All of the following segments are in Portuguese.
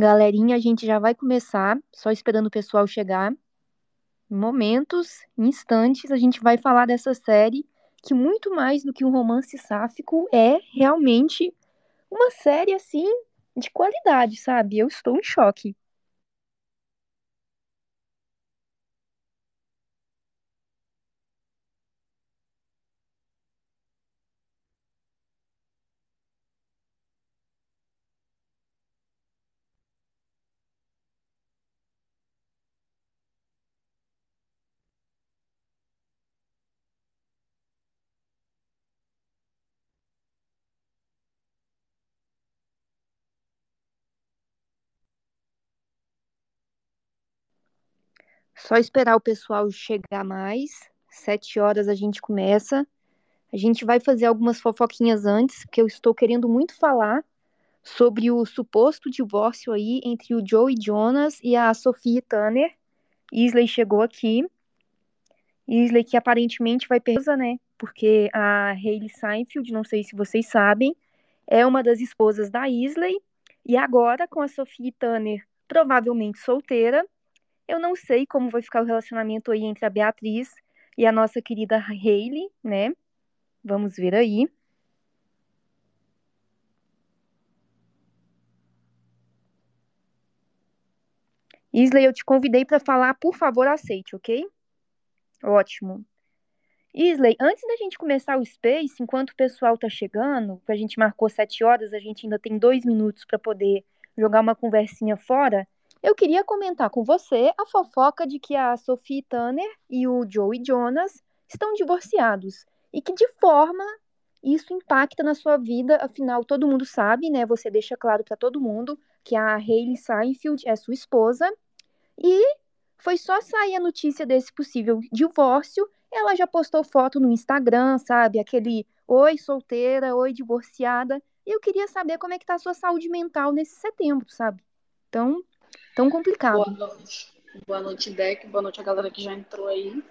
Galerinha, a gente já vai começar, só esperando o pessoal chegar. Momentos, instantes, a gente vai falar dessa série que muito mais do que um romance sáfico é realmente uma série assim de qualidade, sabe? Eu estou em choque. Só esperar o pessoal chegar mais. Sete horas a gente começa. A gente vai fazer algumas fofoquinhas antes, porque eu estou querendo muito falar sobre o suposto divórcio aí entre o Joe Jonas e a Sophie Tanner. Isley chegou aqui. Isley que aparentemente vai perder, né? Porque a Hayley Seinfeld, não sei se vocês sabem, é uma das esposas da Isley. E agora, com a Sophie Tanner provavelmente solteira, eu não sei como vai ficar o relacionamento aí entre a Beatriz e a nossa querida Hayley, né? Vamos ver aí. Isley, eu te convidei para falar, por favor, aceite, ok? Ótimo. Isley, antes da gente começar o Space, enquanto o pessoal tá chegando, que a gente marcou sete horas, a gente ainda tem dois minutos para poder jogar uma conversinha fora. Eu queria comentar com você a fofoca de que a Sophie Tanner e o Joey Jonas estão divorciados e que de forma isso impacta na sua vida, afinal todo mundo sabe, né? Você deixa claro para todo mundo que a Hayley Seinfeld é sua esposa e foi só sair a notícia desse possível divórcio, ela já postou foto no Instagram, sabe? Aquele oi solteira, oi divorciada. E eu queria saber como é que tá a sua saúde mental nesse setembro, sabe? Tão, tão complicado. Boa noite. Boa noite, Deck. Boa noite a galera que já entrou aí.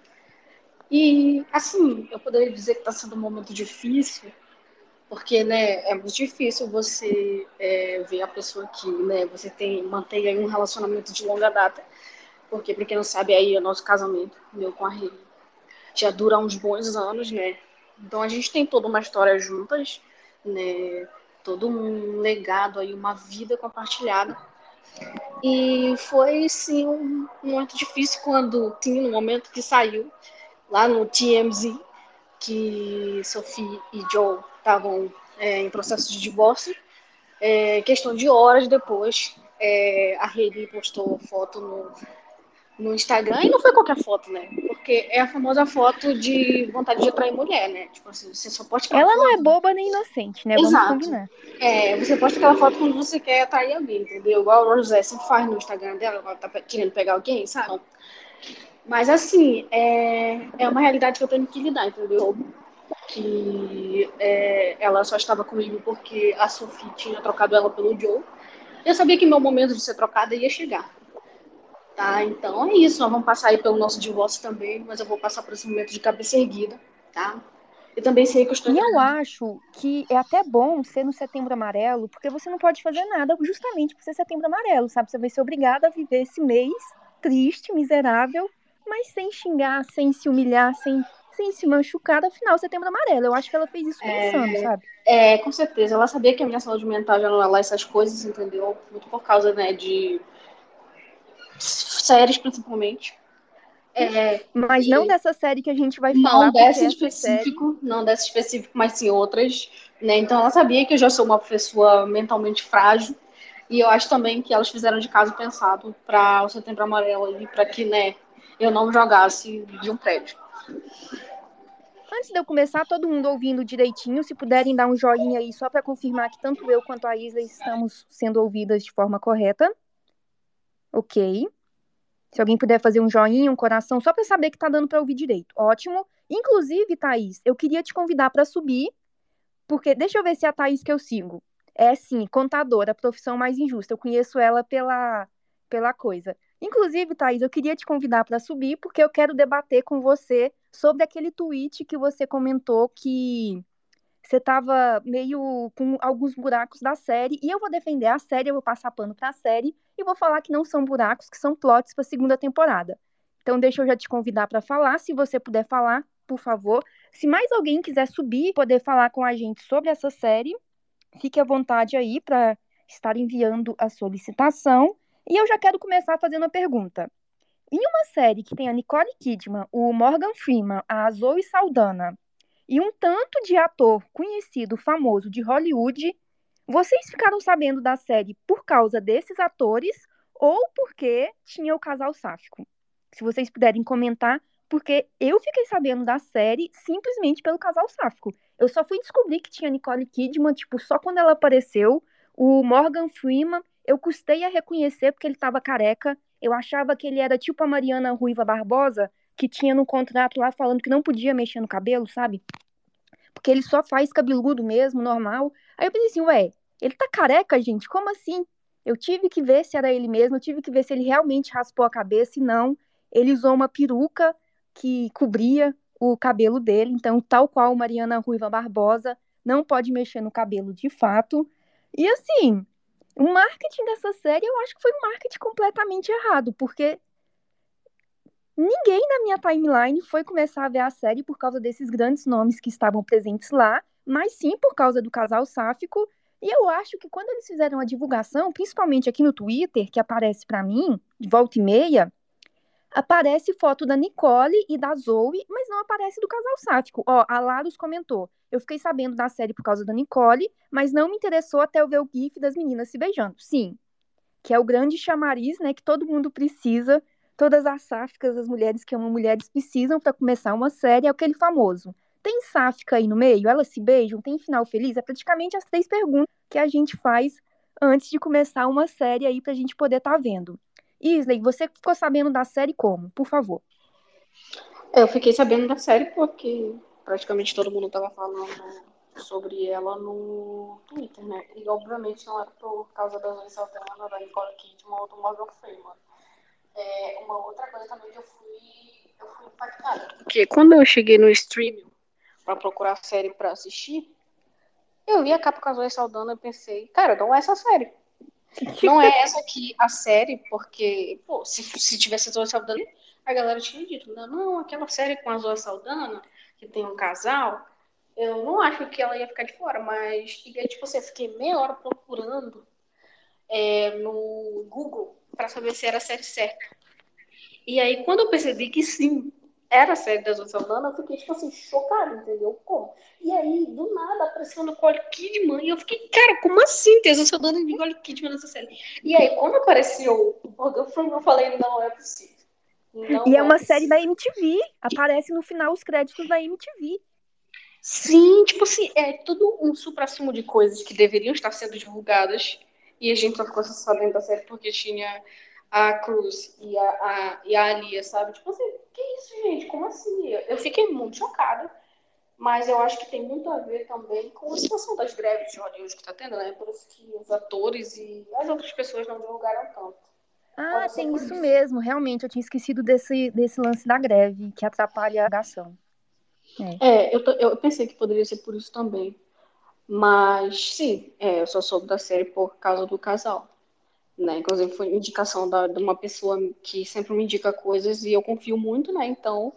E, assim, eu poderia dizer que está sendo um momento difícil, porque, né, é muito difícil você é, ver a pessoa que, né, você tem, mantém aí um relacionamento de longa data, porque, para quem não sabe, aí o nosso casamento, meu com a Rê, já dura uns bons anos, né, então a gente tem toda uma história juntas, né, todo um legado aí, uma vida compartilhada, e foi, sim, um momento difícil quando tinha um momento que saiu lá no TMZ que Sophie e Joe estavam é, em processo de divórcio. É, questão de horas depois, é, a Hayley postou foto no, no Instagram, e não foi qualquer foto, né? Porque é a famosa foto de vontade de atrair mulher, né? Tipo assim, você só pode Ela foto... não é boba nem inocente, né? Vamos Exato. combinar. É, você posta aquela foto quando você quer atrair alguém, entendeu? Igual a Rosé sempre faz no Instagram dela, ela tá querendo pegar alguém, sabe? Mas assim, é, é uma realidade que eu tenho que lidar, entendeu? Que é, ela só estava comigo porque a Sophie tinha trocado ela pelo Joe. Eu sabia que meu momento de ser trocada ia chegar. Tá? Então é isso, nós vamos passar aí pelo nosso divórcio também, mas eu vou passar por esse momento de cabeça erguida, tá? Eu também sei que eu estou. E eu acho que é até bom ser no setembro amarelo, porque você não pode fazer nada justamente por ser setembro amarelo, sabe? Você vai ser obrigada a viver esse mês triste, miserável, mas sem xingar, sem se humilhar, sem, sem se machucar, afinal, setembro amarelo. Eu acho que ela fez isso pensando, é, sabe? É, com certeza. Ela sabia que a minha saúde mental já não é lá essas coisas, entendeu? Muito por causa, né, de séries, principalmente. É, mas não dessa série que a gente vai falar. Não dessa específico, série... não dessa específico, mas sim outras. Né? Então ela sabia que eu já sou uma pessoa mentalmente frágil. E eu acho também que elas fizeram de caso pensado para o Setembro Amarelo e para que, né, eu não jogasse de um prédio. Antes de eu começar, todo mundo ouvindo direitinho, se puderem dar um joinha aí só para confirmar que tanto eu quanto a Isla estamos sendo ouvidas de forma correta. Ok. Se alguém puder fazer um joinha, um coração, só para saber que tá dando para ouvir direito. Ótimo. Inclusive, Thaís, eu queria te convidar para subir Porque, deixa eu ver se é a Thaís que eu sigo. É sim, contadora, profissão mais injusta. Eu conheço ela pela, pela coisa. Inclusive, Thaís, eu queria te convidar para subir, porque eu quero debater com você sobre aquele tweet que você comentou que você estava meio com alguns buracos da série, e eu vou defender a série, eu vou passar pano para a série, e vou falar que não são buracos, que são plots para a segunda temporada. Então, deixa eu já te convidar para falar, se você puder falar, por favor. Se mais alguém quiser subir, poder falar com a gente sobre essa série, fique à vontade aí para estar enviando a solicitação. E eu já quero começar fazendo uma pergunta. Em uma série que tem a Nicole Kidman, o Morgan Freeman, a Zoe Saldana e um tanto de ator conhecido, famoso de Hollywood, vocês ficaram sabendo da série por causa desses atores ou porque tinha o casal sáfico? Se vocês puderem comentar, porque eu fiquei sabendo da série simplesmente pelo casal sáfico. Eu só fui descobrir que tinha Nicole Kidman, tipo, só quando ela apareceu. O Morgan Freeman, eu custei a reconhecer porque ele tava careca. Eu achava que ele era tipo a Mariana Ruiva Barbosa, que tinha no contrato lá falando que não podia mexer no cabelo, sabe? Porque ele só faz cabeludo mesmo, normal. Aí eu pensei assim, ué, ele tá careca, gente? Como assim? Eu tive que ver se era ele mesmo, eu tive que ver se ele realmente raspou a cabeça e não. Ele usou uma peruca que cobria o cabelo dele, então, tal qual Mariana Ruiva Barbosa, não pode mexer no cabelo de fato. E assim, o marketing dessa série eu acho que foi um marketing completamente errado, porque ninguém na minha timeline foi começar a ver a série por causa desses grandes nomes que estavam presentes lá, mas sim por causa do casal sáfico. E eu acho que quando eles fizeram a divulgação, principalmente aqui no Twitter, que aparece para mim, de volta e meia, aparece foto da Nicole e da Zoe, mas não aparece do casal sáfico. Ó, a Larus comentou. Eu fiquei sabendo da série por causa da Nicole, mas não me interessou até eu ver o gif das meninas se beijando. Sim, que é o grande chamariz, né, que todo mundo precisa, todas as sáficas, as mulheres que amam mulheres precisam para começar uma série, é aquele famoso. Tem sáfica aí no meio? Elas se beijam? Tem final feliz? É praticamente as três perguntas que a gente faz antes de começar uma série aí pra gente poder estar tá vendo. Isley, você ficou sabendo da série como? Por favor. Eu fiquei sabendo da série porque praticamente todo mundo estava falando sobre ela no Twitter, né? E obviamente não era por causa da Zoe Saldana, da Nicole Kidman ou do Morgan Freeman. É, uma outra coisa também que eu fui, eu fui impactada. Porque quando eu cheguei no streaming para procurar a série para assistir, eu vi a capa com a Zoe Saldana e pensei, cara, não é essa série. Não é essa aqui a série, porque, pô, se, se tivesse Zoe Saldana, a galera tinha dito, não, não, aquela série com a Zoe Saldana, que tem um casal, eu não acho que ela ia ficar de fora, mas, e tipo assim, eu fiquei meia hora procurando é, no Google para saber se era a série certa. E aí, quando eu percebi que sim, era a série da Zoe Saldana, eu fiquei, tipo assim, chocada, entendeu? Como? E aí, do nada, apareceu Nicole Kidman, e eu fiquei, cara, como assim ter Zoe Saldana e Nicole Kidman nessa série? E aí, quando apareceu o Morgan Freeman, eu falei, não é possível. Não e é, é uma possível. série da MTV, aparece no final os créditos da MTV. Sim, tipo assim, é tudo um supra-sumo de coisas que deveriam estar sendo divulgadas, e a gente só ficou sabendo da série porque tinha a Cruz e a, a, e a Alia, sabe? Tipo assim, que isso, gente? Como assim? Eu fiquei muito chocada, mas eu acho que tem muito a ver também com a situação das greves de Hollywood que tá tendo, né? Por isso que os atores e as outras pessoas não divulgaram tanto. Ah, tem isso, isso mesmo, realmente. Eu tinha esquecido desse, desse lance da greve, que atrapalha a ação. É, é eu, eu pensei que poderia ser por isso também. Mas, sim, é, eu só soube da série por causa do casal né? Inclusive foi indicação da, de uma pessoa que sempre me indica coisas e eu confio muito, né? Então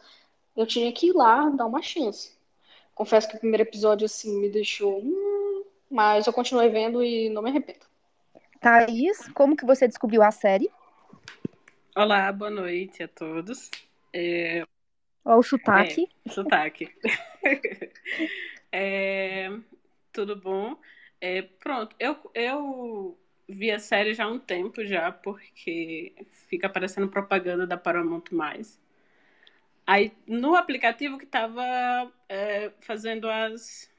eu tinha que ir lá dar uma chance. Confesso que o primeiro episódio assim me deixou, hum, mas eu continuei vendo e não me arrependo. Thaís, como que você descobriu a série? Olá, boa noite a todos. É... Olha o sotaque. É, sotaque. é, tudo bom? É, pronto, eu, eu vi a série já há um tempo já, porque fica aparecendo propaganda da Paramount+. Mais. Aí, no aplicativo que estava é, fazendo as...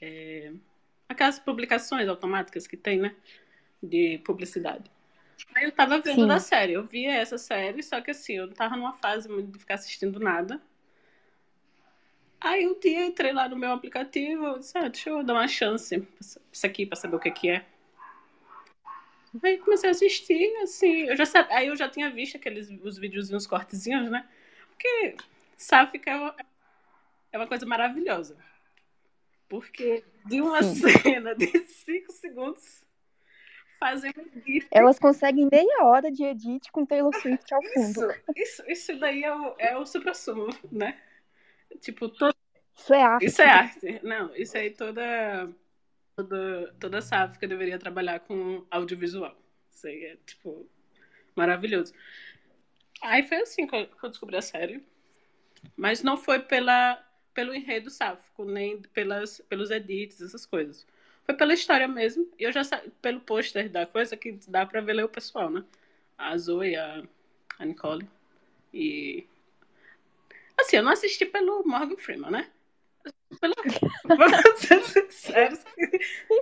É, aquelas publicações automáticas que tem, né? De publicidade. Aí eu tava vendo Sim. da série, eu via essa série, só que assim, eu não tava numa fase de ficar assistindo nada. Aí um dia entrei lá no meu aplicativo, disse, ah, deixa eu dar uma chance isso aqui pra saber o que, que é. Aí comecei a assistir, assim, eu já sabia, aí eu já tinha visto aqueles os videozinhos, os cortezinhos, né? Porque Sáfica é uma, é uma coisa maravilhosa. Porque de uma Sim. cena de cinco segundos fazem um Elas conseguem meia hora de edit com Taylor Swift ao fundo. Isso, isso, isso daí é o, é o supra-sumo, né? Tipo, todo... Isso é arte. Isso é arte. Não, isso aí toda toda, toda sáfica deveria trabalhar com audiovisual. Isso aí é, tipo, maravilhoso. Aí foi assim que eu descobri a série. Mas não foi pela, pelo enredo sáfico, nem pelas, pelos edits, essas coisas. Foi pela história mesmo. E eu já pelo pôster da coisa que dá pra ver o pessoal, né? A Zoe, a, a Nicole. E. Assim, eu não assisti pelo Morgan Freeman, né? Pelo... Vamos ser sinceros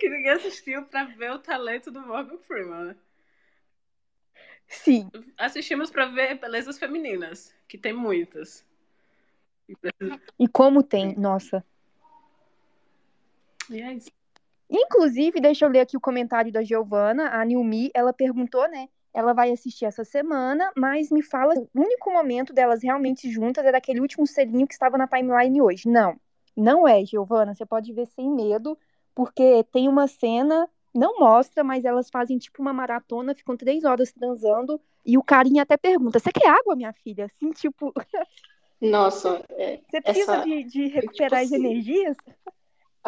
que ninguém assistiu pra ver o talento do Morgan Freeman, né? Sim. Assistimos pra ver belezas femininas, que tem muitas. E como tem, nossa. E é isso. Inclusive, deixa eu ler aqui o comentário da Giovana, a Nilmi, ela perguntou, né? Ela vai assistir essa semana, mas me fala, o único momento delas realmente juntas é daquele último selinho que estava na timeline hoje. Não, não é, Giovana, você pode ver sem medo, porque tem uma cena, não mostra, mas elas fazem tipo uma maratona, ficam três horas transando, e o carinha até pergunta, você quer água, minha filha? Assim, tipo... Nossa, é, você precisa essa... de, de, recuperar tipo as assim, energias?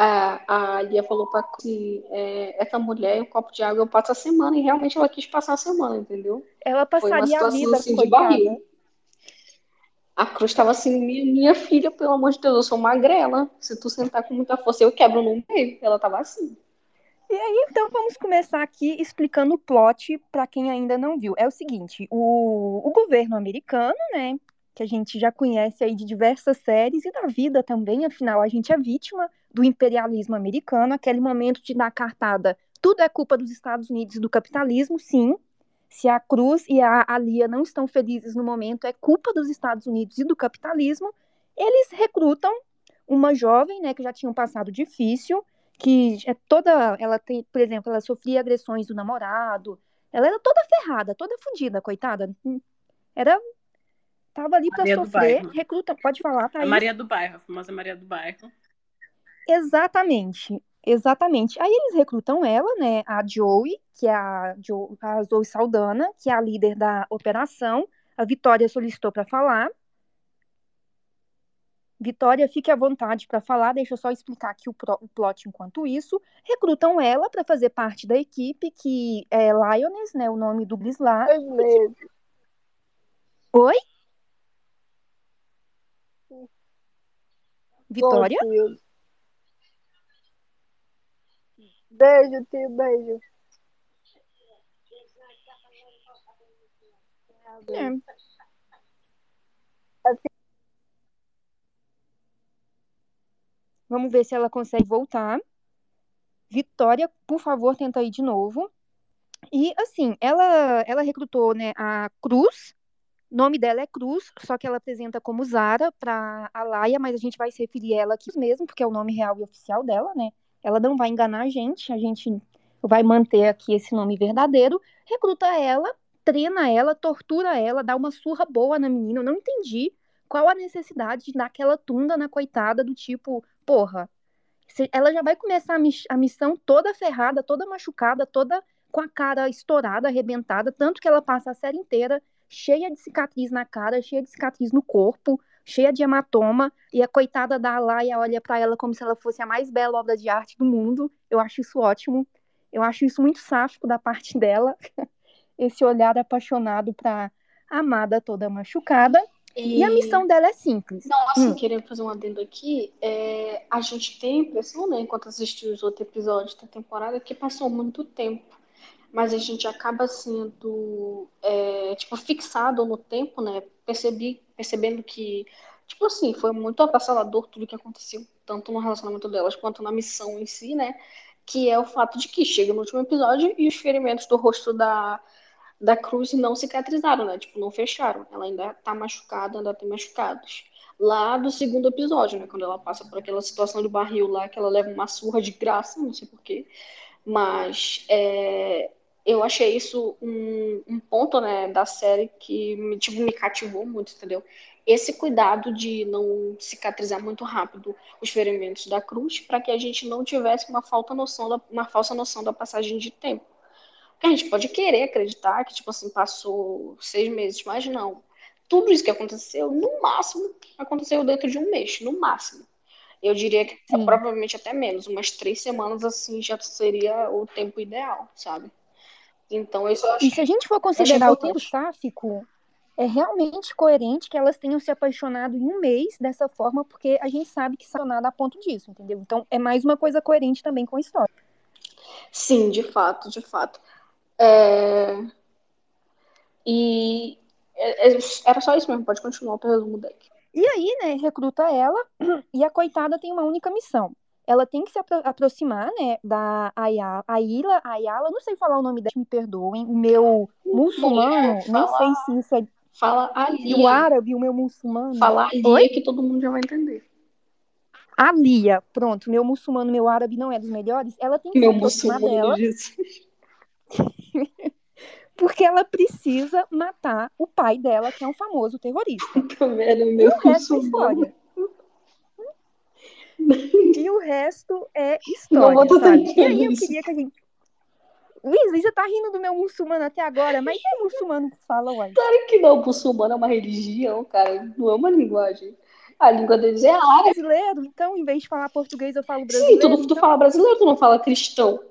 A, a Lia falou para que é, essa mulher, um copo de água, eu passo a semana, e realmente ela quis passar a semana, entendeu? Ela passaria a vida assim, de barriga. A Cruz estava assim, minha, minha, filha, pelo amor de Deus, eu sou magrela. Se tu sentar com muita força, eu quebro no meio. Ela estava assim. E aí, então, vamos começar aqui explicando o plot para quem ainda não viu. É o seguinte, o, o governo americano, né, que a gente já conhece aí de diversas séries e da vida também, afinal, a gente é vítima do imperialismo americano, aquele momento de dar cartada, tudo é culpa dos Estados Unidos e do capitalismo, sim, se a Cruz e a Alia não estão felizes no momento, é culpa dos Estados Unidos e do capitalismo. Eles recrutam uma jovem, né, que já tinha um passado difícil, que é toda, ela tem, por exemplo, ela sofria agressões do namorado, ela era toda ferrada, toda fodida, coitada. Era tava ali para sofrer, recruta, pode falar, tá Maria do Bairro, a famosa Maria do Bairro. Exatamente. Exatamente. Aí eles recrutam ela, né, a Joey, que é a, jo, a Zoe Saldana, que é a líder da operação. A Vitória solicitou para falar. Vitória, fique à vontade para falar, deixa eu só explicar aqui o, pro, o plot enquanto isso. Recrutam ela para fazer parte da equipe, que é Lioness, né, o nome do Grislar. Oi? Vitória? Beijo, tio, beijo. É. Vamos ver se ela consegue voltar. Vitória, por favor, tenta ir de novo. E assim, ela ela recrutou, né, a Cruz. Nome dela é Cruz, só que ela apresenta como Zara para a Laia, mas a gente vai se referir a ela aqui mesmo, porque é o nome real e oficial dela, né? Ela não vai enganar a gente, a gente vai manter aqui esse nome verdadeiro, recruta ela, treina ela, tortura ela, dá uma surra boa na menina. Eu não entendi qual a necessidade de dar aquela tunda na coitada do tipo, porra, ela já vai começar a, missão toda ferrada, toda machucada, toda com a cara estourada, arrebentada, tanto que ela passa a série inteira cheia de cicatriz na cara, cheia de cicatriz no corpo, cheia de hematoma, e a coitada da Laia olha para ela como se ela fosse a mais bela obra de arte do mundo. Eu acho isso ótimo. Eu acho isso muito sáfico da parte dela. Esse olhar apaixonado para a amada toda machucada. E... e... a missão dela é simples. Nossa, hum. querendo fazer um adendo aqui, é... a gente tem a impressão, né, enquanto assistiu os outros episódios da temporada, que passou muito tempo. Mas a gente acaba sendo, é, tipo, fixado no tempo, né? Percebi percebendo que, tipo assim, foi muito avassalador tudo que aconteceu, tanto no relacionamento delas quanto na missão em si, né? Que é o fato de que chega no último episódio e os ferimentos do rosto da, da Cruz não cicatrizaram, né? Tipo, não fecharam. Ela ainda tá machucada, ainda tem machucados. Lá do segundo episódio, né? Quando ela passa por aquela situação do barril lá, que ela leva uma surra de graça, não sei porquê. Mas é, eu achei isso um, um, ponto, né, da série que me, tipo, me cativou muito, entendeu? Esse cuidado de não cicatrizar muito rápido os ferimentos da cruz, para que a gente não tivesse uma falta noção da, uma falsa noção da passagem de tempo. Porque a gente pode querer acreditar que, tipo assim, passou seis meses, mas não. Tudo isso que aconteceu, no máximo, aconteceu dentro de um mês, no máximo. Eu diria que Sim. provavelmente até menos, umas três semanas assim já seria o tempo ideal, sabe? Então, isso eu acho, E se a gente for considerar o tempo sáfico, é realmente coerente que elas tenham se apaixonado em um mês dessa forma, porque a gente sabe que são nada a ponto disso, entendeu? Então, é mais uma coisa coerente também com a história. Sim, de fato, de fato. É... E é, é, era só isso mesmo, pode continuar o resumo deck. E aí, né, recruta ela e a coitada tem uma única missão. Ela tem que se apro aproximar, né, da Ayala, Ayla, Ayala, não sei falar o nome dela, me perdoem, o meu muçulmano, não sei se isso é... Fala Ali. o árabe, o meu muçulmano. Fala Ali que todo mundo já vai entender. A Lia, pronto, meu muçulmano, meu árabe não é dos melhores, ela tem que meu se aproximar dela. porque ela precisa matar o pai dela, que é um famoso terrorista. Também o meu e o resto é história. E o resto é história, sabe? E aí eu queria que a gente... Luiz, você tá rindo do meu muçulmano até agora, mas é muçulmano que fala, uai. Claro que não, muçulmano é uma religião, cara, não é uma linguagem. A língua deles é árabe. Brasileiro, então, em vez de falar português, eu falo brasileiro. Sim, tu, tu então... fala brasileiro, tu não fala cristão.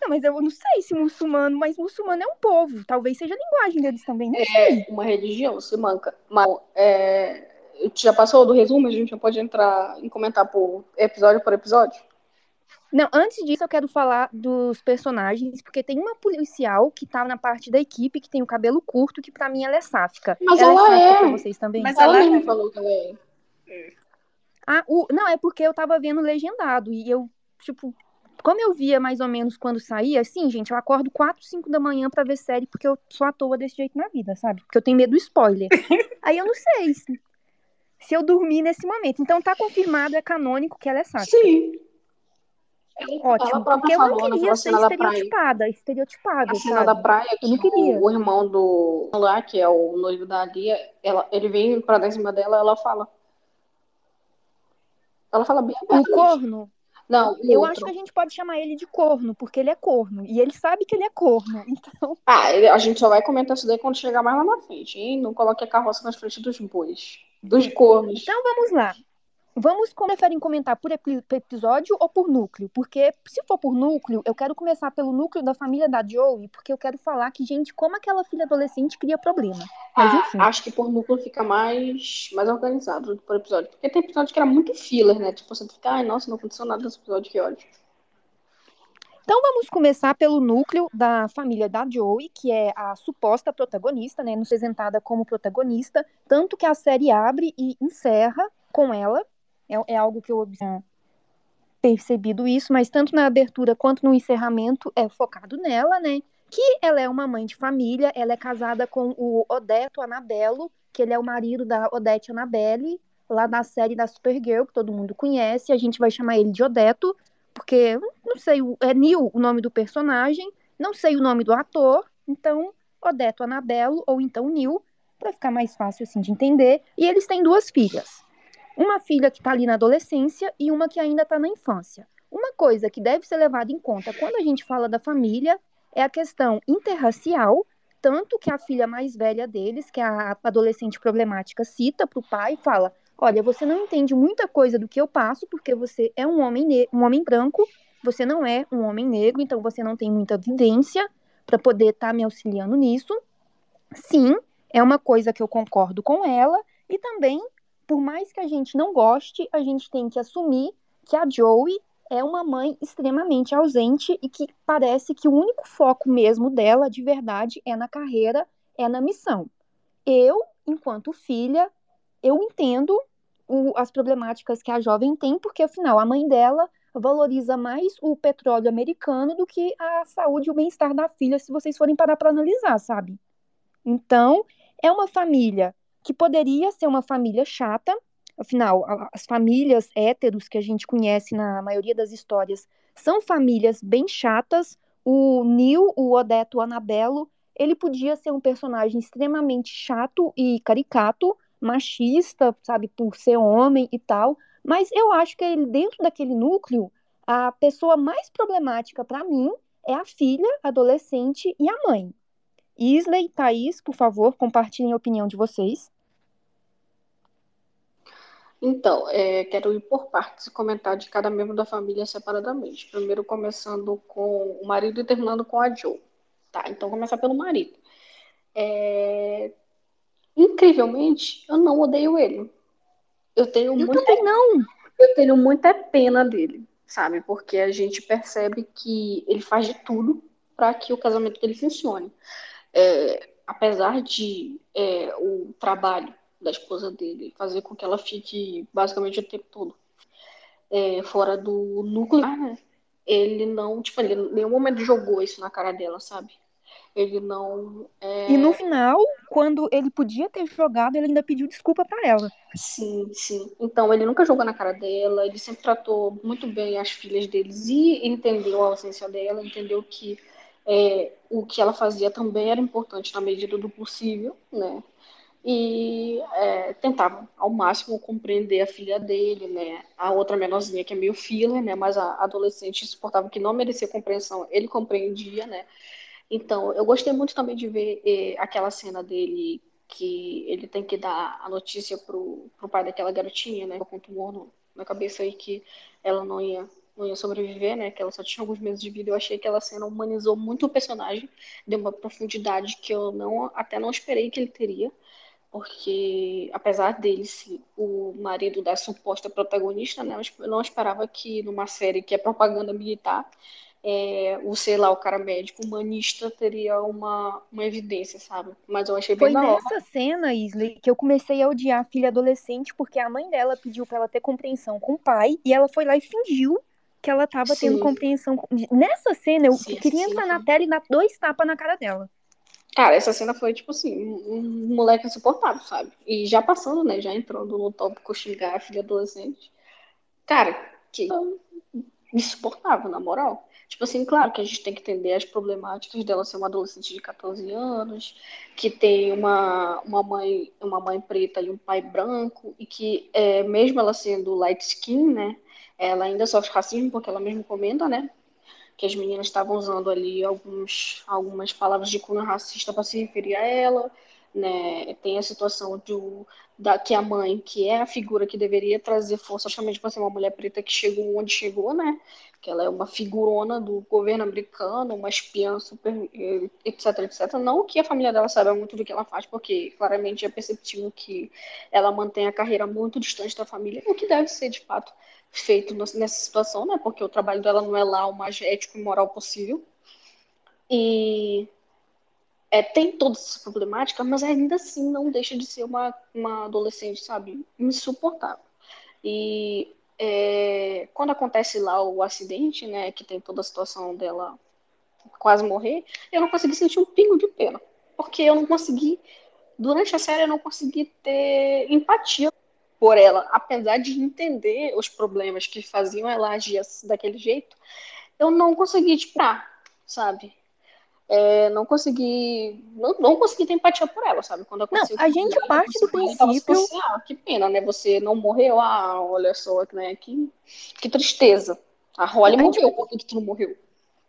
Não, mas eu não sei se muçulmano, mas muçulmano é um povo. Talvez seja a linguagem deles também, não é sei. uma religião, se manca. Mas é, já passou do resumo? A gente já pode entrar em comentar por episódio por episódio? Não, antes disso eu quero falar dos personagens, porque tem uma policial que tá na parte da equipe que tem o cabelo curto, que para mim ela é sáfica. Mas ela, ela é sáfica é. pra vocês também? Mas ela, ela mesmo falou que ela é. Ah, o... não, é porque eu tava vendo legendado e eu, tipo, como eu via mais ou menos quando saía, assim, gente, eu acordo 4, 5 da manhã para ver série porque eu sou à toa desse jeito na vida, sabe? Porque eu tenho medo do spoiler. Aí eu não sei se, se eu dormir nesse momento. Então tá confirmado, é canônico que ela é sáfica. Sim. Ótimo, porque eu não queria ser estereotipada, estereotipada, A cena da praia, que eu não queria. O, o irmão do lá, que é o noivo da Lia, ela, ele vem pra dar em cima dela, ela fala. Ela fala bem O corno? Não, eu outro. acho que a gente pode chamar ele de corno, porque ele é corno. E ele sabe que ele é corno. Então. Ah, a gente só vai comentar isso daí quando chegar mais lá na frente, hein? Não coloque a carroça na frente dos bois. Dos cornos. Então vamos lá. Vamos preferem comentar por episódio ou por núcleo? Porque se for por núcleo, eu quero começar pelo núcleo da família da Joey, porque eu quero falar que, gente, como aquela filha adolescente cria problema. Mas, ah, enfim. acho que por núcleo fica mais, mais organizado por episódio. Porque tem episódio que era muito filler, né? Tipo, você fica, ai, nossa, não aconteceu nada nesse episódio, que ódio. Então vamos começar pelo núcleo da família da Joey, que é a suposta protagonista, né, nos apresentada como protagonista, tanto que a série abre e encerra com ela. É, é algo que eu observo percebido isso, mas tanto na abertura quanto no encerramento é focado nela, né? Que ela é uma mãe de família, ela é casada com o Odeto Anabelo, que ele é o marido da Odete Anabelle, lá da série da Supergirl, que todo mundo conhece, a gente vai chamar ele de Odeto, porque não sei, é Neil o nome do personagem, não sei o nome do ator, então Odeto Anabelo ou então Neil, para ficar mais fácil assim de entender. E eles têm duas filhas. Uma filha que está ali na adolescência e uma que ainda está na infância. Uma coisa que deve ser levada em conta quando a gente fala da família é a questão interracial, tanto que a filha mais velha deles, que é a adolescente problemática, cita para o pai e fala: Olha, você não entende muita coisa do que eu passo porque você é um homem, um homem branco, você não é um homem negro, então você não tem muita vivência para poder estar tá me auxiliando nisso. Sim, é uma coisa que eu concordo com ela e também, por mais que a gente não goste, a gente tem que assumir que a Joey é uma mãe extremamente ausente e que parece que o único foco mesmo dela, de verdade, é na carreira, é na missão. Eu, enquanto filha, eu entendo o, as problemáticas que a jovem tem, porque afinal a mãe dela valoriza mais o petróleo americano do que a saúde e o bem-estar da filha, se vocês forem parar para analisar, sabe? Então, é uma família que poderia ser uma família chata, afinal, as famílias héteros que a gente conhece na maioria das histórias são famílias bem chatas. O Neil, o Odeto, o Anabelo, ele podia ser um personagem extremamente chato e caricato, machista, sabe, por ser homem e tal, mas eu acho que dentro daquele núcleo, a pessoa mais problemática para mim é a filha, adolescente e a mãe. Isley e Thaís, por favor, compartilhem a opinião de vocês. Então, é, quero ir por partes e comentar de cada membro da família separadamente. Primeiro, começando com o marido e terminando com a Joe. Tá, então, começar pelo marido. É... Incrivelmente, eu não odeio ele. Eu tenho Eu muita, também não. eu tenho muita pena dele, sabe? Porque a gente percebe que ele faz de tudo para que o casamento dele funcione. É, apesar de é, o trabalho da esposa dele fazer com que ela fique basicamente o tempo todo é, fora do núcleo, né? ele não, tipo, ele em nenhum momento jogou isso na cara dela, sabe? Ele não. é, E no final, quando ele podia ter jogado, ele ainda pediu desculpa para ela. Sim, sim. Então, ele nunca jogou na cara dela, ele sempre tratou muito bem as filhas deles e entendeu a ausência dela, entendeu que é, o que ela fazia também era importante na medida do possível, né? E é, tentava ao máximo compreender a filha dele, né? A outra menorzinha que é meio filler, né? Mas a adolescente suportava que não merecia compreensão, ele compreendia, né? Então, eu gostei muito também de ver eh, aquela cena dele que ele tem que dar a notícia pro, pro pai daquela garotinha, né? Com tumor no, na cabeça aí que ela não ia, não ia sobreviver, né? Que ela só tinha alguns meses de vida. Eu achei que aquela cena humanizou muito o personagem, deu uma profundidade que eu não até não esperei que ele teria. Porque, apesar dele ser o marido da suposta protagonista, né? Eu não esperava que numa série que é propaganda militar é, o, sei lá, o cara médico humanista teria uma, uma evidência, sabe? Mas eu achei bem Foi da hora. nessa cena, Isley, que eu comecei a odiar a filha adolescente porque a mãe dela pediu para ela ter compreensão com o pai e ela foi lá e fingiu que ela tava tendo Sim. compreensão. com- Nessa cena, eu Sim, queria sim, entrar na tela e dar dois tapas na cara dela. Cara, essa cena foi, tipo assim, um, um moleque insuportável, sabe? E já passando, né? Já entrando no tópico xingar a filha adolescente. Cara, que insuportável, na moral. Tipo assim, claro que a gente tem que entender as problemáticas dela ser uma adolescente de 14 anos, que tem uma, uma mãe uma mãe preta e um pai branco, e que é, mesmo ela sendo light skin, né, ela ainda sofre racismo, porque ela mesmo comenta, né, que as meninas estavam usando ali alguns, algumas palavras de cunho racista para se referir a ela, né? Tem a situação do, da que a mãe, que é a figura que deveria trazer força, justamente por ser uma mulher preta que chegou onde chegou, né? Que ela é uma figurona do governo americano, uma espiã super, eh, etc, etc. Não que a família dela saiba muito do que ela faz, porque claramente é perceptível que ela mantém a carreira muito distante da família, o que deve ser de fato feito nessa situação, né? Porque o trabalho dela não é lá o mais ético e moral possível. E é, tem todas essas problemáticas, mas ainda assim não deixa de ser uma, uma adolescente, sabe? Insuportável. E é, quando acontece lá o acidente, né? Que tem toda a situação dela quase morrer, eu não consegui sentir um pingo de pena. Porque eu não consegui, durante a série, eu não consegui ter empatia por ela, apesar de entender os problemas que faziam ela agir daquele jeito, eu não consegui, tipo, ah, sabe? É, não consegui, não, não consegui ter empatia por ela, sabe? Quando aconteceu Não, a gente ela, parte do princípio- assim, ah, que pena, né? Você não morreu, ah, olha só, né? Que, que tristeza. A Holly A gente- morreu, por que tu não morreu?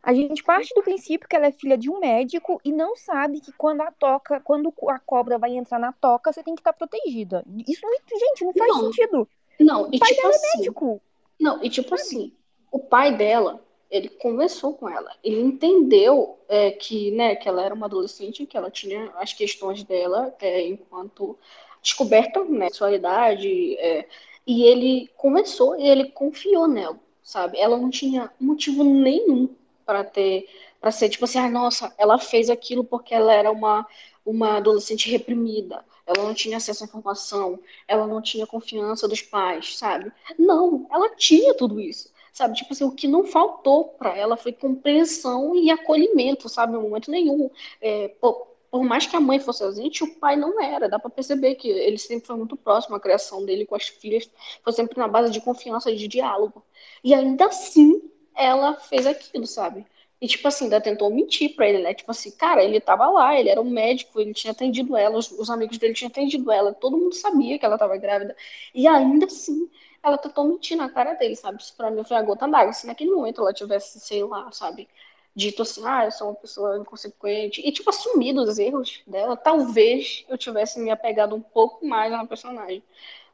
A gente parte do princípio que ela é filha de um médico e não sabe que quando a toca, quando a cobra vai entrar na toca, você tem que estar protegida. Isso gente, não faz Não. sentido. Não, e pai tipo assim, Médico. Não, e tipo assim, o pai dela, ele conversou com ela, ele entendeu é, que, né, que ela era uma adolescente, que ela tinha as questões dela é, enquanto descoberta, né, sexualidade, é, e ele conversou e ele confiou nela, sabe? Ela não tinha motivo nenhum para ter, para ser tipo assim, ah, nossa, ela fez aquilo porque ela era uma uma adolescente reprimida, ela não tinha acesso à informação, ela não tinha confiança dos pais, sabe? Não, ela tinha tudo isso. Sabe? Tipo assim, o que não faltou para ela foi compreensão e acolhimento, sabe? Em momento nenhum. É, por, mais que a mãe fosse ausente, o pai não era. Dá para perceber que ele sempre foi muito próximo, a criação dele com as filhas foi sempre na base de confiança e de diálogo. E ainda assim, ela fez aquilo, sabe? E, tipo assim, ainda tentou mentir pra ele, né? Tipo assim, cara, ele tava lá, ele era um médico, ele tinha atendido ela, os, os amigos dele tinham atendido ela, todo mundo sabia que ela tava grávida. E ainda assim, ela tentou mentir na cara dele, sabe? Isso pra mim foi a gota d'água. Se naquele momento ela tivesse, sei lá, sabe? Dito assim, ah, eu sou uma pessoa inconsequente. E, tipo, assumido os erros dela, talvez eu tivesse me apegado um pouco mais na personagem.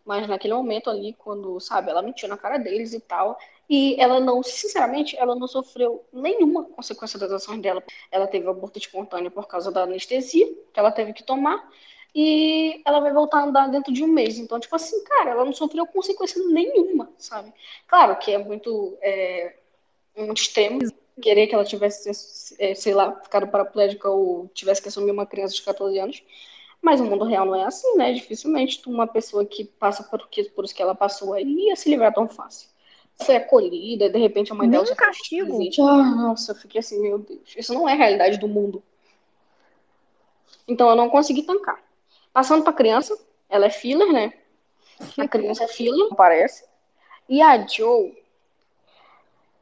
Mas naquele momento ali, quando, sabe, ela mentiu na cara deles e tal. E ela não, sinceramente, ela não sofreu nenhuma consequência das ações dela. Ela teve aborto espontâneo por causa da anestesia que ela teve que tomar e ela vai voltar a andar dentro de um mês. Então, tipo assim, cara, ela não sofreu consequência nenhuma, sabe? Claro que é muito, é, muito extremo querer que ela tivesse, é, sei lá, ficado paraplégica ou tivesse que assumir uma criança de 14 anos. Mas o mundo real não é assim, né? Dificilmente uma pessoa que passa por, por isso que ela passou aí ia se livrar tão fácil. Foi acolhida, de repente a mãe Nem dela já castigo. Ah, nossa, eu fiquei assim, meu Deus. Isso não é a realidade do mundo. Então eu não consegui tancar. Passando para criança, ela é filler, né? A criança é filler, parece. E a Joe,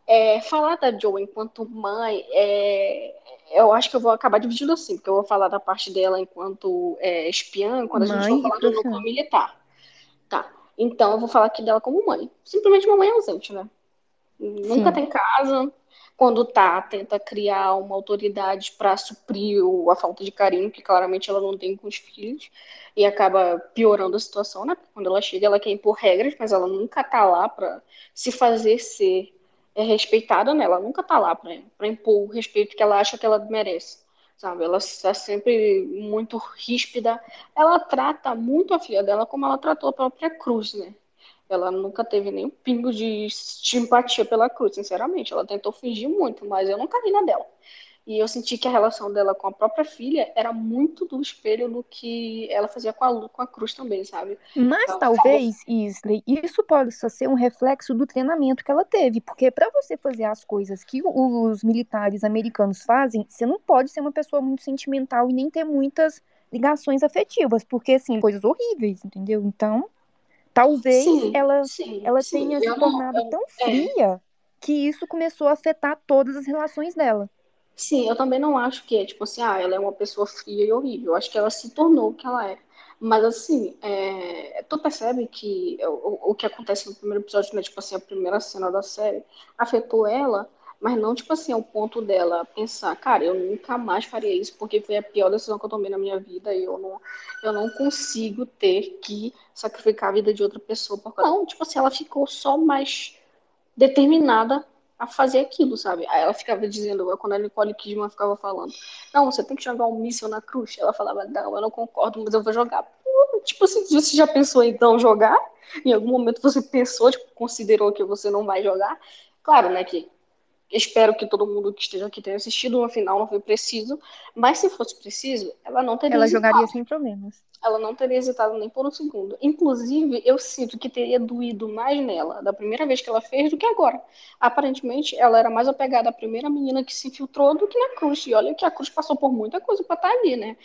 é, falar da Joe enquanto mãe, é, eu acho que eu vou acabar dividindo assim, porque eu vou falar da parte dela enquanto é, espiã, quando a gente for falar do núcleo militar. Tá. Então eu vou falar aqui dela como mãe. Simplesmente uma mãe ausente, né? Nunca Sim. tem casa, quando tá, tenta criar uma autoridade para suprir a falta de carinho que claramente ela não tem com os filhos e acaba piorando a situação, né? Quando ela chega, ela quer impor regras, mas ela nunca tá lá para se fazer ser é, respeitada, né? Ela nunca tá lá para impor o respeito que ela acha que ela merece. Sabe, ela está sempre muito ríspida. Ela trata muito a filha dela como ela tratou a própria Cruz, né? Ela nunca teve nenhum pingo de simpatia pela Cruz, sinceramente. Ela tentou fingir muito, mas eu nunca vi na dela. E eu senti que a relação dela com a própria filha era muito do espelho do que ela fazia com a, com a Cruz também, sabe? Mas ela talvez, fala... Isley, isso possa ser um reflexo do treinamento que ela teve. Porque para você fazer as coisas que os militares americanos fazem, você não pode ser uma pessoa muito sentimental e nem ter muitas ligações afetivas. Porque, assim, coisas horríveis, entendeu? Então. Talvez sim, ela, sim, ela sim. tenha se tornado não, eu, tão é. fria é. que isso começou a afetar todas as relações dela. Sim, eu também não acho que é tipo assim, ah, ela é uma pessoa fria e horrível. Eu acho que ela se tornou o que ela é. Mas assim, é, tu percebe que o, o que acontece no primeiro episódio, né, tipo assim, a primeira cena da série, afetou ela mas não, tipo assim, ao ponto dela pensar, cara, eu nunca mais faria isso porque foi a pior decisão que eu tomei na minha vida e eu não, eu não consigo ter que sacrificar a vida de outra pessoa. Não, tipo assim, ela ficou só mais determinada a fazer aquilo, sabe? Aí ela ficava dizendo, quando a Nicole Kidman ficava falando, não, você tem que jogar um míssil na cruz. Ela falava, não, eu não concordo, mas eu vou jogar. Tipo assim, você já pensou então jogar? Em algum momento você pensou, tipo, considerou que você não vai jogar? Claro, né, que Espero que todo mundo que esteja aqui tenha assistido. No final não foi preciso. Mas se fosse preciso, ela não teria Ela hesitado. jogaria sem problemas. Ela não teria hesitado nem por um segundo. Inclusive, eu sinto que teria doído mais nela da primeira vez que ela fez do que agora. Aparentemente, ela era mais apegada à primeira menina que se infiltrou do que na Cruz. E olha que a Cruz passou por muita coisa para estar tá ali, né?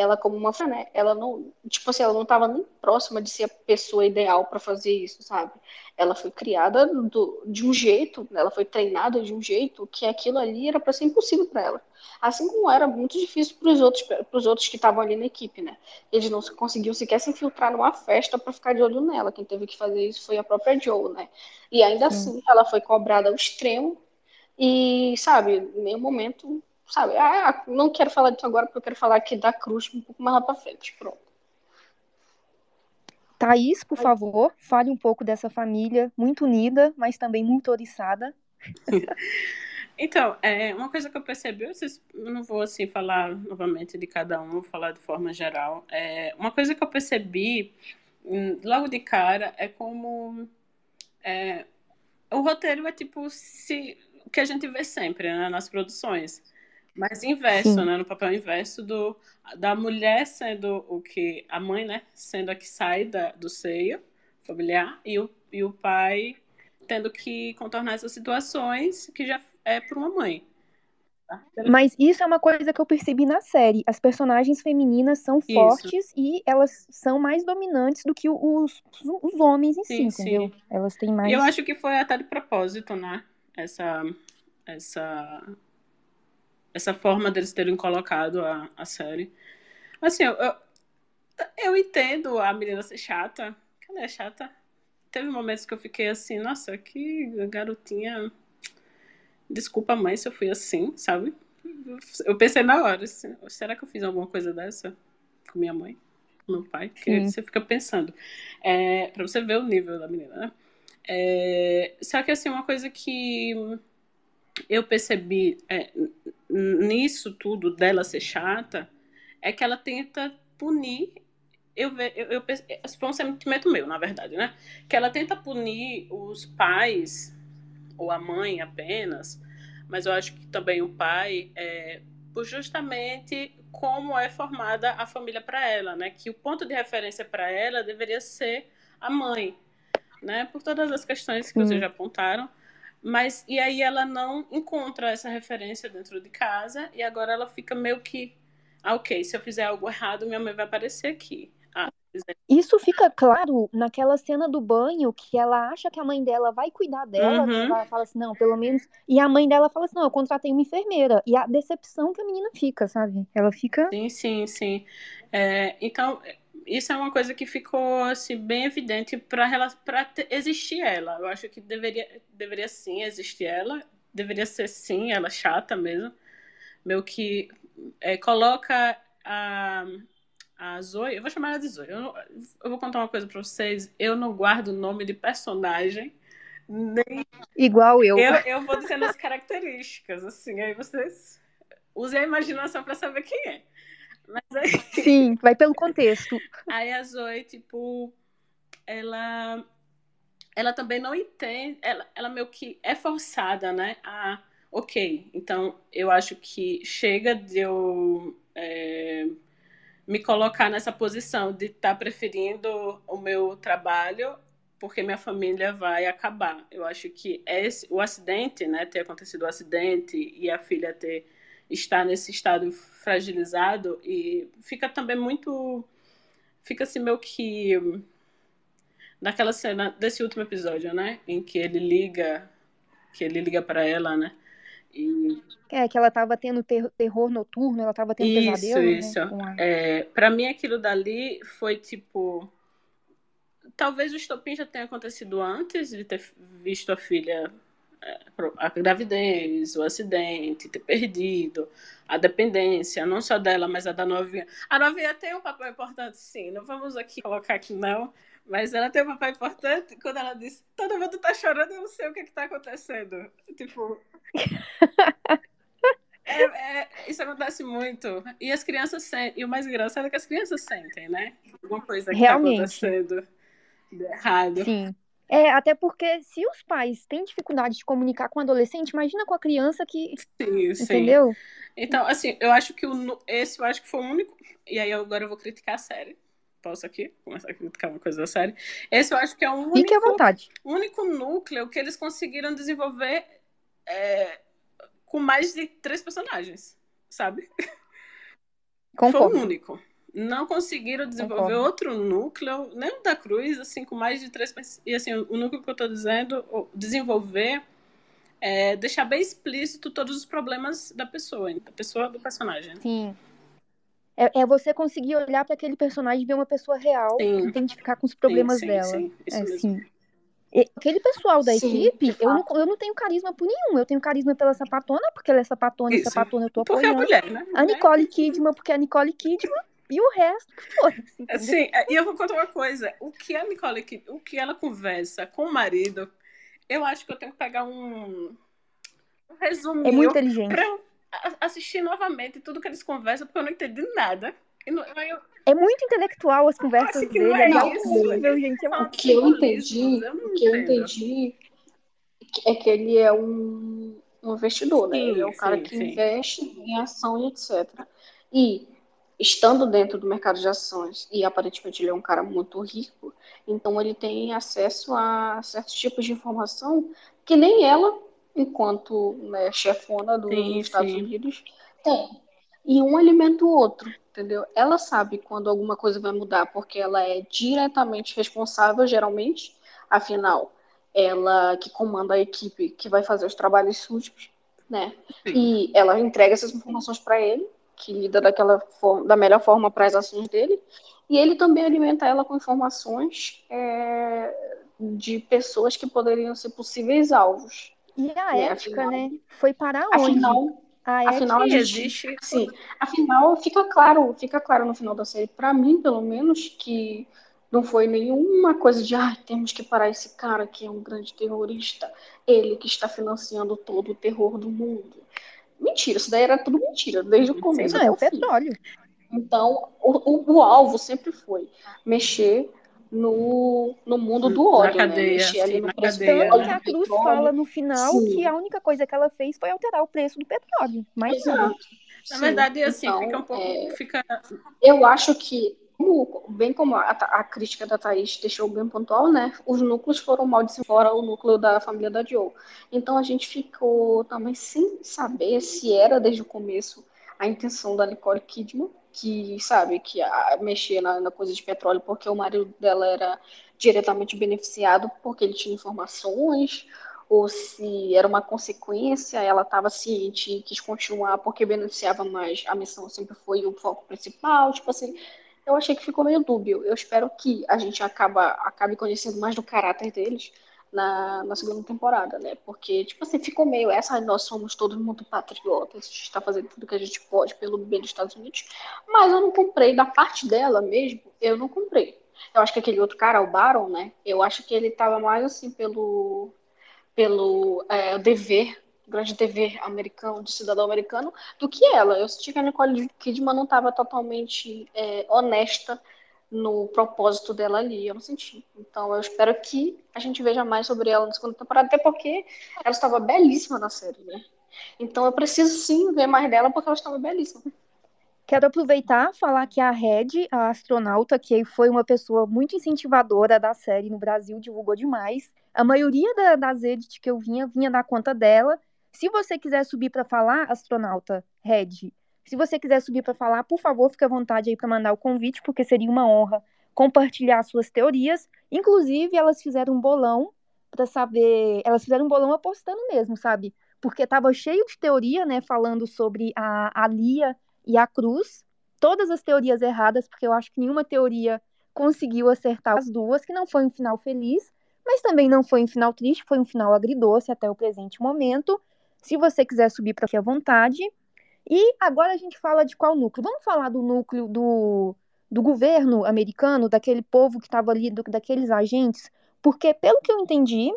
Ela como uma né, ela não, tipo assim, ela não estava nem próxima de ser a pessoa ideal para fazer isso, sabe? Ela foi criada do, de um jeito, ela foi treinada de um jeito que aquilo ali era para ser impossível para ela. Assim como era muito difícil para os outros, para os outros que estavam ali na equipe, né? Eles não conseguiam sequer se infiltrar numa festa para ficar de olho nela. Quem teve que fazer isso foi a própria Joe, né? E ainda Sim. assim, ela foi cobrada ao extremo e, sabe, em nenhum momento sabe? Ah, não quero falar disso agora porque eu quero falar aqui da Cruz um pouco mais lá pra frente. Pronto. Thaís, por favor, fale um pouco dessa família muito unida, mas também muito oriçada. Então, é, uma coisa que eu percebi, eu não vou assim falar novamente de cada um, vou falar de forma geral. É, uma coisa que eu percebi hum, logo de cara é como é, o roteiro é tipo se, o que a gente vê sempre né, nas produções. Mas inverso, Sim. né? No papel inverso do, da mulher sendo o que. A mãe, né? Sendo a que sai da, do seio familiar e o, e o pai tendo que contornar essas situações que já é por uma mãe. Mas isso é uma coisa que eu percebi na série. As personagens femininas são isso. fortes e elas são mais dominantes do que os, os homens em sim, si, entendeu? Sim. Elas têm mais. Eu acho que foi até de propósito, né? Essa, essa, essa forma deles terem colocado a, a série. Assim, eu, eu, eu entendo a menina ser chata. Ela é chata. Teve momentos que eu fiquei assim, nossa, que garotinha Desculpa, mãe, se eu fui assim, sabe? Eu pensei na hora, assim, será que eu fiz alguma coisa dessa com minha mãe, com meu pai? Porque você fica pensando. É, pra você ver o nível da menina, né? É, só que, assim, uma coisa que eu percebi é, nisso tudo dela ser chata é que ela tenta punir. Eu, eu, eu, foi um sentimento meu, na verdade, né? Que ela tenta punir os pais ou a mãe apenas, mas eu acho que também o pai, é, por justamente como é formada a família para ela, né? Que o ponto de referência para ela deveria ser a mãe, né? Por todas as questões que vocês já apontaram. Mas e aí ela não encontra essa referência dentro de casa e agora ela fica meio que, ah, ok, se eu fizer algo errado, minha mãe vai aparecer aqui. Isso fica claro naquela cena do banho que ela acha que a mãe dela vai cuidar dela, uhum. ela fala assim, não, pelo menos. E a mãe dela fala assim, não, eu contratei uma enfermeira. E a decepção que a menina fica, sabe? Ela fica. Sim, sim, sim. É, então, isso é uma coisa que ficou assim, bem evidente para existir ela. Eu acho que deveria, deveria sim existir ela. Deveria ser sim, ela chata mesmo. Meio que é, coloca a a Zoe, eu vou chamar ela de Zoe. Eu, não, eu vou contar uma coisa pra vocês. Eu não guardo nome de personagem. Nem... Igual eu. eu. Eu vou dizendo as características, assim, aí vocês usem a imaginação para saber quem é. Mas aí... Sim, vai pelo contexto. Aí a Zoe, tipo, ela ela também não entende, ela, ela meio que é forçada, né? A, ok, então eu acho que chega de eu é, me colocar nessa posição de estar tá preferindo o meu trabalho porque minha família vai acabar. Eu acho que esse, o acidente, né, ter acontecido o acidente e a filha ter estar nesse estado fragilizado e fica também muito fica assim meio que naquela cena desse último episódio, né, em que ele liga que ele liga para ela, né? E... É, que ela tava tendo ter terror noturno, ela tava tendo isso, pesadelo. Isso, isso. Né? É, pra mim, aquilo dali foi tipo. Talvez o estopim já tenha acontecido antes de ter visto a filha, a gravidez, o acidente, ter perdido, a dependência, não só dela, mas a da novinha. A novinha tem um papel importante, sim. Não vamos aqui colocar que não, mas ela tem um papel importante quando ela diz: todo mundo tá chorando, eu não sei o que, que tá acontecendo. Tipo. é, é, isso acontece muito. E as crianças sentem. E o mais engraçado é que as crianças sentem, né? Alguma coisa que Realmente. tá acontecendo de errado. Sim. É, até porque se os pais têm dificuldade de comunicar com o adolescente, imagina com a criança que. Sim, sim. Entendeu? Então, assim, eu acho que o, esse eu acho que foi o único. E aí agora eu vou criticar a série posso aqui começar a criticar uma coisa da série. Esse eu acho que é o único, Fique à vontade. único núcleo que eles conseguiram desenvolver é, com mais de três personagens, sabe? Concordo. Foi o único. Não conseguiram desenvolver Concordo. outro núcleo, nem o da Cruz, assim, com mais de três E assim, o núcleo que eu estou dizendo, desenvolver, é deixar bem explícito todos os problemas da pessoa, da pessoa do personagem. Sim. É, é você conseguir olhar para aquele personagem e ver uma pessoa real, sim. identificar com os problemas sim, sim, dela. Sim, isso é, mesmo. Sim. E, aquele pessoal da equipe, eu não, eu não tenho carisma por nenhum. Eu tenho carisma pela sapatona, porque ela é sapatona e sapatona eu tô apoiando. Porque é mulher, né? A Nicole Kidman, porque é a Nicole Kidman. E o resto, foda-se. Sim, é, e eu vou contar uma coisa. O que a Nicole, o que ela conversa com o marido, eu acho que eu tenho que pegar um, um resuminho. É muito inteligente. Pra eu assistir novamente tudo que eles conversam, porque eu não entendi nada. Não, eu... É muito intelectual as conversas dele, é, é incrível, gente. É o que eu entendi, o que eu entendi é que ele é um, um investidor, né? Ele é um cara que sim. investe em ação e etc. E estando dentro do mercado de ações e aparentemente ele é um cara muito rico, então ele tem acesso a certos tipos de informação que nem ela, enquanto né, chefona dos sim, Estados sim. Unidos, tem. E um alimenta o outro, entendeu? Ela sabe quando alguma coisa vai mudar, porque ela é diretamente responsável, geralmente, afinal, ela que comanda a equipe que vai fazer os trabalhos sujos, né? Sim. E ela entrega essas informações para ele, que lida daquela forma, da melhor forma para as ações dele, e ele também alimenta ela com informações é, de pessoas que poderiam ser possíveis alvos. E a né? ética, afinal, né? Foi para onde? Afinal, a afinal, gente, existe. Sim, afinal, fica claro, fica claro no final da série, para mim, pelo menos, que não foi nenhuma coisa de, ah, temos que parar esse cara que é um grande terrorista, ele que está financiando todo o terror do mundo. Mentira, isso daí era tudo mentira, desde o começo. Não, é o petróleo. Então, o, o, o, alvo sempre foi mexer no, no mundo do na né? cadeia, né? Mexer ali no preço cadeia, Tanto que a Cruz petróleo. fala no final sim. que a única coisa que ela fez foi alterar o preço do petróleo. Mas Exato. Na verdade, assim, então, fica um pouco. É... Fica... Eu acho que como, bem como a, a, crítica da Thaís deixou bem pontual, né? Os núcleos foram mal de fora o núcleo da família da Joe. Então a gente ficou também sem saber se era desde o começo a intenção da Nicole Kidman, que sabe, que mexia na, na coisa de petróleo porque o marido dela era diretamente beneficiado porque ele tinha informações, ou se era uma consequência, ela estava ciente e quis continuar porque beneficiava mais. A missão sempre foi o foco principal, tipo assim, eu achei que ficou meio dúbio. Eu espero que a gente acaba, acabe conhecendo mais do caráter deles na, na segunda temporada, né? Porque, tipo assim, ficou meio essa, nós somos todos muito patriotas, a gente está fazendo tudo que a gente pode pelo bem dos Estados Unidos, mas eu não comprei, da parte dela mesmo, eu não comprei. Eu acho que aquele outro cara, o Baron, né? Eu acho que ele tava mais assim pelo, pelo é, dever grande dever americano, de cidadão americano, do que ela. Eu senti que a Nicole Kidman não estava totalmente é, honesta no propósito dela ali, eu não senti. Então eu espero que a gente veja mais sobre ela na segunda temporada, até porque ela estava belíssima na série, né? Então eu preciso sim ver mais dela porque ela estava belíssima. Quero aproveitar falar que a Red, a astronauta, que foi uma pessoa muito incentivadora da série no Brasil, divulgou demais. A maioria da, das edits que eu vinha, vinha da conta dela. Se você quiser subir para falar, astronauta Red, se você quiser subir para falar, por favor, fique à vontade aí para mandar o convite, porque seria uma honra compartilhar suas teorias. Inclusive, elas fizeram um bolão para saber, elas fizeram um bolão apostando mesmo, sabe? Porque estava cheio de teoria, né, falando sobre a, a Lia e a Cruz. Todas as teorias erradas, porque eu acho que nenhuma teoria conseguiu acertar as duas, que não foi um final feliz, mas também não foi um final triste, foi um final agridoce até o presente momento. Se você quiser subir para aqui à vontade. E agora a gente fala de qual núcleo? Vamos falar do núcleo do, do governo americano, daquele povo que estava ali, do, daqueles agentes, porque, pelo que eu entendi,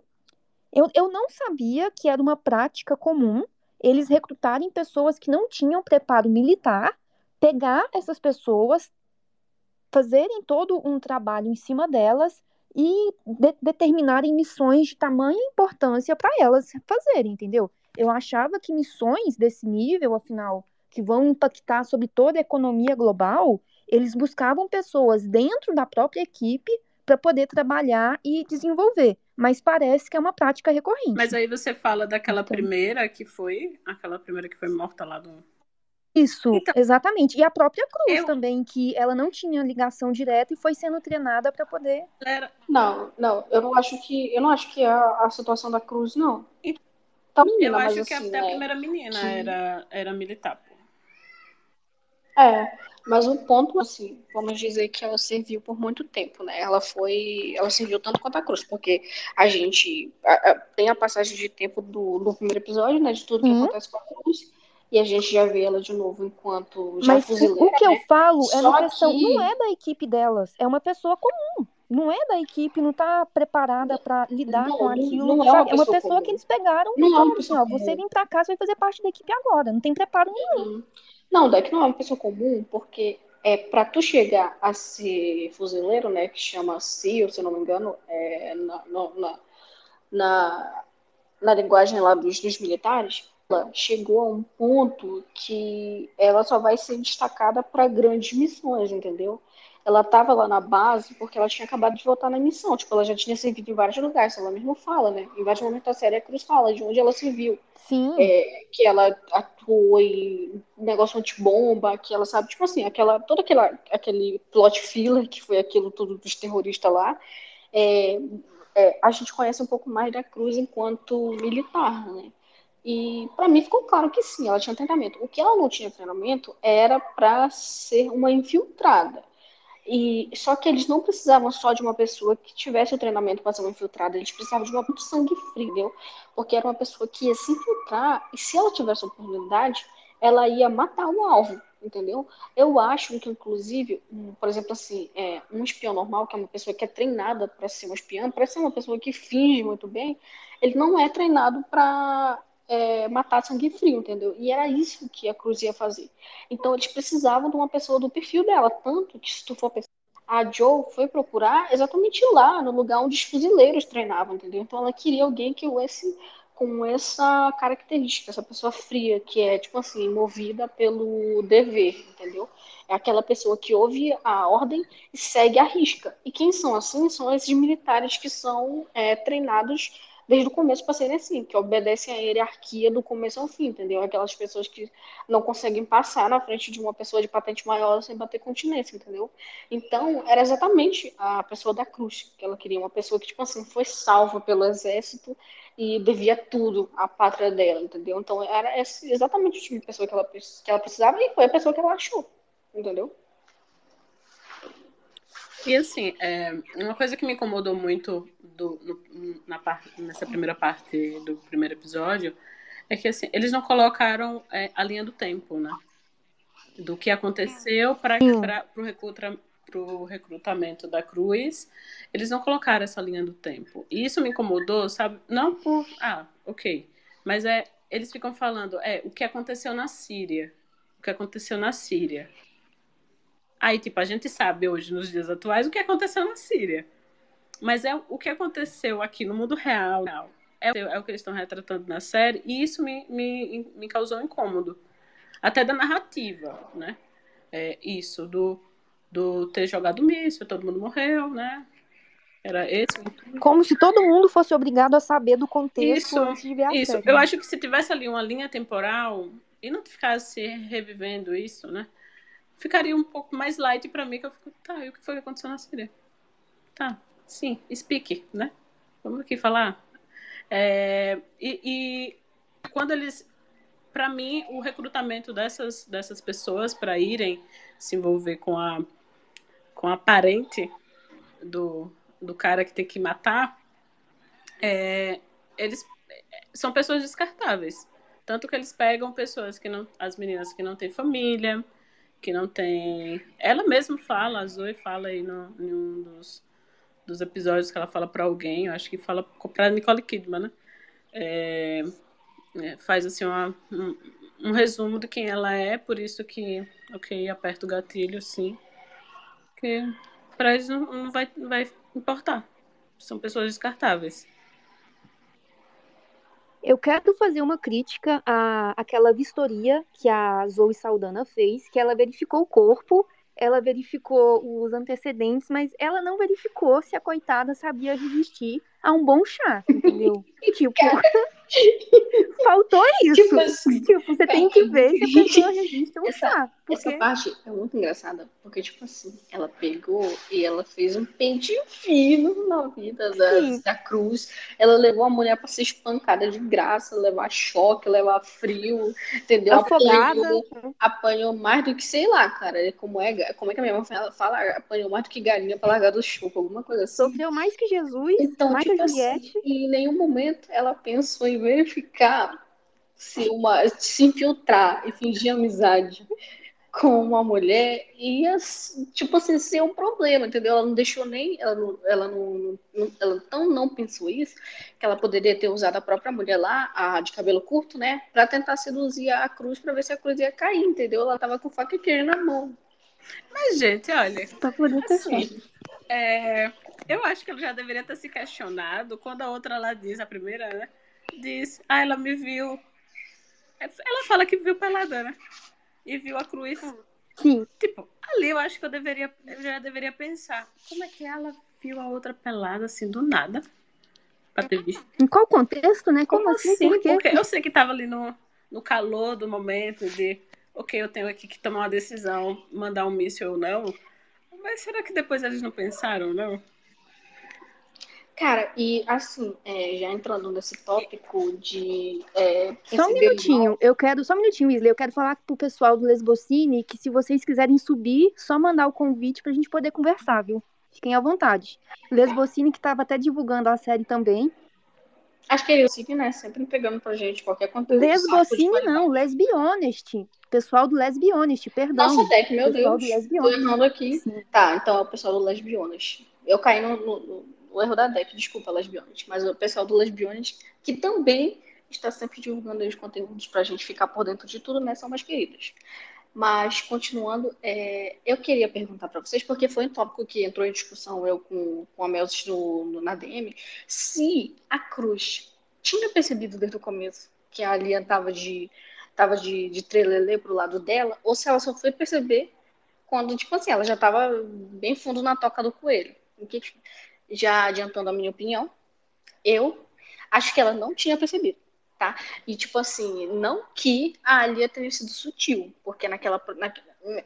eu, eu não sabia que era uma prática comum eles recrutarem pessoas que não tinham preparo militar, pegar essas pessoas, fazerem todo um trabalho em cima delas e de, determinarem missões de tamanha importância para elas fazerem, entendeu? Eu achava que missões desse nível, afinal, que vão impactar sobre toda a economia global, eles buscavam pessoas dentro da própria equipe para poder trabalhar e desenvolver. Mas parece que é uma prática recorrente. Mas aí você fala daquela então, primeira que foi, aquela primeira que foi morta lá do. Isso, então, exatamente. E a própria Cruz eu... também, que ela não tinha ligação direta e foi sendo treinada para poder. Não, não, eu não acho que eu não acho que é a, a situação da Cruz não. Tá menina, eu acho que assim, até a primeira menina que... era, era militar. Pô. É, mas o ponto, assim, vamos dizer que ela serviu por muito tempo, né? Ela foi. Ela serviu tanto quanto a Cruz, porque a gente a, a, tem a passagem de tempo do, do primeiro episódio, né? De tudo que uhum. acontece com a Cruz. E a gente já vê ela de novo enquanto já Mas fuzileira, o que né? eu falo é uma questão, que... não é da equipe delas, é uma pessoa comum não é da equipe, não está preparada para lidar não, com aquilo. Não é, uma é, uma pessoa que eles pegaram e falaram assim, ó, você vem para cá, você vai fazer parte da equipe agora, não tem preparo nenhum. Uhum. Não, Deck não é uma pessoa comum, porque é para tu chegar a ser fuzileiro, né, que chama SEAL, se eu não me engano, é, na, na, na, na linguagem lá dos, dos militares, chegou a um ponto que ela só vai ser destacada para grandes missões, entendeu? Ela estava lá na base porque ela tinha acabado de voltar na missão. Tipo, ela já tinha servido em vários lugares, ela mesmo fala, né? Em vários momentos da série, a Cruz fala de onde ela serviu. Sim. É, que ela atuou em negócio antibomba, que ela sabe, tipo assim, aquela, todo aquela, aquele plot filler, que foi aquilo tudo dos terroristas lá. É, é, a gente conhece um pouco mais da Cruz enquanto militar, né? E para mim ficou claro que sim, ela tinha treinamento. O que ela não tinha treinamento era para ser uma infiltrada. E só que eles não precisavam só de uma pessoa que tivesse o treinamento para ser uma infiltrada, eles precisavam de uma muito sangue frio, entendeu? Porque era uma pessoa que ia se infiltrar e se ela tivesse oportunidade, ela ia matar o alvo, entendeu? Eu acho que, inclusive, um, por exemplo, assim, é, um espião normal, que é uma pessoa que é treinada para ser um espião, para ser uma pessoa que finge muito bem, ele não é treinado para é, matar sangue frio, entendeu? E era isso que a Cruz ia fazer. Então eles precisavam de uma pessoa do perfil dela, tanto que se tu for pensar, a Joe foi procurar exatamente lá, no lugar onde os fuzileiros treinavam, entendeu? Então ela queria alguém que esse com essa característica, essa pessoa fria, que é, tipo assim, movida pelo dever, entendeu? É aquela pessoa que ouve a ordem e segue a risca. E quem são assim? São esses militares que são é, treinados desde o começo para serem assim, que obedecem à hierarquia do começo ao fim, entendeu? Aquelas pessoas que não conseguem passar na frente de uma pessoa de patente maior sem bater continência, entendeu? Então, era exatamente a pessoa da cruz que ela queria, uma pessoa que, tipo assim, foi salva pelo exército e devia tudo à pátria dela, entendeu? Então, era exatamente o tipo de pessoa que ela, que ela precisava e foi a pessoa que ela achou, entendeu? E assim, é, uma coisa que me incomodou muito do, no, na parte, nessa primeira parte do primeiro episódio é que assim, eles não colocaram é, a linha do tempo, né? Do que aconteceu para o recruta, recrutamento da Cruz, eles não colocaram essa linha do tempo. E isso me incomodou, sabe? Não por. Ah, ok. Mas é. Eles ficam falando, é, o que aconteceu na Síria. O que aconteceu na Síria. Aí, tipo, a gente sabe hoje, nos dias atuais, o que aconteceu na Síria. Mas é o que aconteceu aqui no mundo real. É, é o que eles estão retratando na série. E isso me, me, me causou incômodo. Até da narrativa, né? É, isso, do, do ter jogado míssil, todo mundo morreu, né? Era esse. Como se todo mundo fosse obrigado a saber do contexto isso, antes de ver a isso. série. Eu acho que se tivesse ali uma linha temporal e não ficasse revivendo isso, né? Ficaria um pouco mais light para mim, que eu fico, tá, e o que foi que aconteceu na Síria? Tá, sim, speak, né? Vamos aqui falar. É, e, e quando eles, para mim, o recrutamento dessas, dessas pessoas para irem se envolver com a, com a parente do, do cara que tem que matar, é, eles são pessoas descartáveis. Tanto que eles pegam pessoas que não. As meninas que não têm família, que não tem. Ela mesma fala, a Zoe fala aí no, em um dos, dos episódios que ela fala para alguém, eu acho que fala para Nicole Kidman, né? É, é, faz assim uma, um, um, resumo de quem ela é, por isso que, ok, aperta o gatilho, sim. Porque para eles não, não, vai, não vai importar. São pessoas descartáveis. Eu quero fazer uma crítica à aquela vistoria que a Zoe Saldana fez, que ela verificou o corpo, ela verificou os antecedentes, mas ela não verificou se a coitada sabia resistir a um bom chá, entendeu? tipo, Faltou isso. Tipo, assim, tipo você tem que ver se a pessoa resiste ao essa, chá. Porque... Essa parte é muito engraçada, porque, tipo assim, ela pegou e ela fez um pente fino na vida da, da Cruz. Ela levou a mulher pra ser espancada de graça, levar choque, levar frio, entendeu? Afogada. Apanhou, apanhou mais do que, sei lá, cara, como é, como é que a minha mãe fala? fala apanhou mais do que galinha pra largar do chupo, alguma coisa assim. Sofreu mais que Jesus, então, mais tipo que Juliette. Assim, em nenhum momento ela pensou em verificar se uma se infiltrar e fingir amizade com uma mulher ia tipo assim ser um problema, entendeu? Ela não deixou nem ela não, ela não, não ela tão não pensou isso que ela poderia ter usado a própria mulher lá, a de cabelo curto, né, para tentar seduzir a Cruz para ver se a Cruz ia cair, entendeu? Ela tava com faca e queijo na mão. Mas gente, olha, tá por assim, é, eu acho que ela já deveria ter se questionado quando a outra lá diz, a primeira, né? Diz, ah, ela me viu Ela fala que viu pelada, né? E viu a cruz. Sim. Tipo, ali eu acho que eu deveria, eu já deveria pensar, como é que ela viu a outra pelada assim do nada? Pra ter visto. Em qual contexto, né? Como, Como assim? assim? Por quê? Porque eu sei que tava ali no, no calor do momento de, ok, eu tenho aqui que tomar uma decisão, mandar um míssil ou não. Mas será que depois eles não pensaram, não? Cara, e assim, é, já entrando nesse tópico de. é, Só um minutinho, eu quero, só um minutinho, Wesley. Eu quero falar pro pessoal do Lesbocine que se vocês quiserem subir, só mandar o convite pra gente poder conversar, viu? Fiquem à vontade. Lesbocine que tava até divulgando a série também. Acho que ele é né? Sempre pegando pra gente qualquer conteúdo. Lesbocine não, Lesbionest. Pessoal do Lesbionest, perdão. Nossa, Deck, meu pessoal Deus. do Tô Lesbionest. errando aqui. Sim. Tá, então é o pessoal do Lesbionas. Eu caí no, no- no- no erro da Deck, desculpa, Lesbionas. Mas o pessoal do Lesbionas, que também está sempre divulgando os conteúdos pra gente ficar por dentro de tudo, né? São mais queridas. Mas, continuando, é, eu queria perguntar pra vocês, porque foi um tópico que entrou em discussão eu com, com a Melsis no, no- na DM, se a Cruz tinha percebido desde o começo que a Lian tava de, tava de, de trelelê pro lado dela, ou se ela só foi perceber quando, tipo assim, ela já tava bem fundo na toca do coelho. O que- Já adiantando a minha opinião, eu acho que ela não tinha percebido, tá? E, tipo assim, não que a Alia tenha sido sutil, porque naquela, na,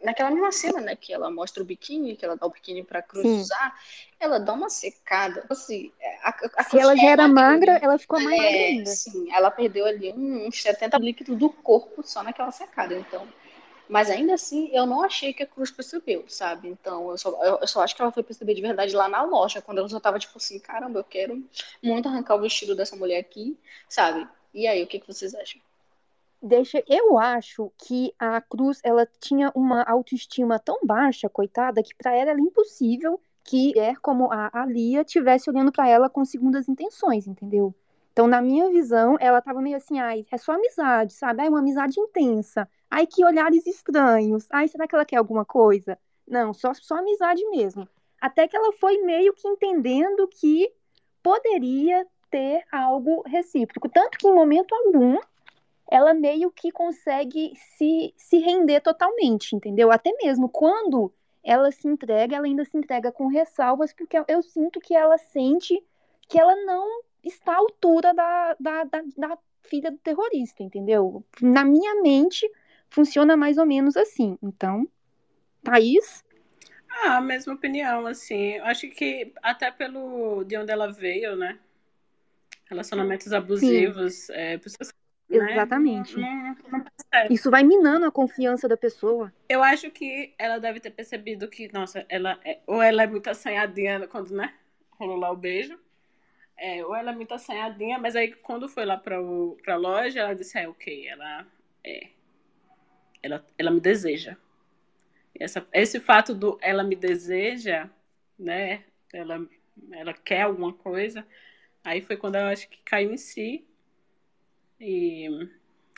naquela mesma cena, né, que ela mostra o biquíni, que ela dá o biquíni pra Cruz Sim. usar, ela dá uma secada. Assim, a, a, a Se ela já era magra, ali. ela ficou mais magra É, ainda. sim, ela perdeu ali uns 70 líquidos do corpo só naquela secada, então. Mas ainda assim, eu não achei que a Cruz percebeu, sabe? Então, eu só, eu, só acho que ela foi perceber de verdade lá na loja, quando ela já tava tipo assim, caramba, eu quero muito arrancar o vestido dessa mulher aqui, sabe? E aí, o que, que vocês acham? Deixa, eu acho que a Cruz ela tinha uma autoestima tão baixa, coitada, que pra ela era impossível que é como a, a Lia tivesse olhando pra ela com segundas intenções, entendeu? Então, na minha visão, ela tava meio assim, ai, é só amizade, sabe? Ai, uma amizade intensa. Ai, que olhares estranhos. Ai, será que ela quer alguma coisa? Não, só, só amizade mesmo. Até que ela foi meio que entendendo que poderia ter algo recíproco. Tanto que em momento algum ela meio que consegue se, se render totalmente, entendeu? Até mesmo quando ela se entrega, ela ainda se entrega com ressalvas, porque eu, sinto que ela sente que ela não está à altura da, da, da, da filha do terrorista, entendeu? Na minha mente, funciona mais ou menos assim. Então, Thaís? Ah, a mesma opinião, assim. Eu acho que até pelo de onde ela veio, né? Relacionamentos abusivos, é, pessoas, né? Exatamente. Não, não percebe. Isso vai minando a confiança da pessoa. Eu acho que ela deve ter percebido que, nossa, ela é, ou ela é muito assanhadinha quando, né? Rolou lá o beijo. É, ou ela é muito assanhadinha, mas aí quando foi lá pra, o, pra loja, ela disse, é, ok, ela é. Ela, ela me deseja. Essa, esse fato do ela me deseja, né? Ela, ela quer alguma coisa. Aí foi quando eu acho que caiu em si. E,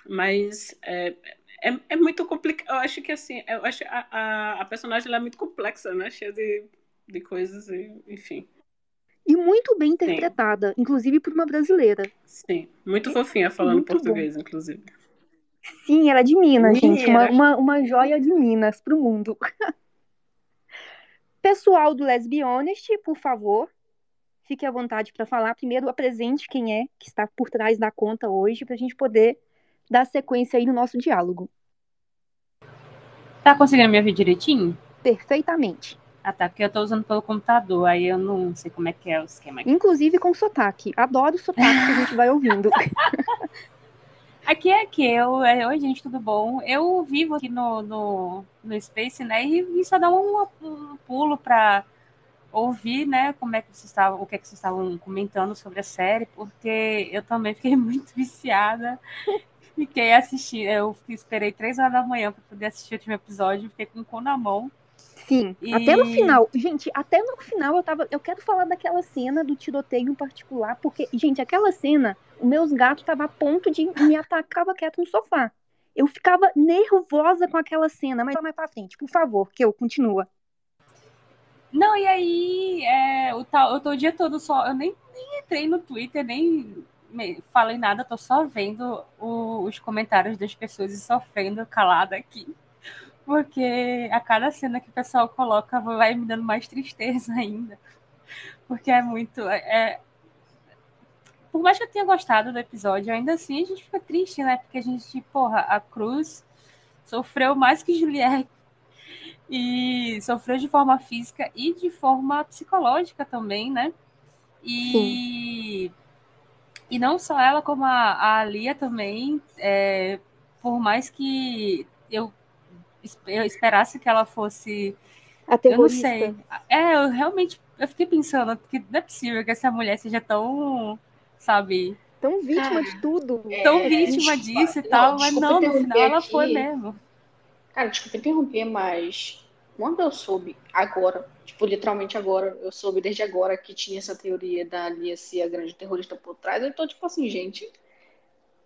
mas é, é, é muito complicado. Eu acho que assim, eu acho a, a, a personagem ela é muito complexa, né? Cheia de, de coisas, e, enfim. E muito bem interpretada, inclusive por uma brasileira. Sim, muito fofinha falando Muito português, inclusive. Sim, ela é de Minas, gente. Uma, Mineira. uma, uma joia de Minas pro mundo. Pessoal do Lesbionest, por favor, fique à vontade para falar. Primeiro, apresente quem é que está por trás da conta hoje, para a gente poder dar sequência aí no nosso diálogo. Tá conseguindo me ouvir direitinho? Perfeitamente. Ah, tá, porque eu tô usando pelo computador, aí eu não sei como é que é o esquema aqui. Inclusive com sotaque. Adoro o sotaque que a gente vai ouvindo. Aqui é que eu. é, Oi, gente, tudo bom? Eu vivo aqui no, no, no Space, né? E só dar um, um pulo pra ouvir, né, como é que vocês estavam, o que é que vocês estavam comentando sobre a série, porque eu também fiquei muito viciada. Fiquei assistindo, eu esperei três horas da manhã para poder assistir o último episódio, fiquei com o cu na mão. Sim, E- até no final. Gente, até no final eu tava. Eu quero falar daquela cena do tiroteio em particular, porque, gente, aquela cena, os meus gatos estavam a ponto de me atacar, quieto no sofá. Eu ficava nervosa com aquela cena, mas mais pra frente, por favor, que eu continua. Não, e aí, é, o tal, eu tô o dia todo só, eu nem, nem entrei no Twitter, nem falei nada, tô só vendo o, os comentários das pessoas e sofrendo calada aqui. Porque a cada cena que o pessoal coloca vai me dando mais tristeza ainda. Porque é muito. É... Por mais que eu tenha gostado do episódio, ainda assim a gente fica triste, né? Porque a gente, porra, a Cruz sofreu mais que Juliette e sofreu de forma física e de forma psicológica também, né? E, e não só ela, como a, a Lia também, é, por mais que eu, eu esperasse que ela fosse. Eu não sei. É, eu realmente eu fiquei pensando que não é possível que essa mulher seja tão, sabe, tão vítima de tudo. Tão é, vítima disso e tal, mas não, no final ela foi mesmo. Cara, desculpa interromper, mas quando eu soube agora, tipo, literalmente agora, eu soube desde agora que tinha essa teoria da Lia ser a grande terrorista por trás, eu tô tipo assim, gente,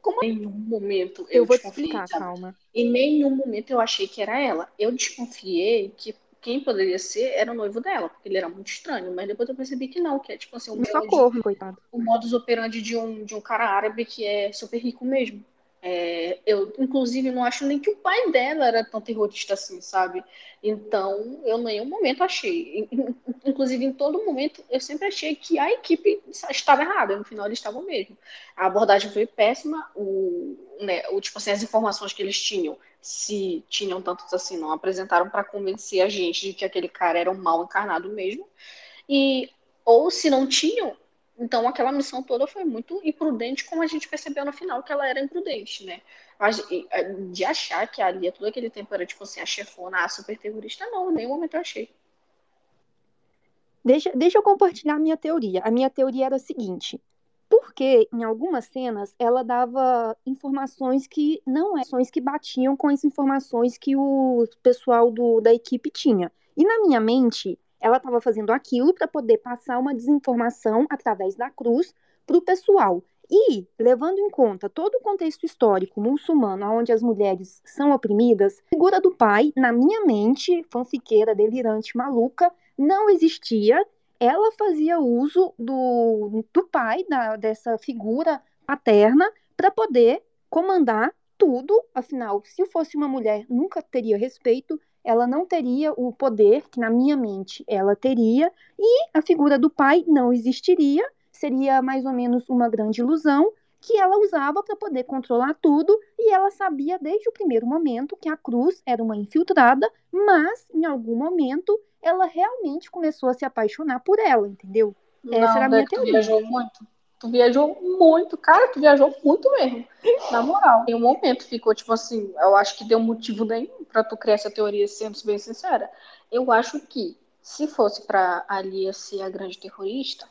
como em nenhum momento eu, eu vou te explicar, calma. Em nenhum momento eu achei que era ela. Eu desconfiei que quem poderia ser era o noivo dela, porque ele era muito estranho, mas depois eu percebi que não, que é tipo assim, o, socorro, coitado. o modus operandi de um, de um cara árabe que é super rico mesmo. É, eu, inclusive, não acho nem que o pai dela era tão terrorista assim, sabe? Então, eu em nenhum momento achei. Inclusive, em todo momento, eu sempre achei que a equipe estava errada. No final, eles estavam mesmo. A abordagem foi péssima. O, né, o, tipo assim, as informações que eles tinham, se tinham tantos assim, não apresentaram para convencer a gente de que aquele cara era um mal encarnado mesmo. E, ou se não tinham, então, aquela missão toda foi muito imprudente, como a gente percebeu no final que ela era imprudente, né? De achar que a Lia, todo aquele tempo, era tipo assim, a chefona, a super terrorista, não, em nenhum momento eu achei. Deixa, deixa eu compartilhar a minha teoria. A minha teoria era a seguinte: porque em algumas cenas ela dava informações que não eram que batiam com as informações que o pessoal do, da equipe tinha. E na minha mente, ela estava fazendo aquilo para poder passar uma desinformação através da cruz para o pessoal. E, levando em conta todo o contexto histórico muçulmano, onde as mulheres são oprimidas, a figura do pai, na minha mente, fanfiqueira, delirante, maluca, não existia. Ela fazia uso do, do pai, da, dessa figura paterna, para poder comandar tudo. Afinal, se fosse uma mulher, nunca teria respeito, ela não teria o poder que na minha mente ela teria e a figura do pai não existiria, seria mais ou menos uma grande ilusão que ela usava para poder controlar tudo e ela sabia desde o primeiro momento que a Cruz era uma infiltrada, mas em algum momento ela realmente começou a se apaixonar por ela, entendeu? Essa não, era a minha teoria. Viajou muito. Tu viajou muito, cara, tu viajou muito mesmo. Na moral. Em um momento ficou tipo assim, eu acho que deu motivo nenhum para tu criar essa teoria, sendo bem sincera. Eu acho que se fosse para a Lia ser a grande terrorista,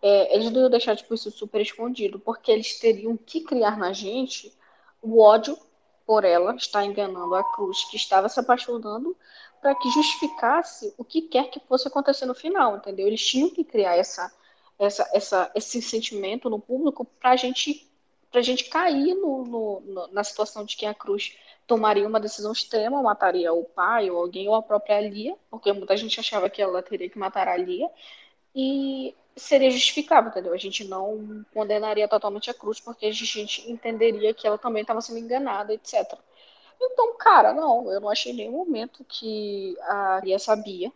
é, eles não iam deixar tipo, isso super escondido, porque eles teriam que criar na gente o ódio por ela estar enganando a Cruz, que estava se apaixonando, para que justificasse o que quer que fosse acontecer no final, entendeu? Eles tinham que criar essa essa, essa, esse sentimento no público para gente a gente cair no, no, na situação de que a Cruz tomaria uma decisão extrema, mataria o pai ou alguém ou a própria Lia, porque muita gente achava que ela teria que matar a Lia, e seria justificável, entendeu? A gente não condenaria totalmente a Cruz, porque a gente entenderia que ela também estava sendo enganada, etc. Então, cara, não, eu não achei nenhum momento que a Lia sabia.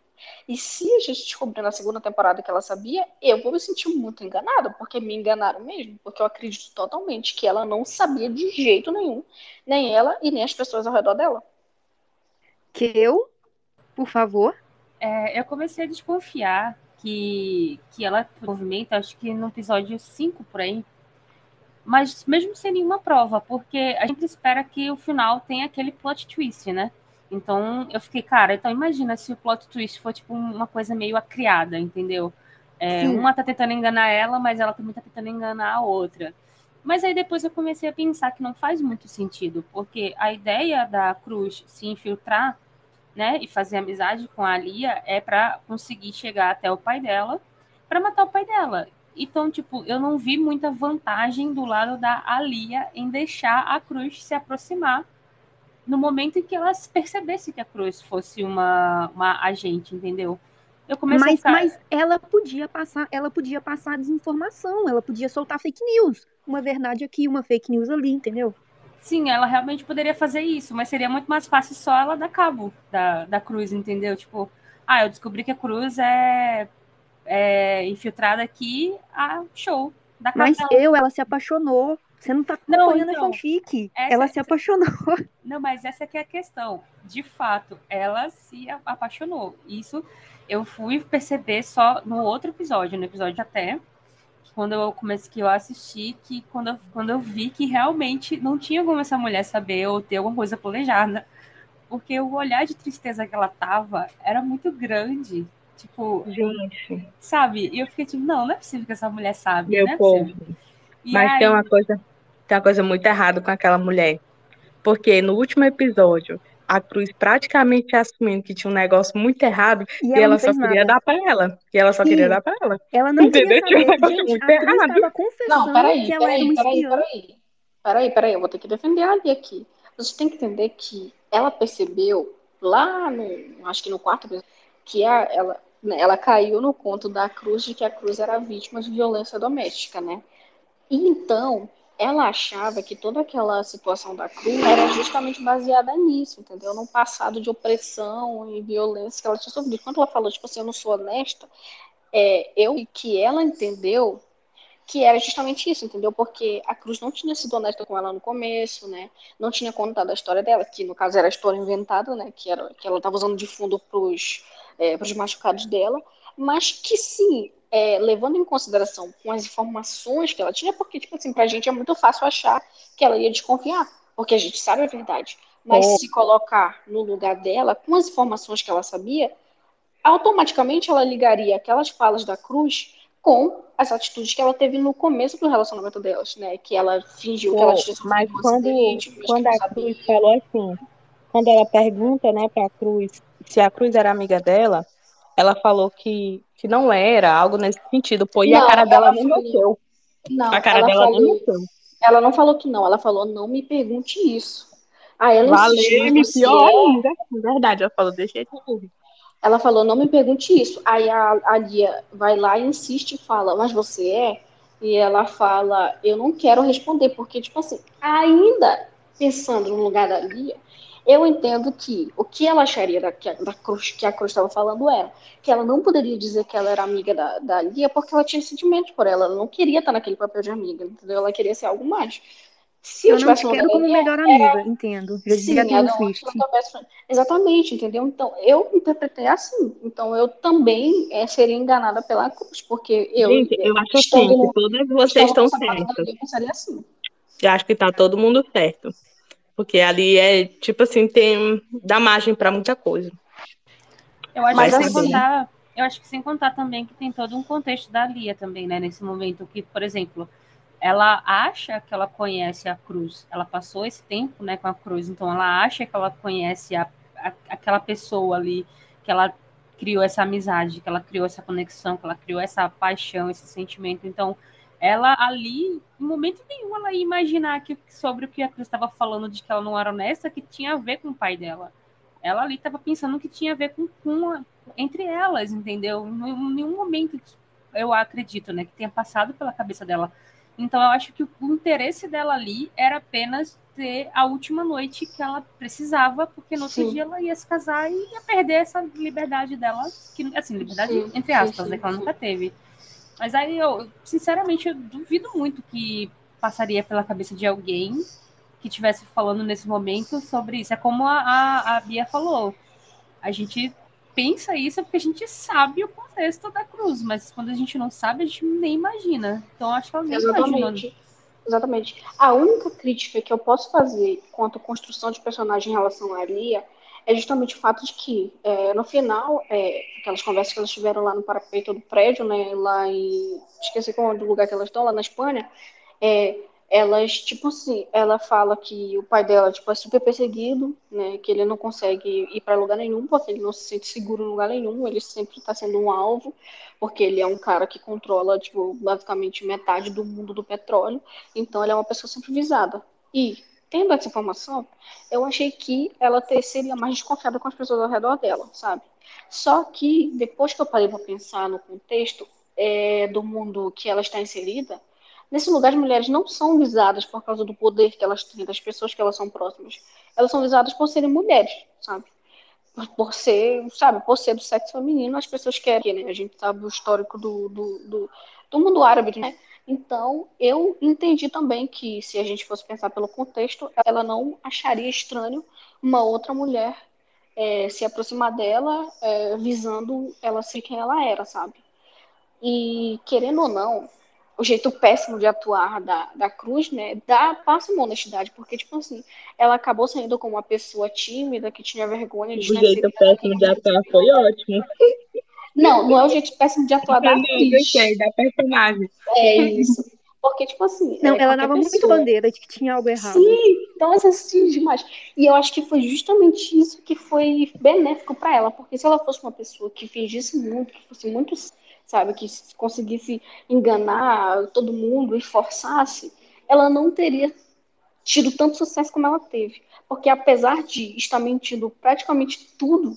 E se a gente descobrir na segunda temporada que ela sabia, eu vou me sentir muito enganada, porque me enganaram mesmo, porque eu acredito totalmente que ela não sabia de jeito nenhum, nem ela e nem as pessoas ao redor dela. Que eu, por favor? É, eu comecei a desconfiar que, que ela movimenta, acho que no episódio 5 por aí, mas mesmo sem nenhuma prova, porque a gente espera que o final tenha aquele plot twist, né? Então eu fiquei, cara, então imagina se o plot twist for tipo uma coisa meio acriada, entendeu? É, uma tá tentando enganar ela, mas ela também tá tentando enganar a outra. Mas aí depois eu comecei a pensar que não faz muito sentido, porque a ideia da Cruz se infiltrar, né, e fazer amizade com a Lia é para conseguir chegar até o pai dela, para matar o pai dela. Então, tipo, eu não vi muita vantagem do lado da Alia em deixar a Cruz se aproximar no momento em que ela percebesse que a Cruz fosse uma, uma agente, entendeu? Eu comecei Mas, a ficar... mas ela podia passar, ela podia passar desinformação, ela podia soltar fake news. Uma verdade aqui, uma fake news ali, entendeu? Sim, ela realmente poderia fazer isso, mas seria muito mais fácil só ela dar cabo da, da Cruz, entendeu? Tipo, ah, eu descobri que a Cruz é, é infiltrada aqui, ah, show. Dá cabo Mas eu, ela se apaixonou. Você não tá Não, acompanhando então, a fanfic. essa- Ela se apaixonou. Não, mas essa que é a questão. De fato, ela se a- apaixonou. Isso eu fui perceber só no outro episódio, no episódio até, quando eu comecei que eu assisti, que quando eu, quando eu vi que realmente não tinha como essa mulher saber ou ter alguma coisa planejada. Porque o olhar de tristeza que ela tava era muito grande. Tipo, Gente, sabe? E eu fiquei tipo, não, não é possível que essa mulher sabe, meu é povo. E Mas aí, tem uma coisa, tem uma coisa muito errada com aquela mulher. Porque no último episódio, a Cruz praticamente assumindo que tinha um negócio muito errado E e ela, ela não só fez queria nada. dar pra ela. E ela só Sim. queria dar pra ela. Ela não Entendeu? queria Tinha um negócio Gente, muito errado. Não, peraí, que ela era peraí, peraí, peraí. Peraí, peraí, eu vou ter que defender a Ali aqui. Você tem que entender que ela percebeu lá no, acho que no quarto que a, ela, né, ela caiu no conto da Cruz de que a Cruz era vítima de violência doméstica, né? E então, ela achava que toda aquela situação da Cruz era justamente baseada nisso, entendeu? Num passado de opressão e violência que ela tinha sofrido. Quando ela falou, tipo assim, eu não sou honesta, é, eu que ela entendeu que era justamente isso, entendeu? Porque a Cruz não tinha sido honesta com ela no começo, né? Não tinha contado a história dela, que no caso era a história inventada, né? Que, era, que ela estava usando de fundo pros, é, pros machucados dela, mas que sim, é, levando em consideração com as informações que ela tinha, porque, tipo assim, pra gente é muito fácil achar que ela ia desconfiar, porque a gente sabe a verdade. Mas se colocar no lugar dela, com as informações que ela sabia, automaticamente ela ligaria aquelas falas da Cruz com as atitudes que ela teve no começo do relacionamento delas, né? Que ela fingiu que ela tinha mas quando, quando a sabia. Cruz falou assim, quando ela pergunta, né, pra Cruz se a Cruz era amiga dela, ela falou que, que não era, algo nesse sentido, pô, e a Não, cara dela falou- mexeu. Não, A cara ela dela falou, mexeu. ela não falou que não, ela falou, não me pergunte isso. Aí ela Valeu, você pior é ainda. Verdade, ela falou, deixa ele ir. Ela falou, não me pergunte isso. Aí a, a Lia vai lá e insiste e fala, mas você é? E ela fala, eu não quero responder, porque, tipo assim, ainda pensando no lugar da Lia, eu entendo que o que ela acharia da, que a- da Cruz, que a Cruz estava falando era que ela não poderia dizer que ela era amiga da, da Lia porque ela tinha sentimentos por ela. Ela não queria estar naquele papel de amiga, entendeu? Ela queria ser algo mais. Se Eu não tivesse te quero como melhor amiga, entendo. Já dizia Sim, ela não friend. Exatamente, entendeu? Então, eu interpretei assim. Então, eu também eh, seria enganada pela Cruz, porque eu, Gente, eu acho estando assim, no, que todas vocês estão certas. Eu pensaria assim. Eu acho que tá todo mundo certo. Porque ali é, tipo assim, tem. dá margem pra muita coisa. Eu acho Mas que sem assim- contar, eu acho que sem contar também que tem todo um contexto da Lia também, né? Nesse momento que, por exemplo, ela acha que ela conhece a Cruz. Ela passou esse tempo, né, com a Cruz, então ela acha que ela conhece a, a- aquela pessoa ali, que ela criou essa amizade, que ela criou essa conexão, que ela criou essa paixão, esse sentimento. Então, ela ali, em momento nenhum, ela ia imaginar que sobre o que a Cruz estava falando de que ela não era honesta, que tinha a ver com o pai dela. Ela ali estava pensando que tinha a ver com, com a- entre elas, entendeu? Em nenhum momento eu acredito, né, que tenha passado pela cabeça dela. Então eu acho que o, o interesse dela ali era apenas ter a última noite que ela precisava, porque no outro Sim. dia ela ia se casar e ia perder essa liberdade dela, que assim, liberdade Sim, entre aspas, sim, né, que ela nunca teve. Mas aí eu, sinceramente, eu duvido muito que passaria pela cabeça de alguém que estivesse falando nesse momento sobre isso. É como a, a, a Bia falou. A gente pensa isso porque a gente sabe o contexto da cruz, mas quando a gente não sabe, a gente nem imagina. Então acho que nem imaginou. Exatamente. Exatamente. A única crítica que eu posso fazer quanto à construção de personagem em relação à Lia é justamente o fato de que, é, no final, é, aquelas conversas que elas tiveram lá no parapeito do prédio, né, lá em. Esqueci qual é o lugar que elas estão, lá na Espanha, é, elas, tipo assim, ela fala que o pai dela, tipo, é super perseguido, né, que ele não consegue ir para lugar nenhum, porque ele não se sente seguro em lugar nenhum, ele sempre está sendo um alvo, porque ele é um cara que controla, tipo, basicamente metade do mundo do petróleo, então ele é uma pessoa sempre visada. E, tendo essa informação, eu achei que ela ter, seria mais desconfiada com as pessoas ao redor dela, sabe? Só que, depois que eu parei para pensar no contexto é, do mundo que ela está inserida, nesse lugar as mulheres não são visadas por causa do poder que elas têm, das pessoas que elas são próximas. Elas são visadas por serem mulheres, sabe? Por ser, sabe, por ser do sexo feminino, as pessoas querem, né? A gente sabe o histórico do, do, do, do mundo árabe, né? Então, eu entendi também que, se a gente fosse pensar pelo contexto, ela não acharia estranho uma outra mulher é, se aproximar dela, é, visando ela ser quem ela era, sabe? E, querendo ou não, o jeito péssimo de atuar da, da Cruz, né, dá, passa uma honestidade, porque, tipo assim, ela acabou saindo como uma pessoa tímida, que tinha vergonha de... O jeito péssimo de atuar foi ótimo. Não, não é o jeito péssimo de atuar da atriz. Sei, da personagem. É isso. Porque, tipo assim. Não, é, ela dava pessoa... muito bandeira de que tinha algo errado. Sim, então assim demais. E eu acho que foi justamente isso que foi benéfico para ela. Porque se ela fosse uma pessoa que fingisse muito, que fosse muito, sabe, que conseguisse enganar todo mundo e forçasse, ela não teria tido tanto sucesso como ela teve. Porque apesar de estar mentindo praticamente tudo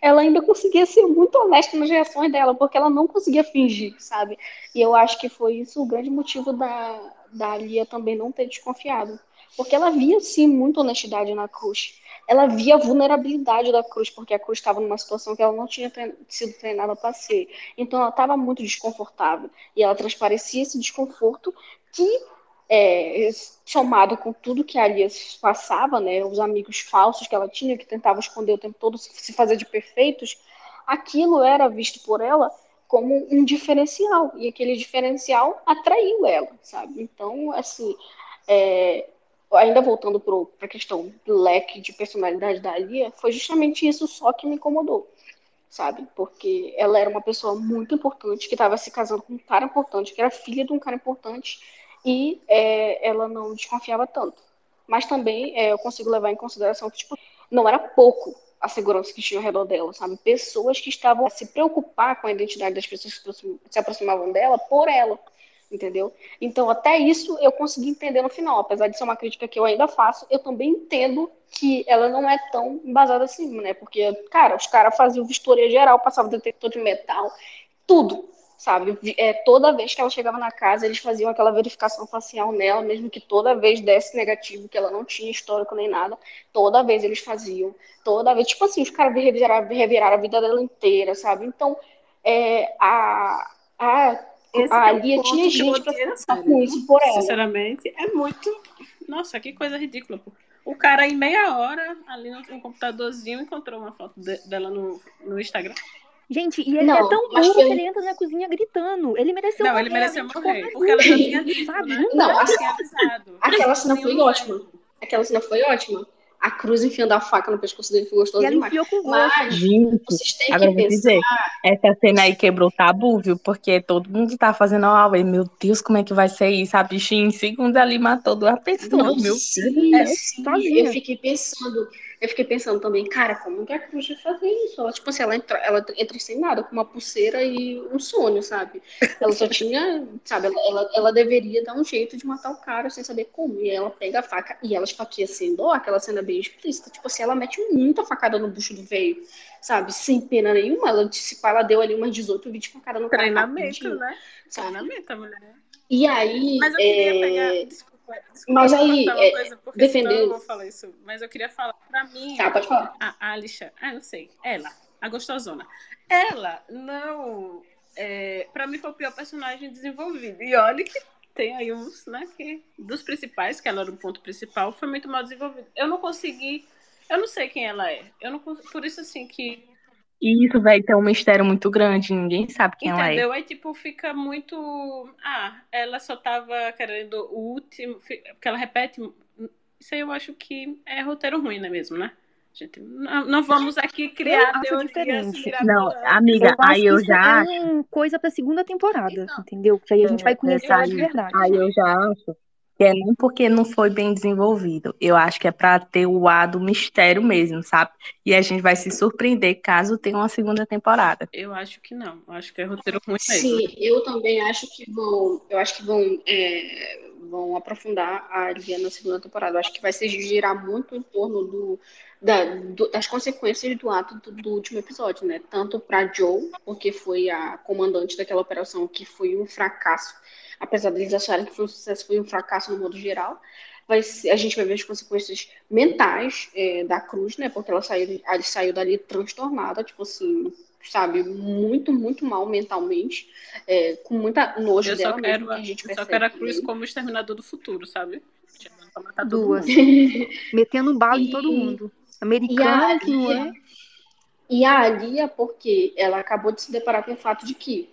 ela ainda conseguia ser muito honesta nas reações dela, porque ela não conseguia fingir, sabe? E eu acho que foi isso o grande motivo da, da Lia também não ter desconfiado. Porque ela via, sim, muita honestidade na Cruz. Ela via a vulnerabilidade da Cruz, porque a Cruz estava numa situação que ela não tinha trein sido treinada para ser. Então ela estava muito desconfortável. E ela transparecia esse desconforto que é, somado com tudo que a Alias passava, né, os amigos falsos que ela tinha, que tentavam esconder o tempo todo, se fazer de perfeitos, aquilo era visto por ela como um diferencial, e aquele diferencial atraiu ela, sabe? Então, assim, é, ainda voltando para a questão do leque de personalidade da Alia, foi justamente isso só que me incomodou, sabe? Porque ela era uma pessoa muito importante, que estava se casando com um cara importante, que era filha de um cara importante, e é, ela não desconfiava tanto. Mas também é, eu consigo levar em consideração que tipo, não era pouco a segurança que tinha ao redor dela, sabe? Pessoas que estavam a se preocupar com a identidade das pessoas que se aproximavam dela por ela, entendeu? Então, até isso eu consegui entender no final. Apesar de ser uma crítica que eu ainda faço, eu também entendo que ela não é tão embasada assim, né? Porque, cara, os caras faziam vistoria geral, passavam detector de metal, tudo sabe? É, toda vez que ela chegava na casa, eles faziam aquela verificação facial nela, mesmo que toda vez desse negativo, que ela não tinha histórico nem nada, toda vez eles faziam, toda vez, tipo assim, os caras reviraram, reviraram a vida dela inteira, sabe? Então, é, a, a, Esse a é Lia tinha gente pra ficar com isso por ela. Sinceramente, é muito. Nossa, que coisa ridícula, pô. O cara, em meia hora, ali no, no computadorzinho, encontrou uma foto de, dela no, no Instagram. Gente, e ele não, é tão burro que ele... entra na cozinha gritando. Ele mereceu não, morrer. Não, ele mereceu morrer. Porque ela já tinha dito, sabe? né? Não, ela a... tinha avisado. Aquela cena foi ótima. Aquela cena foi ótima. A cruz enfiando a faca no pescoço dele foi gostoso e ela demais. Mas, Gente, vocês têm agora que vou pensar... dizer, essa cena aí quebrou o tabu, viu? Porque todo mundo tá fazendo aula e, meu Deus, como é que vai ser isso? A bichinha em segundos ali matou duas pessoas, Não, meu sim, Deus. sim. sozinha. Eu fiquei pensando, eu fiquei pensando também, cara, como que a Cruz vai fazer isso? Ela, tipo assim, ela entra, ela entra sem nada, com uma pulseira e um sonho, sabe? Ela só tinha, sabe, ela, ela, ela deveria dar um jeito de matar o cara sem saber como. E ela pega a faca e ela esfaqueia sem dó, aquela cena bem explícita. Tipo assim, ela mete muita facada no bucho do veio, sabe? Sem pena nenhuma. Ela, se ela deu ali umas 18, 20 facadas no cara. Treinamento, né? sabe? Treinamento, mulher. E aí. Mas eu queria é, pegar. Desculpa, desculpa Mas aí, é, coisa, porque defender- eu vou falar isso. Mas eu queria falar, pra mim, Tá, pode falar. a Alisha, ah, não sei, ela, a gostosona. Ela não. É, pra mim foi o pior personagem desenvolvido. E olha que tem aí uns, né, que dos principais, que ela era o ponto principal, foi muito mal desenvolvido. Eu não consegui. Eu não sei quem ela é. Eu não Por isso, assim, que. E isso vai ter um mistério muito grande, ninguém sabe quem ela é. Entendeu? Aí, tipo, fica muito. Ah, ela só tava querendo o último. Porque ela repete. Isso aí eu acho que é roteiro ruim, não é mesmo, né? Gente, não, não vamos aqui criar teorias diferente. Não, amiga, Eu aí que eu já é acho. coisa pra segunda temporada, Então. entendeu? Porque aí a gente vai conhecer Essa ela de aí, verdade. aí eu já acho que é nem porque não foi bem desenvolvido. Eu acho que é pra ter o ar do mistério mesmo, sabe? E a gente vai se surpreender caso tenha uma segunda temporada. Eu acho que não. Eu acho que é roteiro ruim mesmo. Sim, eu também acho que vão, eu acho que vão é, vão aprofundar a Alia na segunda temporada. Eu acho que vai se girar muito em torno do, da, do, das consequências do ato do, do, último episódio, né? Tanto para Joe, porque foi a comandante daquela operação que foi um fracasso, apesar deles acharem que foi um sucesso, foi um fracasso no modo geral. Vai ser, a gente vai ver as consequências mentais é, da Cruz, né? Porque ela saiu, ela saiu dali transtornada, tipo assim, sabe, muito, muito mal mentalmente, é, com muita nojo eu dela só quero, mesmo, que a gente eu percebe. só quero a Cruz também. como exterminador do futuro, sabe? Todo Duas. mundo. Metendo bala em E- todo mundo. E Americano, a que não é. E a Alia, porque ela acabou de se deparar com o fato de que,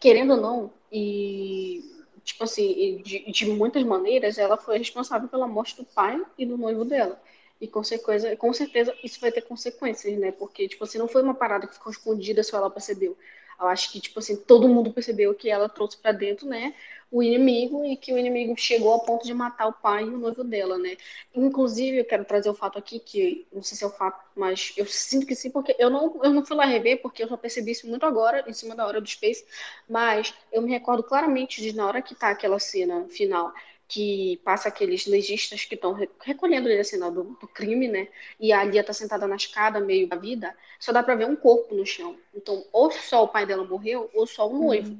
querendo ou não, e tipo assim, de, de muitas maneiras, ela foi responsável pela morte do pai e do noivo dela. E com certeza, com certeza isso vai ter consequências, né? Porque, tipo assim, não foi uma parada que ficou escondida, só ela percebeu. Eu acho que, tipo assim, todo mundo percebeu que ela trouxe pra dentro, né, o inimigo e que o inimigo chegou ao ponto de matar o pai e o noivo dela, né? Inclusive, eu quero trazer o fato aqui que, não sei se é o fato, mas eu sinto que sim, porque eu não, eu não fui lá rever, porque eu só percebi isso muito agora, em cima da hora do Space, mas eu me recordo claramente de na hora que tá aquela cena final, que passa aqueles legistas que estão recolhendo ele, a cena do, do crime, né? E a Lia tá sentada na escada, meio da vida, só dá pra ver um corpo no chão. Então, ou só o pai dela morreu, ou só o noivo.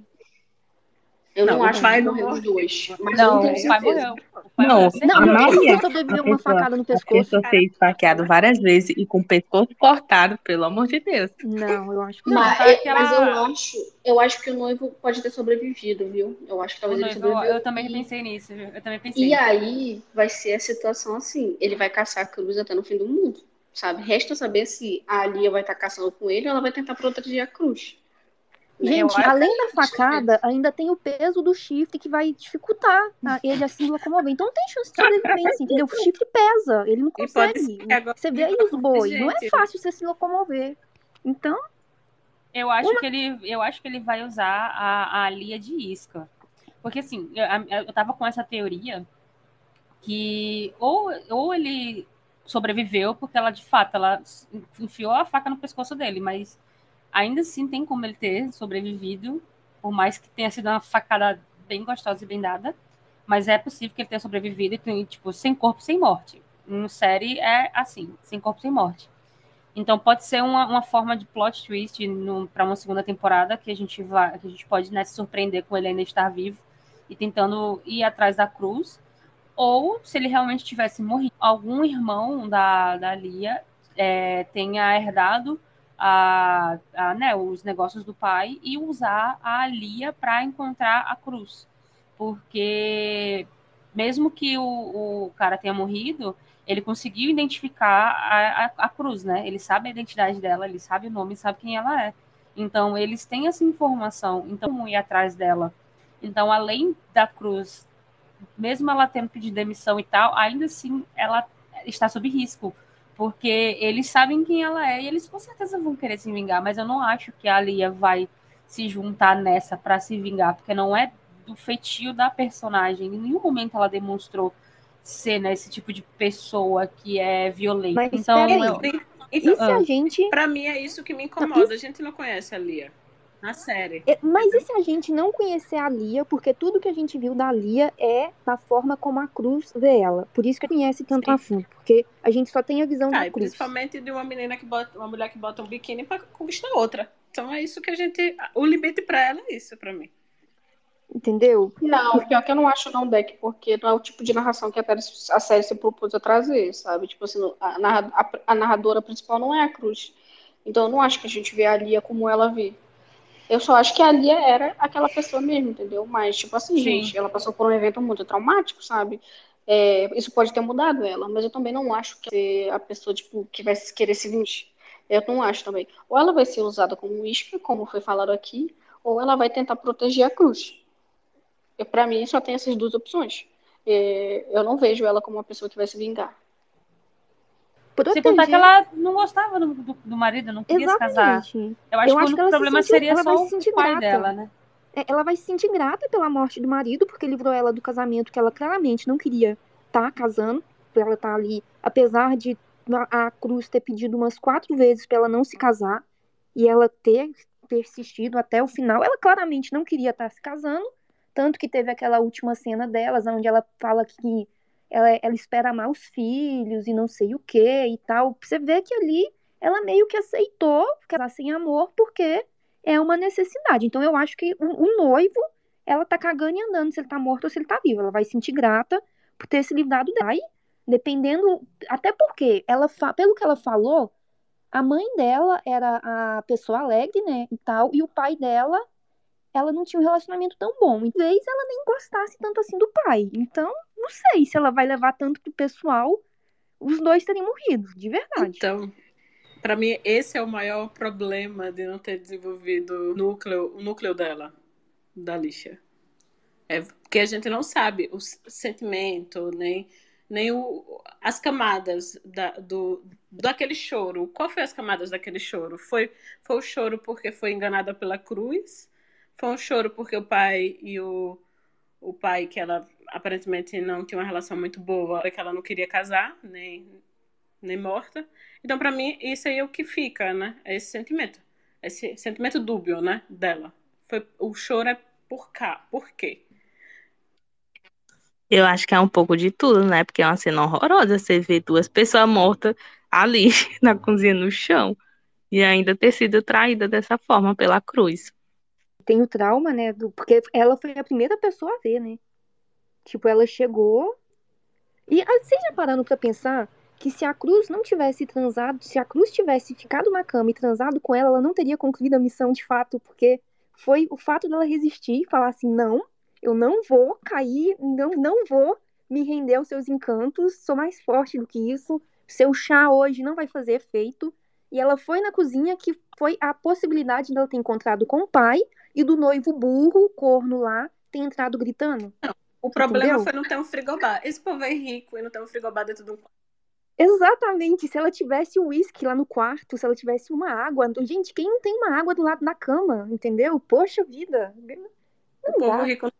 Eu não, Não, acho pai que não morreu os dois. Mas Não, não o pai morreu. Não, a certeza. Não, ele Maria, sobreviveu a uma pessoa- facada no A pescoço. pessoa ser esfaqueado várias vezes e com o pescoço cortado, pelo amor de Deus. Não, eu acho que não. Mas, tá é- aquela- mas eu acho, eu acho que o noivo pode ter sobrevivido, viu? Eu acho que talvez ele noivo, sobreviveu. eu também pensei nisso, viu? Eu também pensei. E aí vai ser a situação assim, ele vai caçar a cruz até no fim do mundo, sabe? Resta saber se a Alia vai estar caçando com ele ou ela vai tentar proteger a cruz. Né? Gente, além da facada, ainda tem o peso do chifre que vai dificultar tá? ele assim locomover. Então não tem chance de sobrevivência, entendeu? O chifre pesa, ele não consegue. Você vê aí os bois, não é fácil você se locomover. Então, Eu acho que ele, eu acho que ele vai usar a, a Lia de isca. Porque assim, eu, a- eu tava com essa teoria que ou, ou ele sobreviveu porque ela de fato ela enfiou a faca no pescoço dele, mas ainda assim tem como ele ter sobrevivido, por mais que tenha sido uma facada bem gostosa e bem dada, mas é possível que ele tenha sobrevivido e tipo, sem corpo, sem morte. Em série é assim, sem corpo, sem morte. Então pode ser uma, uma forma de plot twist para uma segunda temporada que a gente vai, que a gente pode né, se surpreender com ele ainda estar vivo e tentando ir atrás da cruz, ou se ele realmente tivesse morrido, algum irmão da, da Lia é, tenha herdado a, a, né, os negócios do pai e usar a Lia para encontrar a cruz, porque mesmo que o, o cara tenha morrido, ele conseguiu identificar a, a, a, cruz, né? Ele sabe a identidade dela, ele sabe o nome, sabe quem ela é. Então, eles têm essa informação, então vão ir atrás dela. Então, além da cruz, mesmo ela tendo pedido demissão e tal, ainda assim ela está sob risco, porque eles sabem quem ela é e eles com certeza vão querer se vingar, mas eu não acho que a Lia vai se juntar nessa para se vingar, porque não é do feitio da personagem. Em nenhum momento ela demonstrou ser né, esse tipo de pessoa que é violenta. Mas então, peraí. eu, Então, e se a gente. pra mim é isso que me incomoda. A gente não conhece a Lia na série. É, Mas e se a gente não conhecer a Lia? Porque tudo que a gente viu da Lia é da forma como a Cruz vê ela. Por isso que conhece tanto Sim. a fundo. Porque a gente só tem a visão Ah, da e Cruz. principalmente de uma menina que bota, uma mulher que bota um biquíni pra conquistar outra. Então é isso que a gente. O limite pra ela é isso, pra mim. Entendeu? Não, pior que eu não acho não, Deck, porque não é o tipo de narração que a, série- a série se propôs a trazer, sabe? Tipo assim, a, narra- a- a narradora principal não é a Cruz. Então eu não acho que a gente vê a Lia como ela vê. Eu só acho que a Lia era aquela pessoa mesmo, entendeu? Mas, tipo assim, Sim. gente, ela passou por um evento muito traumático, sabe? É, isso pode ter mudado ela, mas eu também não acho que a pessoa, tipo, que vai querer se vingar. Eu não acho também. Ou ela vai ser usada como isca, como foi falado aqui, ou ela vai tentar proteger a cruz. Pra mim, só tem essas duas opções. É, eu não vejo ela como uma pessoa que vai se vingar. Sem contar que ela não gostava do, do, do marido, não queria se casar. Exatamente. Eu acho Eu que acho o que ela se problema sentiu- seria só se sentir o pai grata. dela, né? É, Ela vai se sentir grata pela morte do marido, porque livrou ela do casamento que ela claramente não queria estar casando. Pra ela estar ali, apesar de a Cruz ter pedido umas quatro vezes pra ela não se casar e ela ter persistido até o final. Ela claramente não queria estar se casando. Tanto que teve aquela última cena delas, onde ela fala que ela, ela espera amar os filhos e não sei o que e tal. Você vê que ali ela meio que aceitou ficar sem amor porque é uma necessidade. Então eu acho que o, o, noivo, ela tá cagando e andando se ele tá morto ou se ele tá vivo. Ela vai se sentir grata por ter se livrado dela. Aí, dependendo, até porque ela pelo que ela falou, a mãe dela era a pessoa alegre, né, e tal, e o pai dela ela não tinha um relacionamento tão bom. E talvez ela nem gostasse tanto assim do pai. Então, não sei se ela vai levar tanto pro pessoal. Os dois terem morrido, de verdade. Então, para mim, esse é o maior problema de não ter desenvolvido o núcleo, o núcleo dela, da lixa. É porque a gente não sabe o sentimento, nem, nem o, as camadas da, do, daquele choro. Qual foi as camadas daquele choro? Foi, foi o choro porque foi enganada pela cruz? Foi um choro porque o pai e o, o pai, que ela aparentemente não tinha uma relação muito boa, que ela não queria casar, nem, nem morta. Então, para mim, isso aí é o que fica, né? É esse sentimento. Esse sentimento dúbio, né? Dela. Foi, o choro é por cá. Por quê? Eu acho que é um pouco de tudo, né? Porque é uma cena horrorosa você ver duas pessoas mortas ali na cozinha no chão e ainda ter sido traída dessa forma pela cruz. Tem o trauma, né? Do, porque ela foi a primeira pessoa a ver, né? Tipo, ela chegou. E ah, vocês já parando pra pensar que se a Cruz não tivesse transado, se a Cruz tivesse ficado na cama e transado com ela, ela não teria concluído a missão de fato, porque foi o fato dela resistir e falar assim: não, eu não vou cair, não, não vou me render aos seus encantos, sou mais forte do que isso, seu chá hoje não vai fazer efeito. E ela foi na cozinha, que foi a possibilidade dela ter encontrado com o pai e do noivo burro, corno lá, ter entrado gritando. Não, o problema Entendeu? foi não ter um frigobar. Esse povo é rico e não ter um frigobar dentro de um Exatamente. Se ela tivesse o uísque lá no quarto, se ela tivesse uma água. Gente, quem não tem uma água do lado da cama, entendeu? Poxa vida. Não o povo rico.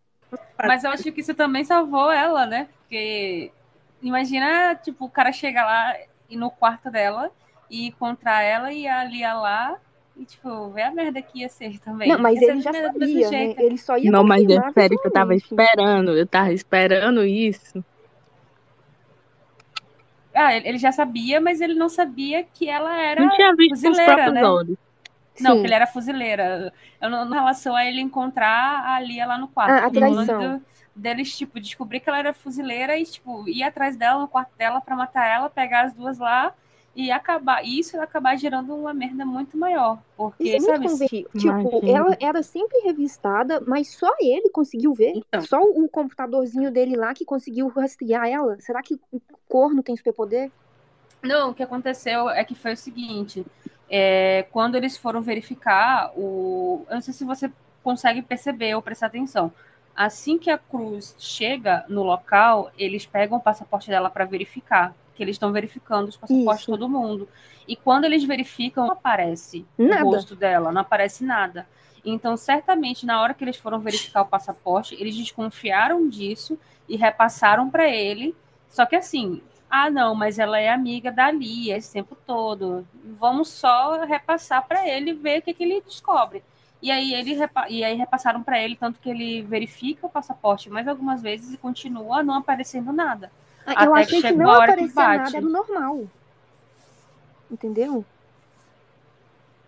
Mas eu acho que isso também salvou ela, né? Porque imagina, tipo, o cara chega lá e no quarto dela e encontrar ela e a Lia lá e, tipo, ver a merda que ia ser também. Não, mas ele já sabia, né? Ele só ia Não, mas é sério que eu tava esperando. Eu tava esperando isso. Ah, ele já sabia, mas ele não sabia que ela era não tinha visto fuzileira, né? Olhos. Não, Sim. que ele era fuzileira. Eu, em relação a ele encontrar a Lia lá no quarto. Ah, a traição. deles, tipo, descobrir que ela era fuzileira e, tipo, ir atrás dela no quarto dela para matar ela, pegar as duas lá e acabar isso acabar gerando uma merda muito maior. Porque, isso é muito sabe, tipo, Imagina. ela era sempre revistada, mas só ele conseguiu ver. Então. Só o computadorzinho dele lá que conseguiu rastrear ela. Será que o corno tem superpoder? Não, o que aconteceu é que foi o seguinte: é, quando eles foram verificar o. Eu não sei se você consegue perceber ou prestar atenção. Assim que a Cruz chega no local, eles pegam o passaporte dela para verificar que eles estão verificando os passaportes de todo mundo. E quando eles verificam, não aparece nada. o rosto dela, não aparece nada. Então, certamente, na hora que eles foram verificar o passaporte, eles desconfiaram disso e repassaram para ele. Só que assim, ah, não, mas ela é amiga da Lia esse tempo todo. Vamos só repassar para ele ver o que, que ele descobre. E aí ele e aí repassaram para ele tanto que ele verifica o passaporte mais algumas vezes e continua não aparecendo nada. Ah, eu achei que, que não aparecia nada, era normal. Entendeu?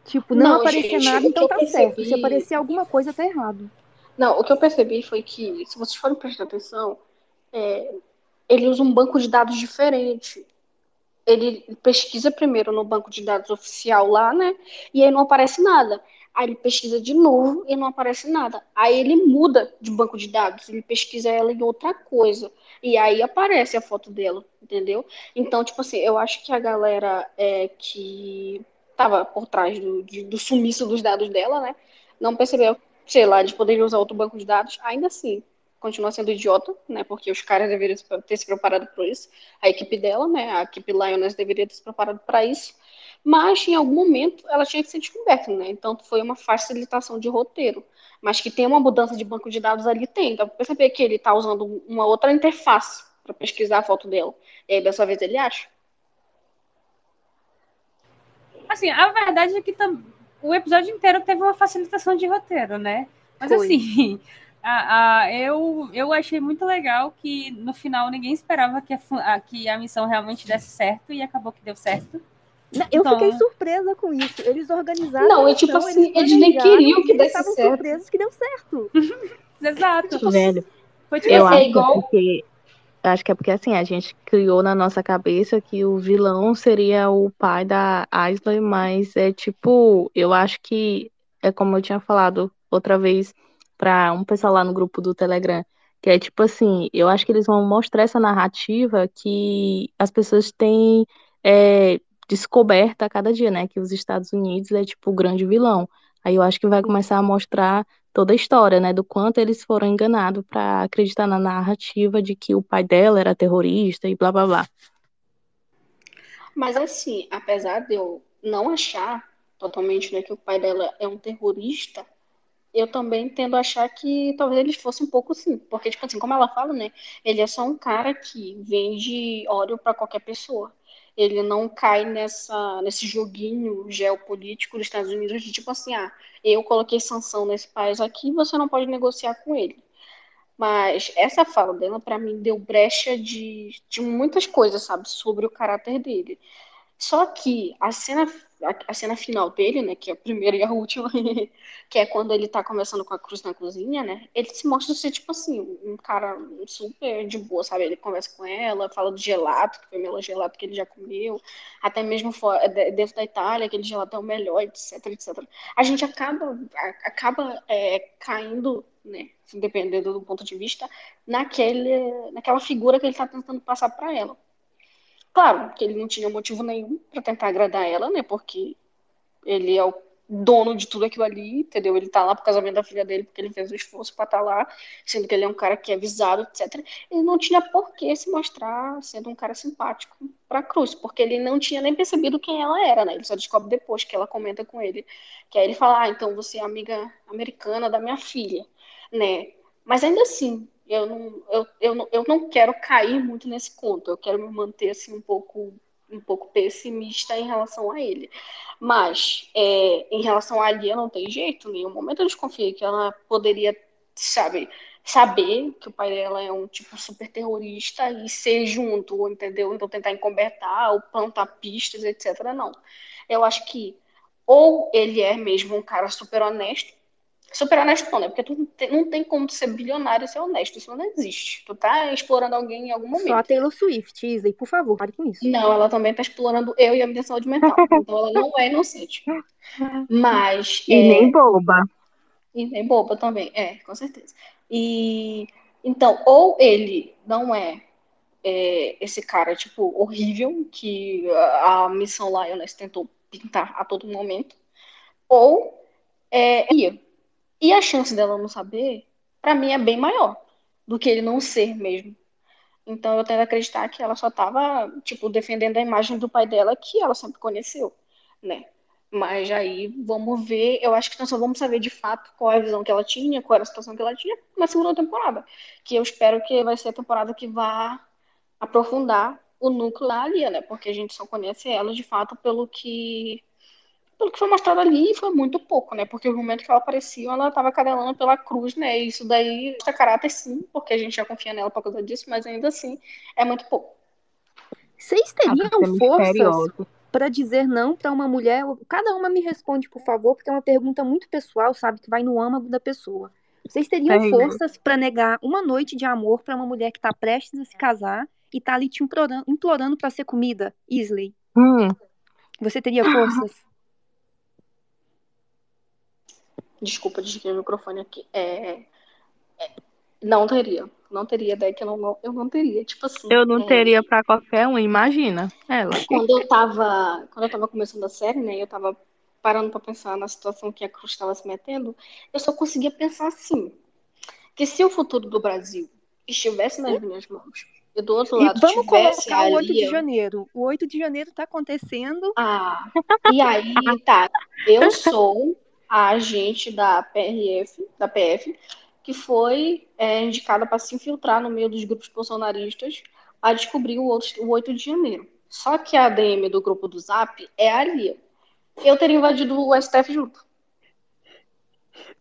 Tipo, não, não aparecer gente, nada, então tá percebi... certo. Se aparecer alguma coisa, tá errado. Não, o que eu percebi foi que, se vocês forem prestar atenção, é, ele usa um banco de dados diferente. Ele pesquisa primeiro no banco de dados oficial lá, né? E aí não aparece nada. Aí ele pesquisa de novo e não aparece nada. Aí ele muda de banco de dados, ele pesquisa ela em outra coisa. E aí aparece a foto dela, entendeu? Então, tipo assim, eu acho que a galera é, que tava por trás do, de, do sumiço dos dados dela, né? Não percebeu, sei lá, eles poderiam usar outro banco de dados. Ainda assim, continua sendo idiota, né? Porque os caras deveriam ter se preparado para isso. A equipe dela, né? A equipe Lioness deveria ter se preparado para isso. Mas em algum momento ela tinha que ser descoberta, né? Então foi uma facilitação de roteiro mas que tem uma mudança de banco de dados ali, tem. Então, perceber que ele está usando uma outra interface para pesquisar a foto dela. E aí, dessa vez, ele acha. Assim, a verdade é que tam... o episódio inteiro teve uma facilitação de roteiro, né? Mas Foi. assim, Ah, ah, eu, eu achei muito legal que no final ninguém esperava que a, que a missão realmente desse certo e acabou que deu certo. Eu então... fiquei surpresa com isso. Eles organizaram. Não, é tipo assim, eles, eles nem queriam que desse certo. Eles estavam surpresos que deu certo. Exato. Tipo, Velho, foi tipo eu assim, acho igual... porque acho que é porque assim, a gente criou na nossa cabeça que o vilão seria o pai da Aisley, mas é tipo, eu acho que é como eu tinha falado outra vez para um pessoal lá no grupo do Telegram, que é tipo assim, eu acho que eles vão mostrar essa narrativa que as pessoas têm é, descoberta a cada dia, né? Que os Estados Unidos é tipo o grande vilão. Aí eu acho que vai começar a mostrar toda a história, né, do quanto eles foram enganados para acreditar na narrativa de que o pai dela era terrorista e blá blá blá. Mas assim, apesar de eu não achar totalmente né, que o pai dela é um terrorista, eu também tendo a achar que talvez eles fossem um pouco sim. Porque, tipo assim, como ela fala, né? Ele é só um cara que vende óleo para qualquer pessoa. Ele não cai nessa, nesse joguinho geopolítico dos Estados Unidos de tipo assim, ah, eu coloquei sanção nesse país aqui, você não pode negociar com ele. Mas essa fala dela, para mim, deu brecha de, de muitas coisas, sabe, sobre o caráter dele. Só que a cena a, cena final dele, né, que é a primeira e a última, que é quando ele tá conversando com a Cruz na cozinha, né, ele se mostra ser, tipo assim, um cara super de boa, sabe? Ele conversa com ela, fala do gelato, que foi o melhor gelato que ele já comeu, até mesmo fora, dentro da Itália, aquele gelato é o melhor, etc, etc. A gente acaba, acaba é, caindo, né, dependendo do ponto de vista, naquele, naquela figura que ele tá tentando passar para ela. Claro que ele não tinha motivo nenhum para tentar agradar ela, né? Porque ele é o dono de tudo aquilo ali, entendeu? Ele tá lá pro casamento da filha dele porque ele fez o esforço para estar tá lá, sendo que ele é um cara que é visado, etc. Ele não tinha por que se mostrar sendo um cara simpático pra Cruz, porque ele não tinha nem percebido quem ela era, né? Ele só descobre depois que ela comenta com ele. Que aí ele fala, ah, então você é amiga americana da minha filha, né? Mas ainda assim, eu não, eu, eu, não, eu não quero cair muito nesse conto. Eu quero me manter assim um pouco um pouco pessimista em relação a ele. Mas é, em relação a Lia não tem jeito, em nenhum momento eu desconfiei que ela poderia, sabe, saber que o pai dela é um tipo super terrorista e ser junto, entendeu? Então tentar encobertar ou plantar pistas, etc. Não. Eu acho que ou ele é mesmo um cara super honesto, Super honesto não, né? Porque tu não tem, não tem como ser bilionário e ser honesto. Isso não existe. Tu tá explorando alguém em algum momento. Só a Taylor Swift, Isley, por favor, pare com isso. Não, ela também tá explorando eu e a minha saúde mental. Então ela não é inocente. Mas. E é... nem boba. E nem boba também, é, com certeza. E. Então, ou ele não é, é esse cara, tipo, horrível que a, a missão Lioness tentou pintar a todo momento, ou é, ia e a chance dela não saber, para mim, é bem maior do que ele não ser mesmo. Então eu tento acreditar que ela só tava, tipo, defendendo a imagem do pai dela que ela sempre conheceu, né? Mas aí vamos ver, eu acho que nós só vamos saber de fato qual é a visão que ela tinha, qual era a situação que ela tinha na segunda temporada. Que eu espero que vai ser a temporada que vá aprofundar o núcleo da Alia, né? Porque a gente só conhece ela de fato pelo que pelo que foi mostrado ali, foi muito pouco, né? Porque o momento que ela aparecia, ela estava cadelando pela cruz, né? E isso daí é caráter sim, porque a gente já confia nela por causa disso, mas ainda assim é muito pouco. Vocês teriam ah, forças para dizer não para uma mulher? Cada uma me responde, por favor, porque é uma pergunta muito pessoal, sabe? Que vai no âmago da pessoa. Vocês teriam Tem. forças para negar uma noite de amor para uma mulher que está prestes a se casar e tá ali te implorando para ser comida, Isley? Hum. Você teria forças? Desculpa, desliguei o microfone aqui. É, é, não teria. Não teria, daí que eu não, eu não teria. Tipo assim. Eu não é, teria para qualquer um, imagina. Ela. Quando eu tava. Quando eu tava começando a série, né? Eu tava parando para pensar na situação que a Cruz estava se metendo, eu só conseguia pensar assim. Que se o futuro do Brasil estivesse nas minhas mãos, e do outro lado e vamos tivesse colocar o 8 de janeiro. O 8 de janeiro está acontecendo. Ah, e aí, tá. Eu sou a agente da PRF, da PF, que foi é, indicada para se infiltrar no meio dos grupos bolsonaristas a descobrir o, outro, o 8 de janeiro. Só que a ADM do grupo do Zap é a Lia. Eu teria invadido o STF junto.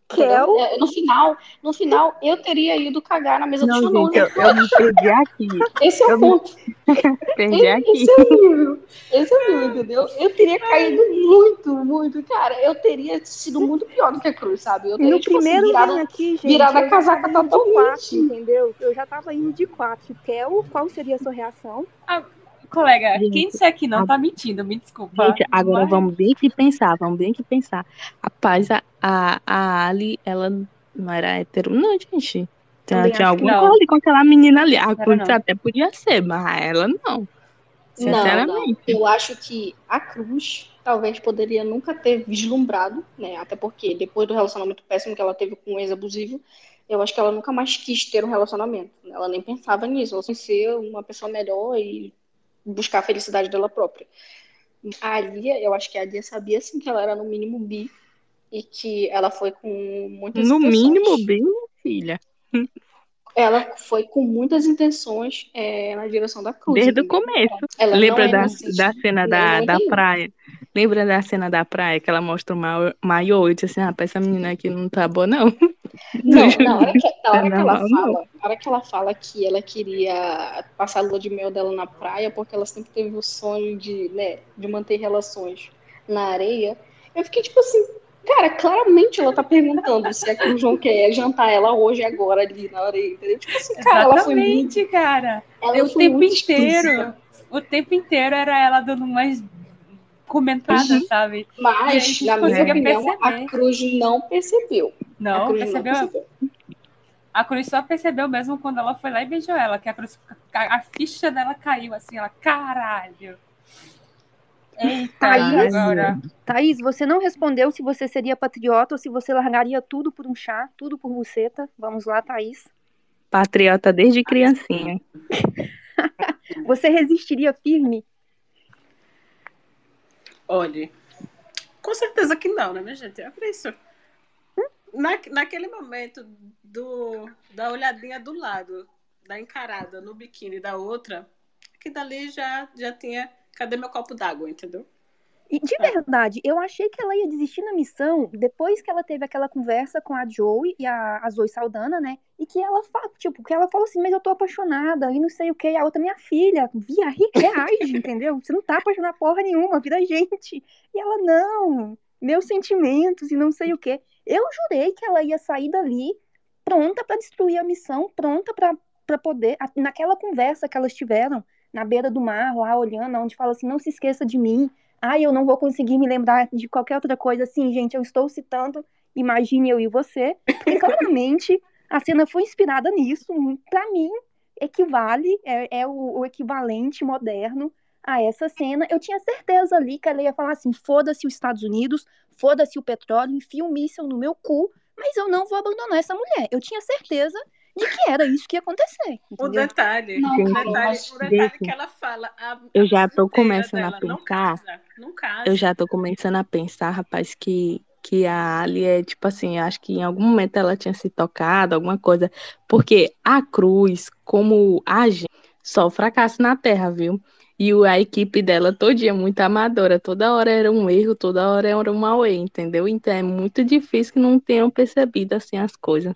Kel? É, No final, no final, eu teria ido cagar na mesa do Não, Xandão. gente, eu, eu me perdi aqui. Esse é eu o me- ponto. Perdi aqui. Esse é o nível. Esse é o nível, entendeu? Eu teria caído muito, muito. Cara, eu teria sido muito pior do que a Cruz, sabe? Eu teria, No tipo assim, primeiro virado- ano aqui, gente, virada eu já casaca totalmente. quatro, entendeu? Eu já tava indo de quatro. Kel, qual seria a sua reação? Colega, Gente, quem disser que não a- tá mentindo, me desculpa. Gente, agora Mas- vamos bem que pensar, vamos bem que pensar. Rapaz, a, a, a Ali, ela não era hétero, não, gente. Ela Também tinha não. coisa ali com aquela menina ali. A Era Cruz não. até podia ser, mas ela não. Não, não. Sinceramente. Eu acho que a Cruz talvez poderia nunca ter vislumbrado, né? Até porque depois do relacionamento péssimo que ela teve com o ex-abusivo, eu acho que ela nunca mais quis ter um relacionamento. Ela nem pensava nisso. Ela sem ser uma pessoa melhor e buscar a felicidade dela própria. A Alia, eu acho que a Alia sabia sim que ela era no mínimo bi e que ela foi com muitas No intenções. mínimo, minha filha. Ela foi com muitas intenções é, na direção da Cruz. Desde o começo. Ela Lembra é da, da cena da, da praia? Lembra da cena da praia que ela mostra o ma- maiô e disse assim: rapaz, essa menina aqui não tá boa, não. Não, na hora que, na hora que ela fala, na hora que ela fala que ela queria passar a lua de mel dela na praia, porque ela sempre teve o sonho de, né, de manter relações na areia, eu fiquei tipo assim, cara, claramente ela tá perguntando se é que o João quer jantar ela hoje, agora, ali na areia, entendeu? Tipo assim, cara, ela foi muito. Exatamente, cara. Ela o foi tempo inteiro. O tempo inteiro era ela dando umas comentadas, Uhum. sabe? E a Mas, gente na minha opinião, perceber. a Cruz não percebeu. a Não, Cruz percebeu? não percebeu. A Cruz só percebeu mesmo quando ela foi lá e beijou ela, que a Cruz, a ficha dela caiu assim, ela, caralho. Eita, Thaís? agora. Thaís, você não respondeu se você seria patriota ou se você largaria tudo por um chá, tudo por buceta. Vamos lá, Thaís. Patriota desde criancinha. Você resistiria firme? Olha, com certeza que não, né, minha gente? É por isso. Na, naquele momento do, da olhadinha do lado, da encarada no biquíni da outra, que dali já, já tinha. Cadê meu copo d'água, entendeu? E de verdade, eu achei que ela ia desistir na missão depois que ela teve aquela conversa com a Joey e a, a Zoe Saldana, né? E que ela fala, tipo, que ela falou assim, mas eu tô apaixonada e não sei o que. A outra, minha filha, via, re- reage, entendeu? Você não tá apaixonada porra nenhuma, vira gente. E ela, não, meus sentimentos e não sei o que. Eu jurei que ela ia sair dali pronta pra destruir a missão, pronta pra pra poder. Naquela conversa que elas tiveram na beira do mar, lá olhando, onde fala assim: não se esqueça de mim. Ai, eu não vou conseguir me lembrar de qualquer outra coisa. Assim, gente, eu estou citando Imagine Eu e Você, porque claramente a cena foi inspirada nisso. Pra mim, equivale, é, é o, o equivalente moderno a essa cena. Eu tinha certeza ali que ela ia falar assim: foda-se os Estados Unidos, foda-se o petróleo, enfia um míssel no meu cu, mas eu não vou abandonar essa mulher. Eu tinha certeza de que era isso que ia acontecer. O Entendeu? detalhe, Não, o detalhe, o detalhe que ela fala. A, Eu já tô começando a pensar. Casa, não casa. Eu já tô começando a pensar, rapaz, que, que a Ali é tipo assim, acho que em algum momento ela tinha se tocado, alguma coisa. Porque a Cruz, como agente, só fracasso na Terra, viu? E o- a equipe dela todinha muito amadora, toda hora era um erro, toda hora era um mau entendeu? Então é muito difícil que não tenham percebido assim as coisas.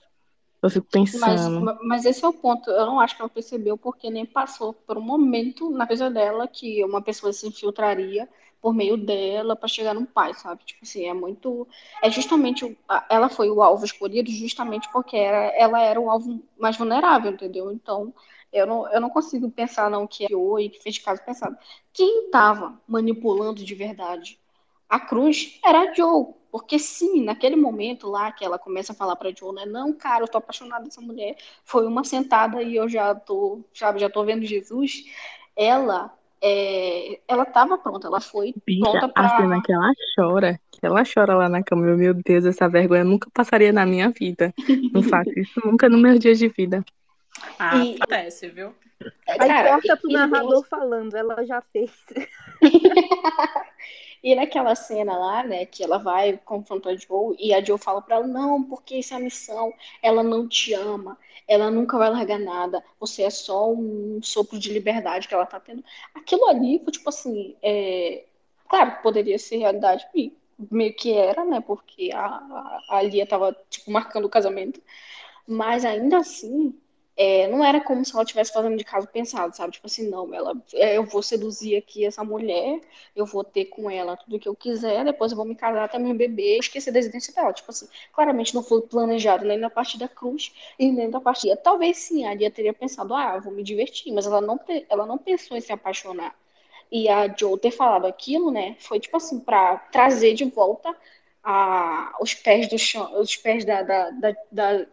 Eu fico Mas, pensando. mas esse é o ponto. Eu não acho que ela percebeu porque nem passou por um momento na vida dela que uma pessoa se infiltraria por meio dela para chegar num pai, sabe? Tipo assim, é muito. É justamente. Ela foi o alvo escolhido justamente porque era, ela era o alvo mais vulnerável, entendeu? Então, eu não, eu não consigo pensar, não, que a Oi que fez caso pensado. Quem estava manipulando de verdade a Cruz era a Joe. Porque sim, naquele momento lá que ela começa a falar pra Joe, né? Não, cara, eu tô apaixonada dessa mulher. Foi uma sentada e eu já tô, sabe, já tô vendo Jesus. Ela, é, ela tava pronta, ela foi Bicha, pronta a pra. cena que ela chora, que ela chora lá na cama, eu, meu Deus, essa vergonha nunca passaria na minha vida. Não faço isso nunca nos meus dias de vida. Ah, E- acontece, viu? Aí Cara, corta pro e- e- narrador falando, ela já fez. E naquela cena lá, né, que ela vai confrontar a Joe e a Joe fala pra ela, não, porque isso é a missão, ela não te ama, ela nunca vai largar nada, você é só um sopro de liberdade que ela tá tendo. Aquilo ali foi tipo assim, é... claro que poderia ser realidade, meio que era, né? Porque a, a, a Lia tava, tipo, marcando o casamento. Mas ainda assim, é, não era como se ela estivesse fazendo de caso pensado, sabe? Tipo assim, não, ela, é, eu vou seduzir aqui essa mulher, eu vou ter com ela tudo que eu quiser, depois eu vou me casar até meu bebê, esquecer da existência dela. Tipo assim, claramente não foi planejado nem na parte da cruz e nem da parte. Talvez sim, a Lia teria pensado, ah, vou me divertir, mas ela não, ela não pensou em se apaixonar. E a Joe ter falado aquilo, né, foi tipo assim, para trazer de volta a, os pés do chão, os pés da, da, da, da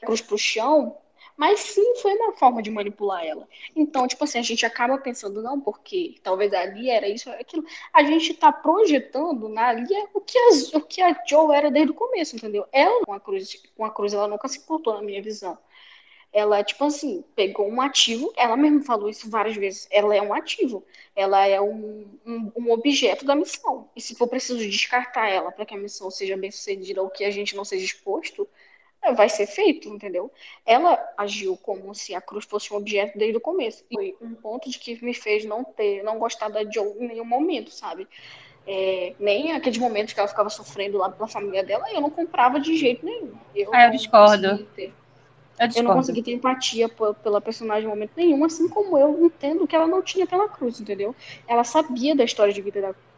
cruz pro chão mas sim, foi uma forma de manipular ela. Então, tipo assim, a gente acaba pensando, não, porque talvez ali era isso, aquilo. A gente tá projetando na Lia o que, o que a Joe era desde o começo, entendeu? Ela, com a cruz, com a cruz ela nunca se importou na minha visão. Ela, tipo assim, pegou um ativo, ela mesma falou isso várias vezes. Ela é um ativo, ela é um, um, um objeto da missão. E se for preciso descartar ela para que a missão seja bem sucedida ou que a gente não seja exposto, vai ser feito, entendeu? Ela agiu como se a cruz fosse um objeto desde o começo. E foi um ponto de que me fez não ter, não gostar da Joe em nenhum momento, sabe? É, nem aqueles momentos que ela ficava sofrendo lá pela família dela, eu não comprava de jeito nenhum. Eu, ah, eu discordo. Eu, eu, não consegui ter empatia pela personagem em momento nenhum, assim como eu entendo que ela não tinha pela cruz, entendeu? Ela sabia da história de vida da cruz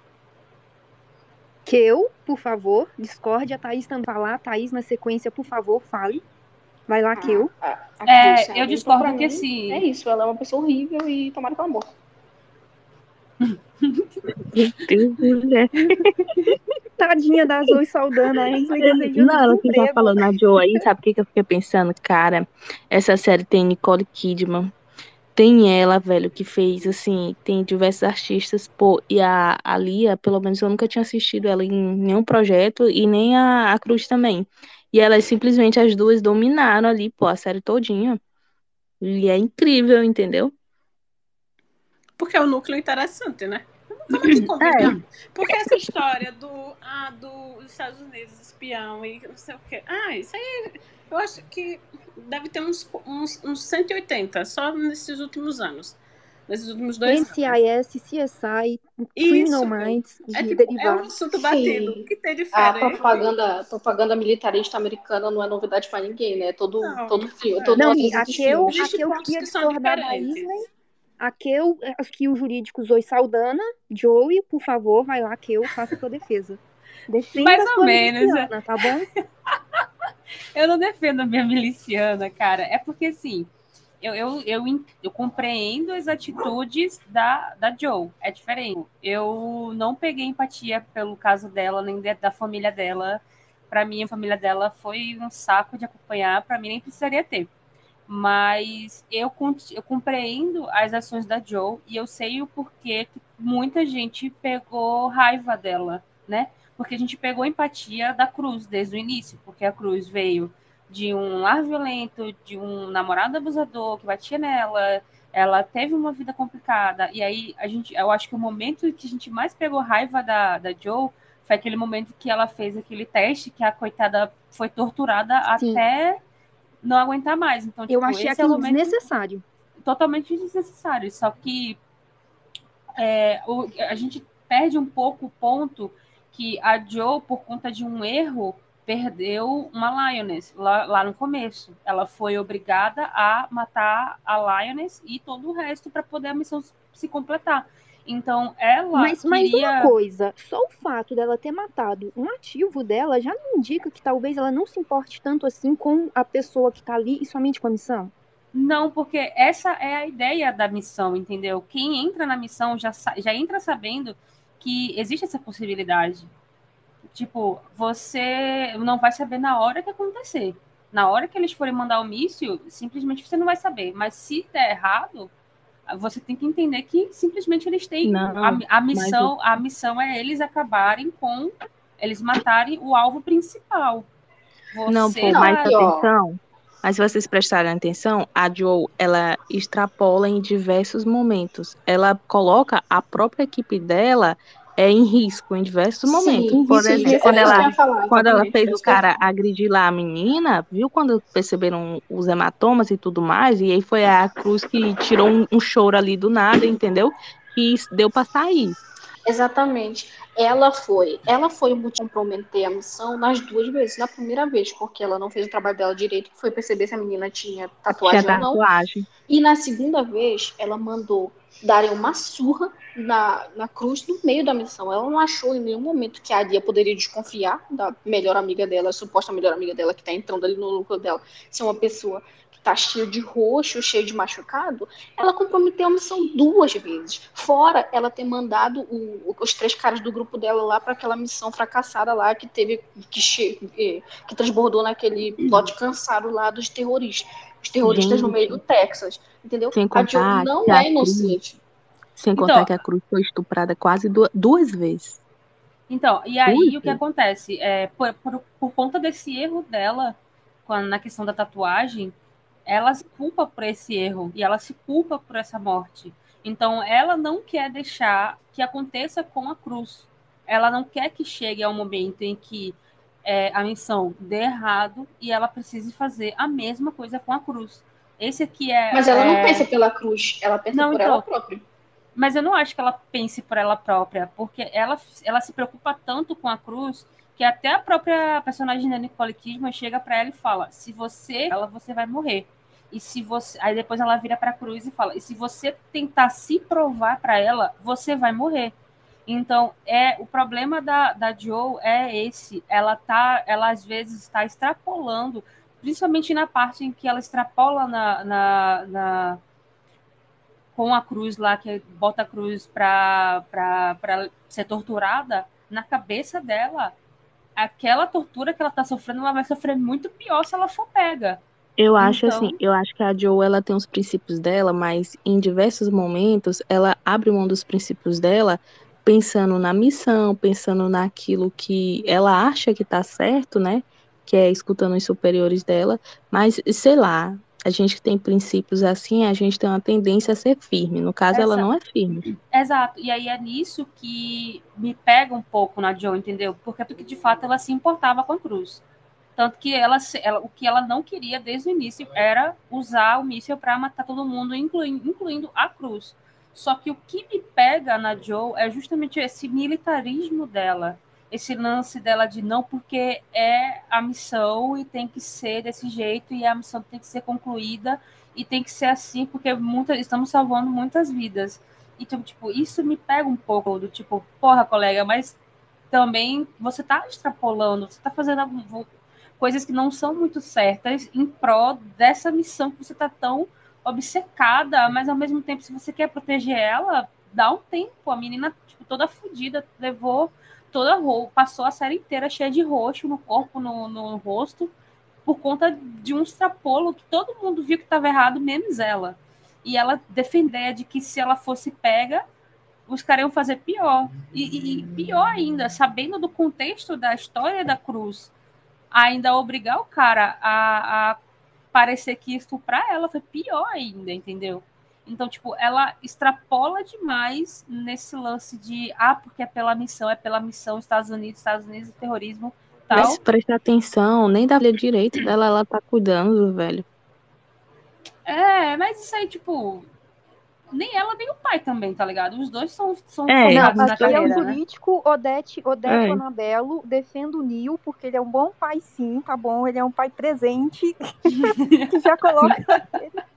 que eu, por favor, discorde, a Thaís também falar, Thaís na sequência, por favor, fale. Vai lá, que eu. Ah, é, eu discordo então, que sim. É isso, ela é uma pessoa horrível e tomara que ela morra. Tadinha da Zoe saudando a Não, ela que tá falando a Joe aí, sabe o que, que eu fiquei pensando? Cara, essa série tem Nicole Kidman, tem ela, velho, que fez, assim, tem diversos artistas, pô, e a, a Lia, pelo menos eu nunca tinha assistido ela em nenhum projeto, e nem a, a Cruz também. E elas simplesmente, as duas, dominaram ali, pô, a série todinha. E é incrível, entendeu? Porque é um núcleo interessante, né? Vamos aqui convidar. É. Porque essa história do, ah, dos Estados Unidos, espião e não sei o quê. Ah, isso aí eu acho que deve ter uns, uns, uns 180 só nesses últimos anos. Nesses últimos dois NCIS, anos. CSI, Criminal Minds, é, tipo, é um assunto batido. O que tem de A propaganda, propaganda militarista americana não é novidade para ninguém, né? Todo, não, todo filme. Todo não, aqui eu, aqui eu queria discordar da Isley. Aqui eu, aqui o jurídico Zoe Saldana, Joey, por favor, vai lá que eu faço a sua defesa. Defenda Mais ou menos. tá bom? eu não defendo a minha miliciana, cara. É porque, assim, eu, eu, eu, eu compreendo as atitudes da, da Joe. É diferente. Eu não peguei empatia pelo caso dela, nem da família dela. Para mim, a família dela foi um saco de acompanhar. Para mim, nem precisaria ter. Mas eu, eu compreendo as ações da Joe e eu sei o porquê que muita gente pegou raiva dela, né? porque a gente pegou empatia da Cruz desde o início, porque a Cruz veio de um lar violento, de um namorado abusador que batia nela, ela teve uma vida complicada, e aí a gente, eu acho que o momento que a gente mais pegou raiva da, da Joe foi aquele momento que ela fez aquele teste que a coitada foi torturada Sim. até não aguentar mais. Então, tipo, eu achei aquilo é momento desnecessário. Totalmente desnecessário. Só que é, o, a gente perde um pouco o ponto que a Joe, por conta de um erro, perdeu uma Lioness lá, lá no começo. Ela foi obrigada a matar a Lioness e todo o resto para poder a missão se completar. Então, ela. Mas, queria... mas uma coisa, só o fato dela ter matado um ativo dela já não indica que talvez ela não se importe tanto assim com a pessoa que tá ali e somente com a missão? Não, porque essa é a ideia da missão, entendeu? Quem entra na missão já, já entra sabendo que existe essa possibilidade. Tipo, você não vai saber na hora que acontecer. Na hora que eles forem mandar o míssil, simplesmente você não vai saber. Mas se der errado, você tem que entender que simplesmente eles têm não, a, a, missão, mas... a missão é eles acabarem com eles matarem o alvo principal. Você não, pô, mas atenção. Mas se vocês prestarem atenção, a Joe, ela extrapola em diversos momentos. Ela coloca a própria equipe dela é em risco em diversos momentos. Sim, Por exemplo, quando ela, falar, quando ela fez o cara agredir lá a menina, viu quando perceberam os hematomas e tudo mais, e aí foi a Cruz que tirou um, um choro ali do nada, entendeu? E deu para sair. Exatamente. Ela foi, ela foi muito comprometer a missão nas duas vezes. Na primeira vez, porque ela não fez o trabalho dela direito, que foi perceber se a menina tinha tatuagem Tinha ou não. tatuagem. E na segunda vez, ela mandou darem uma surra na, na cruz no meio da missão. Ela não achou em nenhum momento que a Aria poderia desconfiar da melhor amiga dela, a suposta melhor amiga dela, que tá entrando ali no núcleo dela, ser uma pessoa que tá cheia de roxo, cheia de machucado. Ela comprometeu a missão duas vezes. Fora ela ter mandado o- os três caras do grupo dela lá para aquela missão fracassada lá que teve que, che- eh, que transbordou naquele plot cansado lá dos terroristas. Os terroristas no meio do Texas, entendeu? Sem a contar não é inocente. Sem Então- contar que a Cruz foi estuprada quase du- duas vezes. Então, e aí Ui, o que acontece? É, por, por, por conta desse erro dela, na questão da tatuagem, ela se culpa por esse erro e ela se culpa por essa morte. Então, ela não quer deixar que aconteça com a cruz. Ela não quer que chegue ao momento em que é, a missão dê errado e ela precise fazer a mesma coisa com a cruz. Esse aqui é. Mas ela não é- pensa pela cruz, ela pensa Não, por então. ela própria. Mas eu não acho que ela pense por ela própria, porque ela, ela se preocupa tanto com a cruz que até a própria personagem da Nicole Kidman chega pra ela e fala: se você, ela você vai morrer. E se você, aí depois ela vira pra cruz e fala: e se você tentar se provar pra ela, você vai morrer. Então, é o problema da, da Joe é esse. Ela tá, ela às vezes está extrapolando, principalmente na parte em que ela extrapola na, na, na- com a cruz lá, que bota a cruz pra ser torturada, na cabeça dela, aquela tortura que ela tá sofrendo, ela vai sofrer muito pior se ela for pega. Eu acho Então- assim, eu acho que a Joe ela tem os princípios dela, mas em diversos momentos ela abre mão dos princípios dela, pensando na missão, pensando naquilo que ela acha que tá certo, né? Que é escutando os superiores dela, mas sei lá, a gente que tem princípios assim, a gente tem uma tendência a ser firme. No caso, ela Essa- não é firme. Exato. E aí é nisso que me pega um pouco na Joe, entendeu? Porque porque de fato ela se importava com a cruz. Tanto que ela, ela- o que ela não queria desde o início era usar o míssil para matar todo mundo, incluindo, incluindo a cruz. Só que o que me pega na Joe é justamente esse militarismo dela. Esse lance dela de não, porque é a missão e tem que ser desse jeito, e a missão tem que ser concluída, e tem que ser assim, porque muita, estamos salvando muitas vidas. Então, tipo, isso me pega um pouco do tipo, porra, colega, mas também você tá extrapolando, você tá fazendo coisas que não são muito certas em prol dessa missão que você tá tão obcecada, mas ao mesmo tempo, se você quer proteger ela, dá um tempo. A menina, tipo, toda fodida, levou toda passou a série inteira cheia de roxo no corpo, no, no rosto, por conta de um extrapolo que todo mundo viu que estava errado, menos ela. E ela defender de que se ela fosse pega, os caras iam fazer pior. E, e- pior ainda, sabendo do contexto da história da Cruz, ainda obrigar o cara a, a parecer que estuprar ela foi pior ainda, entendeu? Então, tipo, ela extrapola demais nesse lance de, ah, porque é pela missão, é pela missão Estados Unidos, Estados Unidos e terrorismo, tal. Mas presta atenção, nem da filha direito dela ela tá cuidando, velho. É, mas isso aí, tipo, nem ela nem o pai também, tá ligado? Os dois são, são É, Não, na aqui é um carreira, né? político, Odete, Odete É. Anabelo, defendo o Nil, porque ele é um bom pai sim, tá bom? Ele é um pai presente, que já coloca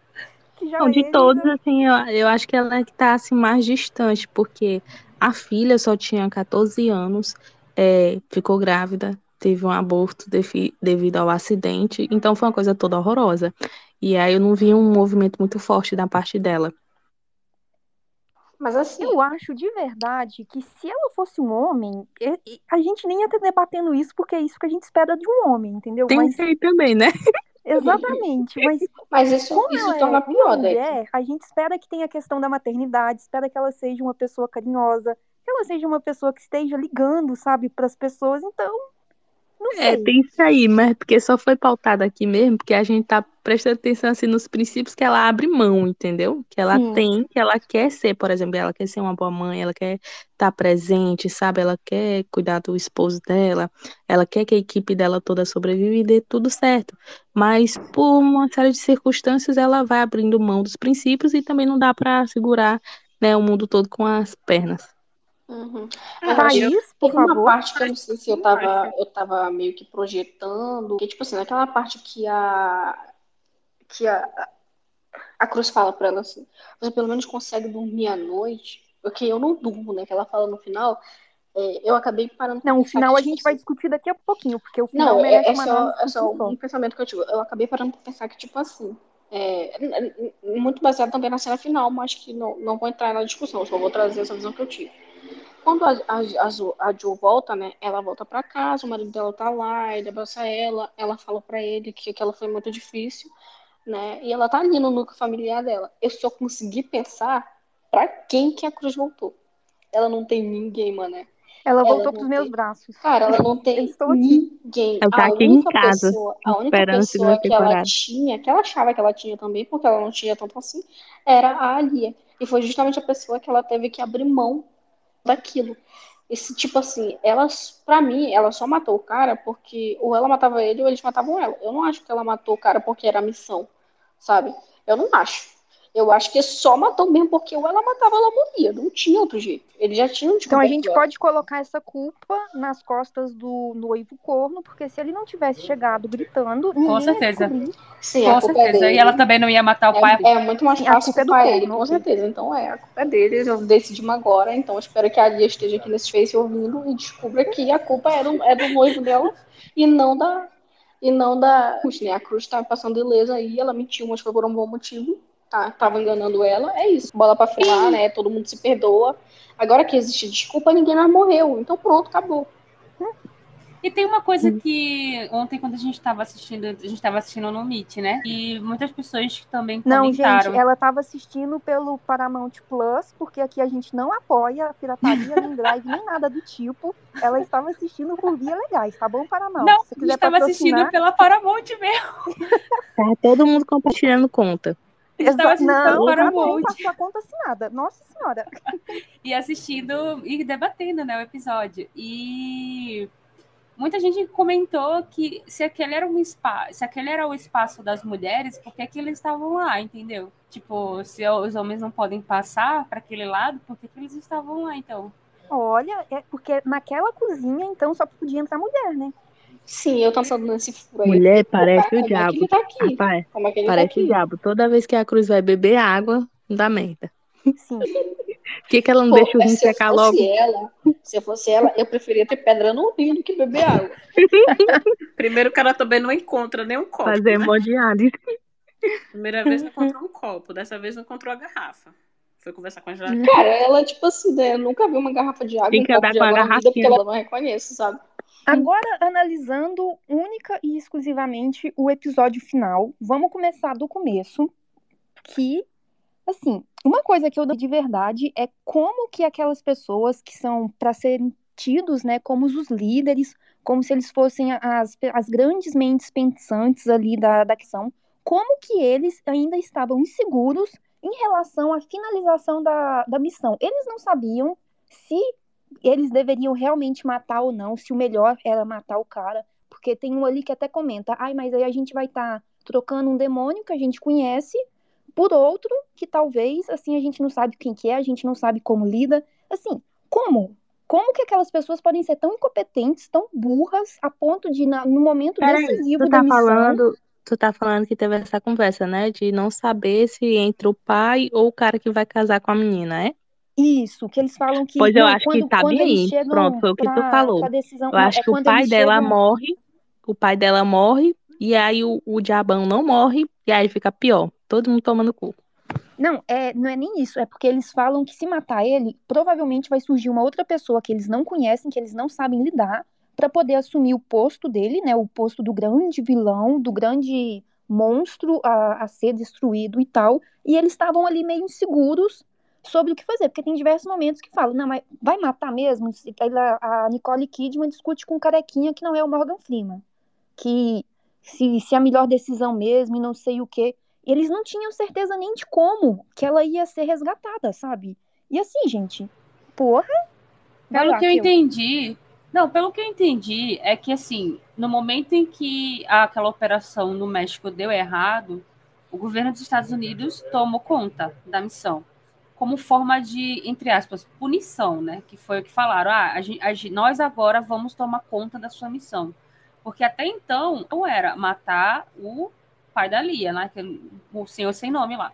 que já Não, de todos, assim, eu, eu acho que ela é que tá assim, mais distante, porque a filha só tinha 14 anos, é, ficou grávida, teve um aborto defi- devido ao acidente, então foi uma coisa toda horrorosa. E aí eu não vi um movimento muito forte da parte dela. Mas assim, Eu acho de verdade que se ela fosse um homem, a gente nem ia estar debatendo isso, porque é isso que a gente espera de um homem, entendeu? Tem Mas, também, né? exatamente, mas mas isso, como isso torna é pior, Deck. mulher, a gente espera que tenha a questão da maternidade, espera que ela seja uma pessoa carinhosa, que ela seja uma pessoa que esteja ligando, sabe, para as pessoas, então, É, tem isso aí, mas porque só foi pautado aqui mesmo, porque a gente tá prestando atenção assim nos princípios que ela abre mão, entendeu? Que ela Sim. tem, que ela quer ser, por exemplo, ela quer ser uma boa mãe, ela quer estar presente, sabe? Ela quer cuidar do esposo dela, ela quer que a equipe dela toda sobreviva e dê tudo certo. Mas por uma série de circunstâncias ela vai abrindo mão dos princípios e também não dá pra segurar, né, o mundo todo com as pernas. Uhum. Ah, Thaís, por Teve uma favor. parte que eu não sei se eu tava, eu tava meio que projetando, que tipo assim, naquela parte que a que a, a Cruz fala pra ela assim, você pelo menos consegue dormir à noite, porque eu não durmo, né? Que ela fala no final, é, eu acabei parando Não, o final que, a tipo, gente vai assim, discutir daqui a pouquinho, porque o final Não, é, merece é só, é só um pensamento que eu tive. Eu acabei parando pra pensar que, tipo assim, é, muito baseado também na cena final, mas que não, não vou entrar na discussão, só vou trazer essa visão que eu tive. Quando a, a, a, a Jo volta, né, ela volta pra casa, o marido dela tá lá, ele abraça ela, ela fala pra ele que aquela foi muito difícil, né, e ela tá ali no núcleo familiar dela. Eu só consegui pensar pra quem que a Cruz voltou. Ela não tem ninguém, mané. Ela Ela voltou pros meus tem- braços. Cara, ela não tem estou ninguém. Ela tá A aqui em única casa, pessoa, a única pessoa que ela tinha, que ela achava que ela tinha também, porque ela não tinha tanto assim, era a Alia. E foi justamente a pessoa que ela teve que abrir mão daquilo. Esse tipo assim, ela, pra mim, ela só matou o cara porque ou ela matava ele ou eles matavam ela. Eu não acho que ela matou o cara porque era a missão, sabe? Eu não acho. Eu acho que só matou mesmo porque ou ela matava ou ela morria. Não tinha outro jeito. Eles já tinham Então a descoberto gente pode colocar essa culpa nas costas do noivo corno, porque se ele não tivesse chegado gritando, ninguém ia certeza. Sim, a Com culpa é certeza. dele. E ela também não ia matar o pai. É, é muito mais fácil culpa é do culpar corno, ele, com ok. certeza. Então é, a culpa é dele. Eu decidimos agora. Então espero que a Lia esteja aqui nesse Face ouvindo e descubra que a culpa é do, é do noivo dela e não da. E não da Cruz, né? A Cruz tá passando ilesa aí, ela mentiu, mas foi por um bom motivo. Tá, tava enganando ela. É isso. Bola pra frente, né? Todo mundo se perdoa. Agora que existe desculpa, ninguém mais morreu. Então pronto, acabou. E tem uma coisa que ontem, quando a gente estava assistindo, a gente estava assistindo no Meet, né? E muitas pessoas também Não, comentaram. gente, ela estava assistindo pelo Paramount Plus, porque aqui a gente não apoia a pirataria, nem drive, nem nada do tipo. Ela estava assistindo por via legais, tá bom, Paramount? Não, Se gente quiser estava assistindo pela Paramount mesmo. Tá todo mundo compartilhando conta. Estava assistindo Não, pelo cada um Paramount. com a sua conta assinada. Nossa senhora. e assistindo e debatendo né, o episódio. E muita gente comentou que se aquele era um espaço, se aquele era o espaço das mulheres, por que, que eles estavam lá, entendeu? Tipo, se os homens não podem passar para aquele lado, por que, que eles estavam lá, então? Olha, é porque naquela cozinha, então, só podia entrar mulher, né? Sim, eu tô pensando nesse furo aí. Mulher, parece como o é que ele diabo. tá aqui? Rapaz, Como é que ele parece tá o diabo. Toda vez que a Cruz vai beber água, dá merda. Sim. Por que, que ela não Pô, deixa o rim secar logo? ela, se eu fosse ela, eu preferia ter pedra no rio do que beber água. Primeiro que ela também não encontra nem um copo. Fazer né? hemodiálise. Primeira vez não encontrou um copo, dessa vez não encontrou a garrafa. Foi conversar com a geladeira. Cara, ela, tipo assim, né? Eu nunca vi uma garrafa de água, Tem que andar com a vida, porque ela não reconhece, sabe? Agora, analisando única e exclusivamente o episódio final, vamos começar do começo, que, assim, uma coisa que eu dou de verdade é como que aquelas pessoas que são para serem tidos, né, como os líderes, como se eles fossem as, as grandes mentes pensantes ali da, da ação, como que eles ainda estavam inseguros em relação à finalização da, da missão. Eles não sabiam se eles deveriam realmente matar ou não, se o melhor era matar o cara, porque tem um ali que até comenta, ai, mas aí a gente vai estar tá trocando um demônio que a gente conhece por outro que talvez, assim, a gente não sabe quem que é, a gente não sabe como lida, assim, como? Como que aquelas pessoas podem ser tão incompetentes, tão burras, a ponto de, na, no momento Peraí, decisivo tu da tá missão... falando, tu tá falando que teve essa conversa, né? De não saber se entre o pai ou o cara que vai casar com a menina, é? Isso, que eles falam que. Pois eu não, acho quando, que tá bem Pronto, foi o que tu pra, falou. pra decisão. Eu acho é que o pai dela chegam. morre, o pai dela morre, e aí o, o diabão não morre, e aí fica pior. Todo mundo tomando cu. Não, é, não é nem isso. É porque eles falam que se matar ele, provavelmente vai surgir uma outra pessoa que eles não conhecem, que eles não sabem lidar, pra poder assumir o posto dele, né? O posto do grande vilão, do grande monstro a, a ser destruído e tal. E eles estavam ali meio inseguros sobre o que fazer, porque tem diversos momentos que falam, não, mas vai matar mesmo? A Nicole Kidman discute com um carequinha que não é o Morgan Freeman, que se, se é a melhor decisão mesmo e não sei o quê. Eles não tinham certeza nem de como que ela ia ser resgatada, sabe? E assim, gente, porra. Pelo lá, que eu entendi. Não, pelo que eu entendi, é que assim, no momento em que aquela operação no México deu errado, o governo dos Estados Unidos tomou conta da missão. Como forma de, entre aspas, punição, né? Que foi o que falaram. Ah, a, a, nós agora vamos tomar conta da sua missão. Porque até então não era matar o pai da Lia, né? O senhor sem nome lá.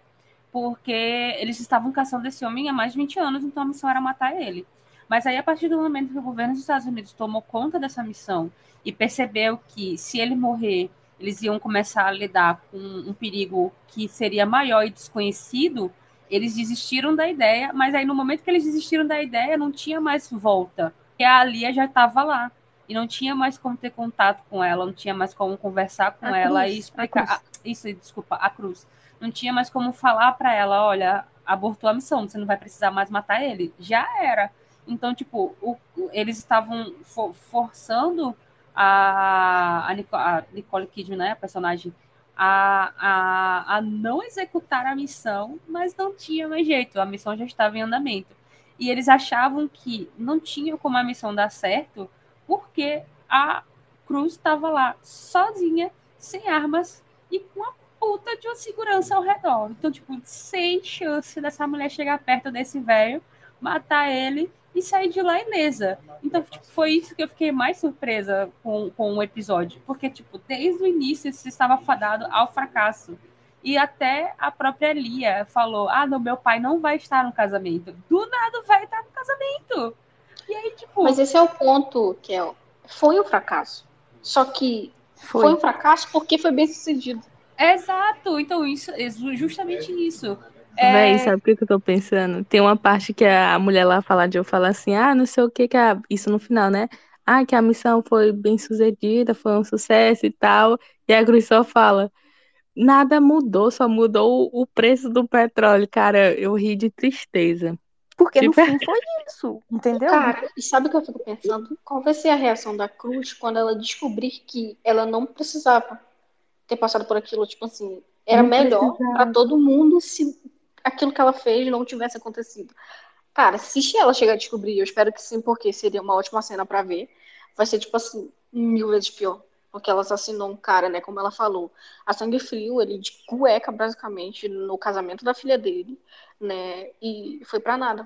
Porque eles estavam caçando esse homem há mais de 20 anos, então a missão era matar ele. Mas aí, a partir do momento que o governo dos Estados Unidos tomou conta dessa missão e percebeu que se ele morrer, eles iam começar a lidar com um perigo que seria maior e desconhecido, eles desistiram da ideia, mas aí no momento que eles desistiram da ideia, não tinha mais volta, porque a Lia já estava lá e não tinha mais como ter contato com ela, não tinha mais como conversar com A ela Cruz, e a explicar. Ah, isso, desculpa, a Cruz. Não tinha mais como falar para ela, olha, abortou a missão, você não vai precisar mais matar ele. Já era. Então, tipo, o- eles estavam for- forçando a, a, Nico- a Nicole Kidman, né, a personagem, a, a, a não executar a missão, mas não tinha mais jeito, a missão já estava em andamento. E eles achavam que não tinha como a missão dar certo, porque a Cruz estava lá sozinha, sem armas e com a puta de uma segurança ao redor. Então, tipo, sem chance dessa mulher chegar perto desse velho, matar ele e sair de lá ilesa. Então, tipo, foi isso que eu fiquei mais surpresa com, com o episódio. Porque, tipo, desde o início isso estava fadado ao fracasso. E até a própria Lia falou: Ah, não, meu pai não vai estar no casamento. Do nada vai estar no casamento. E aí, tipo. Mas esse é o ponto, Kel. Foi um fracasso. Só que foi, um fracasso porque foi bem sucedido. Exato. Então, isso, é justamente isso. É, Véi, sabe o que que eu tô pensando? Tem uma parte que a mulher lá fala de eu falar assim, ah, não sei o que que a... Isso no final, né? Ah, que a missão foi bem sucedida, foi um sucesso e tal. E a Cruz só fala, nada mudou, só mudou o preço do petróleo. Cara, eu ri de tristeza. Porque no Tipo- fim foi isso, entendeu? Cara, e sabe o que eu fico pensando? Qual vai ser a reação da Cruz quando ela descobrir que ela não precisava ter passado por aquilo? Tipo assim, era Não melhor pra todo mundo se aquilo que ela fez não tivesse acontecido. Cara, se ela chegar a descobrir, eu espero que sim, porque seria uma ótima cena pra ver. Vai ser, tipo assim, mil vezes pior. Porque ela assassinou um cara, né? Como ela falou. A sangue frio, ele de cueca, basicamente, no casamento da filha dele, né? E foi pra nada.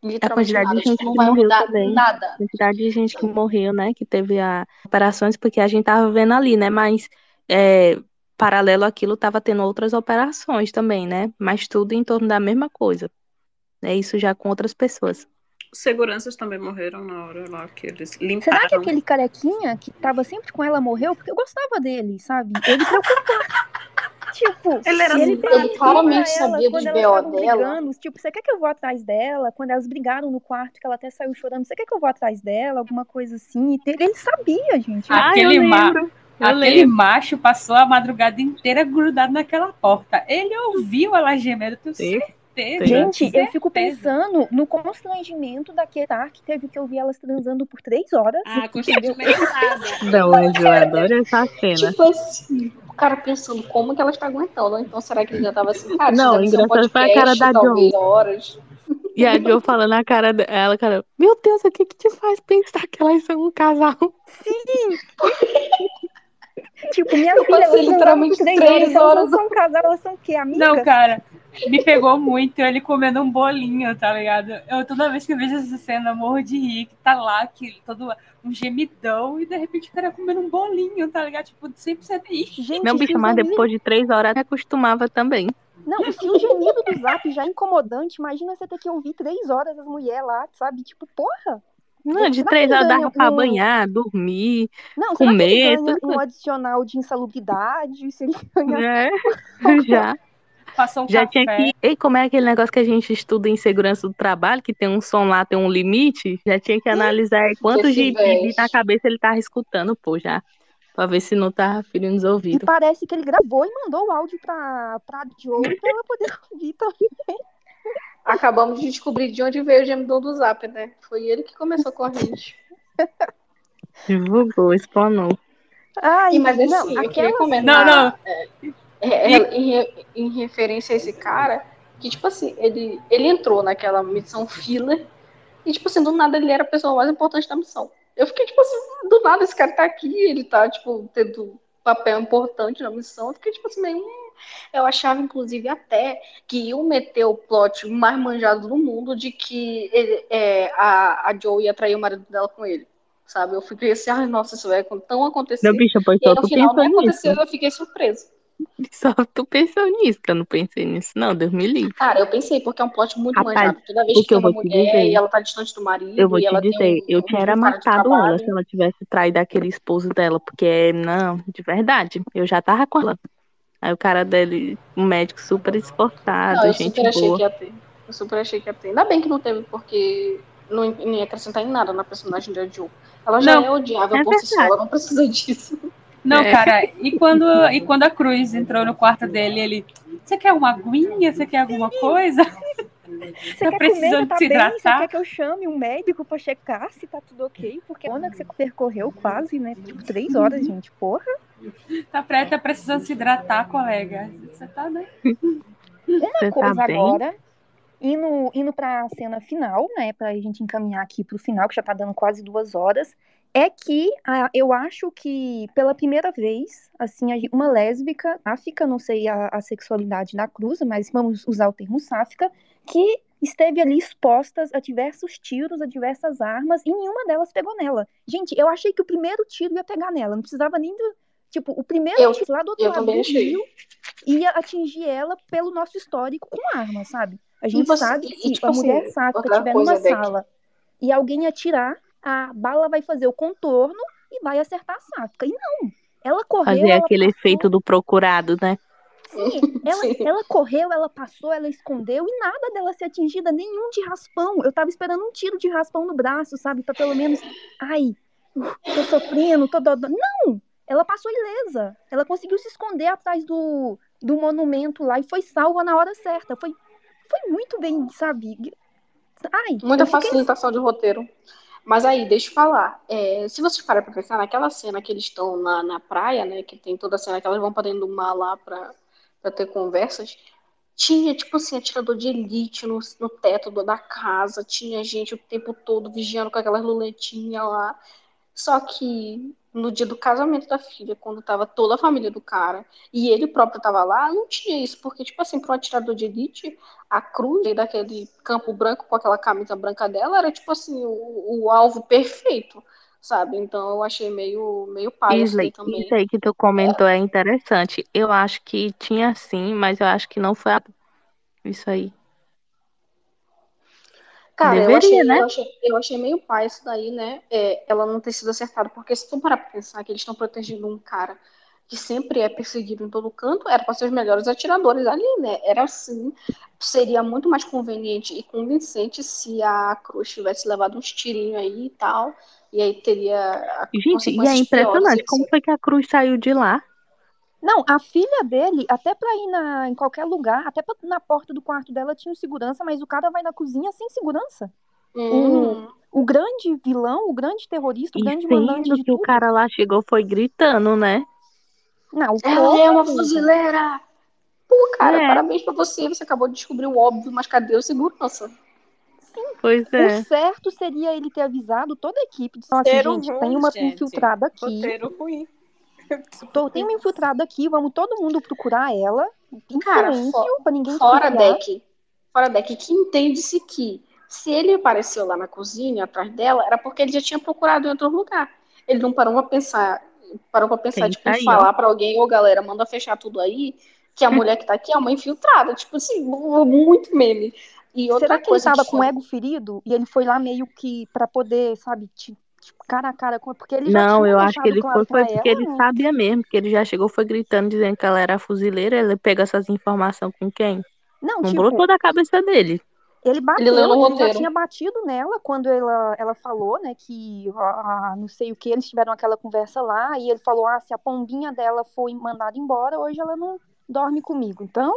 Literalmente quantidade de nada. gente Tipo, que morreu também. nada. quantidade de gente que morreu, né? Que teve a operações, porque a gente tava vendo ali, né? Mas é, paralelo àquilo, tava tendo outras operações também, né? Mas tudo em torno da mesma coisa. É isso já com outras pessoas. Seguranças também morreram na hora lá que eles Será que limparam. aquele carequinha que tava sempre com ela morreu? Porque eu gostava dele, sabe? Ele preocupava. tipo, Ele era ele assim, claramente sabia elas BO estavam dela. brigando. Tipo, você quer que eu vou atrás dela? Quando elas brigaram no quarto, que ela até saiu chorando, você quer que eu vou atrás dela? Alguma coisa assim. E Ele sabia, gente. Ah, Aquele, eu ma- lembro. Eu aquele lembro. macho passou a madrugada inteira grudado naquela porta. Ele ouviu ela gemendo, eu tenho Sim. certeza. Gente, eu fico certeza. pensando no constrangimento daquele tar que teve que ouvir elas transando por três horas. Ah, entendeu? constantemente Não, mas eu adoro essa cena. Tipo assim, o cara pensando como que ela está aguentando. Então, será que ele já tava assim, cara, Não, um engraçado foi a cara da talvez Jo. horas. E a Jo falando na cara dela, cara, meu Deus, o que que te faz pensar que elas são um casal? Tipo, minha Eu filha, literalmente três horas. Elas não são um casal, elas são o quê? Amigas? Não, cara, me pegou muito ele comendo um bolinho, tá ligado? Eu toda vez que eu vejo essa cena, morro de rir, que tá lá, que todo um gemidão, e de repente o cara comendo um bolinho, tá ligado? Tipo, 100% isso. Gente, Não, se bicho, mas depois de três horas acostumava também. Não, se o gemido do zap já é incomodante, imagina você ter que ouvir três horas as mulheres lá, sabe? Tipo, porra. Não, de Será que três horas dava pra um- banhar, dormir, Não, será que ele Comer, ganha tudo. um adicional de insalubridade? Se ele ganha... né? Já. Passou um Já café. tinha que. E como é aquele negócio que a gente estuda em segurança do trabalho, que tem um som lá, tem um limite? Já tinha que analisar quantos de, na cabeça ele tava escutando, pô, já. Pra ver se não tava ferindo os E ouvidos. parece que ele gravou e mandou o áudio pra, pra Joe pra ela poder ouvir também. Acabamos de descobrir de onde veio o gemidão do Zap, né? Foi ele que começou com a gente. Divulgou, explanou. Ai, E, mas assim, não, eu aquela queria Não, comentar não. é, é, em, re- em referência a esse cara, que, tipo assim, ele, ele entrou naquela missão filler e, tipo assim, do nada ele era a pessoa mais importante da missão. Eu fiquei, tipo assim, do nada esse cara tá aqui, ele tá, tipo, tendo papel importante na missão. Eu fiquei, tipo assim, meio. Eu achava, inclusive, até que iam meter o plot mais manjado do mundo de que ele, é, a, a Joe ia trair o marido dela com ele. Sabe? Eu fiquei assim, ai, nossa, isso vai tão acontecer. Meu bicho, pois E aí, no final não pensou nisso. aconteceu, eu fiquei surpresa. Só tu pensou nisso, que eu não pensei nisso, não, Deus me livre. Cara, eu pensei, porque é um plot muito Rapaz, manjado. Toda vez que tem eu uma mulher dizer, e ela tá distante do marido Eu vou e te ela dizer, um, eu tinha um de matado ela se ela tivesse traído aquele esposo dela, porque, não, de verdade, eu já tava com ela. Aí o cara dele, um médico super Não, esforçado, eu gente super achei boa. que ia ter. Eu super achei que ia ter. Ainda bem que não teve, porque não, não ia acrescentar em nada na personagem da Jill. Ela já Não, é odiável é por si só, verdade. ela não precisa disso. Não, É. cara, e quando, e quando a Cruz entrou no quarto dele, ele. Você quer uma aguinha? Você quer alguma coisa? Você Tá quer precisando comer, tá se bem? Você hidratar? quer que eu chame um médico pra checar se tá tudo ok? Porque onda que você percorreu quase, né? Tipo, três horas, gente. Porra. Tá, pre- tá precisando se hidratar, colega. Você tá, né? Uma Você tá coisa bem? agora, indo, indo pra cena final, né? Pra gente encaminhar aqui pro final, que já tá dando quase duas horas, é que ah, eu acho que pela primeira vez, assim, a uma lésbica, sáfica, não sei a, a sexualidade da Cruz, mas vamos usar o termo sáfica, que esteve ali expostas a diversos tiros, a diversas armas, e nenhuma delas pegou nela. Gente, eu achei que o primeiro tiro ia pegar nela, não precisava nem do. Tipo, o primeiro Eu- tiro lá do outro eu lado do rio ia atingir ela pelo nosso histórico com arma, sabe? A gente você- sabe que e, se tipo a mulher assim, sáfica estiver numa sala e alguém atirar, a bala vai fazer o contorno e vai acertar a sáfica. E não, ela correu, Fazer ela aquele passou, efeito do procurado, né? sim, ela, Sim. ela correu, ela passou, ela escondeu e nada dela ser atingida, nenhum de raspão. Eu tava esperando um tiro de raspão no braço, sabe? Pra pelo menos, ai, tô sofrendo, tô dodó. Não! Ela passou ilesa. Ela conseguiu se esconder atrás do, do monumento lá e foi salva na hora certa. Foi, foi muito bem, sabe? Ai, Muita fiquei facilitação de roteiro. Mas aí, deixa eu falar. É, se vocês pararem pra pensar, naquela cena que eles estão na, na praia, né? Que tem toda a cena que elas vão pra dentro do mar lá pra, pra ter conversas. Tinha, tipo assim, atirador de elite no, no teto da casa. Tinha gente o tempo todo vigiando com aquelas lunetinhas lá. Só que no dia do casamento da filha, quando tava toda a família do cara, e ele próprio tava lá, não tinha isso. Porque, tipo assim, para um atirador de elite, a cruz daquele campo branco com aquela camisa branca dela era, tipo assim, o, o alvo perfeito, sabe? Então eu achei meio, meio paia isso Isley, também. isso aí que tu comentou é interessante. Eu acho que tinha sim, mas eu acho que não foi a... isso aí. Cara, eu Deveria, achei, né? eu achei, eu achei meio pai isso daí, né? É, ela não ter sido acertada, porque se tu parar pra pensar que eles estão protegendo um cara que sempre é perseguido em todo canto, era para ser os melhores atiradores ali, né? Era assim, seria muito mais conveniente e convincente se a Cruz tivesse levado uns tirinhos aí e tal, e aí teria Gente, e é piores, impressionante etc. como foi que a cruz saiu de lá. Não, a filha dele, até pra ir na, em qualquer lugar, até pra, na porta do quarto dela tinha um segurança, mas o cara vai na cozinha sem segurança. Hum, O grande vilão, o grande terrorista, o E grande mandante sendo de que o tudo. cara lá chegou foi gritando, né? Não, o ela é uma fuzileira! Pô, cara, É. parabéns pra você, você acabou de descobrir o óbvio, mas cadê o segurança? Pois O é. certo seria ele ter avisado toda a equipe. Disse, assim, gente, ruim, tem uma gente. infiltrada aqui. Roteiro ruim. tô- tem uma infiltrada aqui, vamos todo mundo procurar ela. Em Cara, silêncio, fo- pra ninguém Fora deck, fora deck, que entende-se que se ele apareceu lá na cozinha atrás dela, era porque ele já tinha procurado em outro lugar. Ele não parou pra pensar, parou pra pensar, Tem tipo, aí, falar pra alguém, ô galera, manda fechar tudo aí, que a mulher que tá aqui é uma infiltrada. Tipo assim, muito meme. E outra Será que ele coisa tava que com o ego ferido e ele foi lá meio que pra poder, sabe, ti- tipo, cara a cara com porque ele já Não, tinha eu acho que ele foi, foi porque ela, ele né? sabia mesmo, que ele já chegou, foi gritando, dizendo que ela era fuzileira, ele pega essas informações com quem? Não, Não tipo, brotou da cabeça dele. ele bateu, Ele ele já tinha batido nela quando ela, ela falou, né, que ah, não sei o que, eles tiveram aquela conversa lá, e ele falou, ah, se a pombinha dela foi mandada embora, hoje ela não dorme comigo. Então,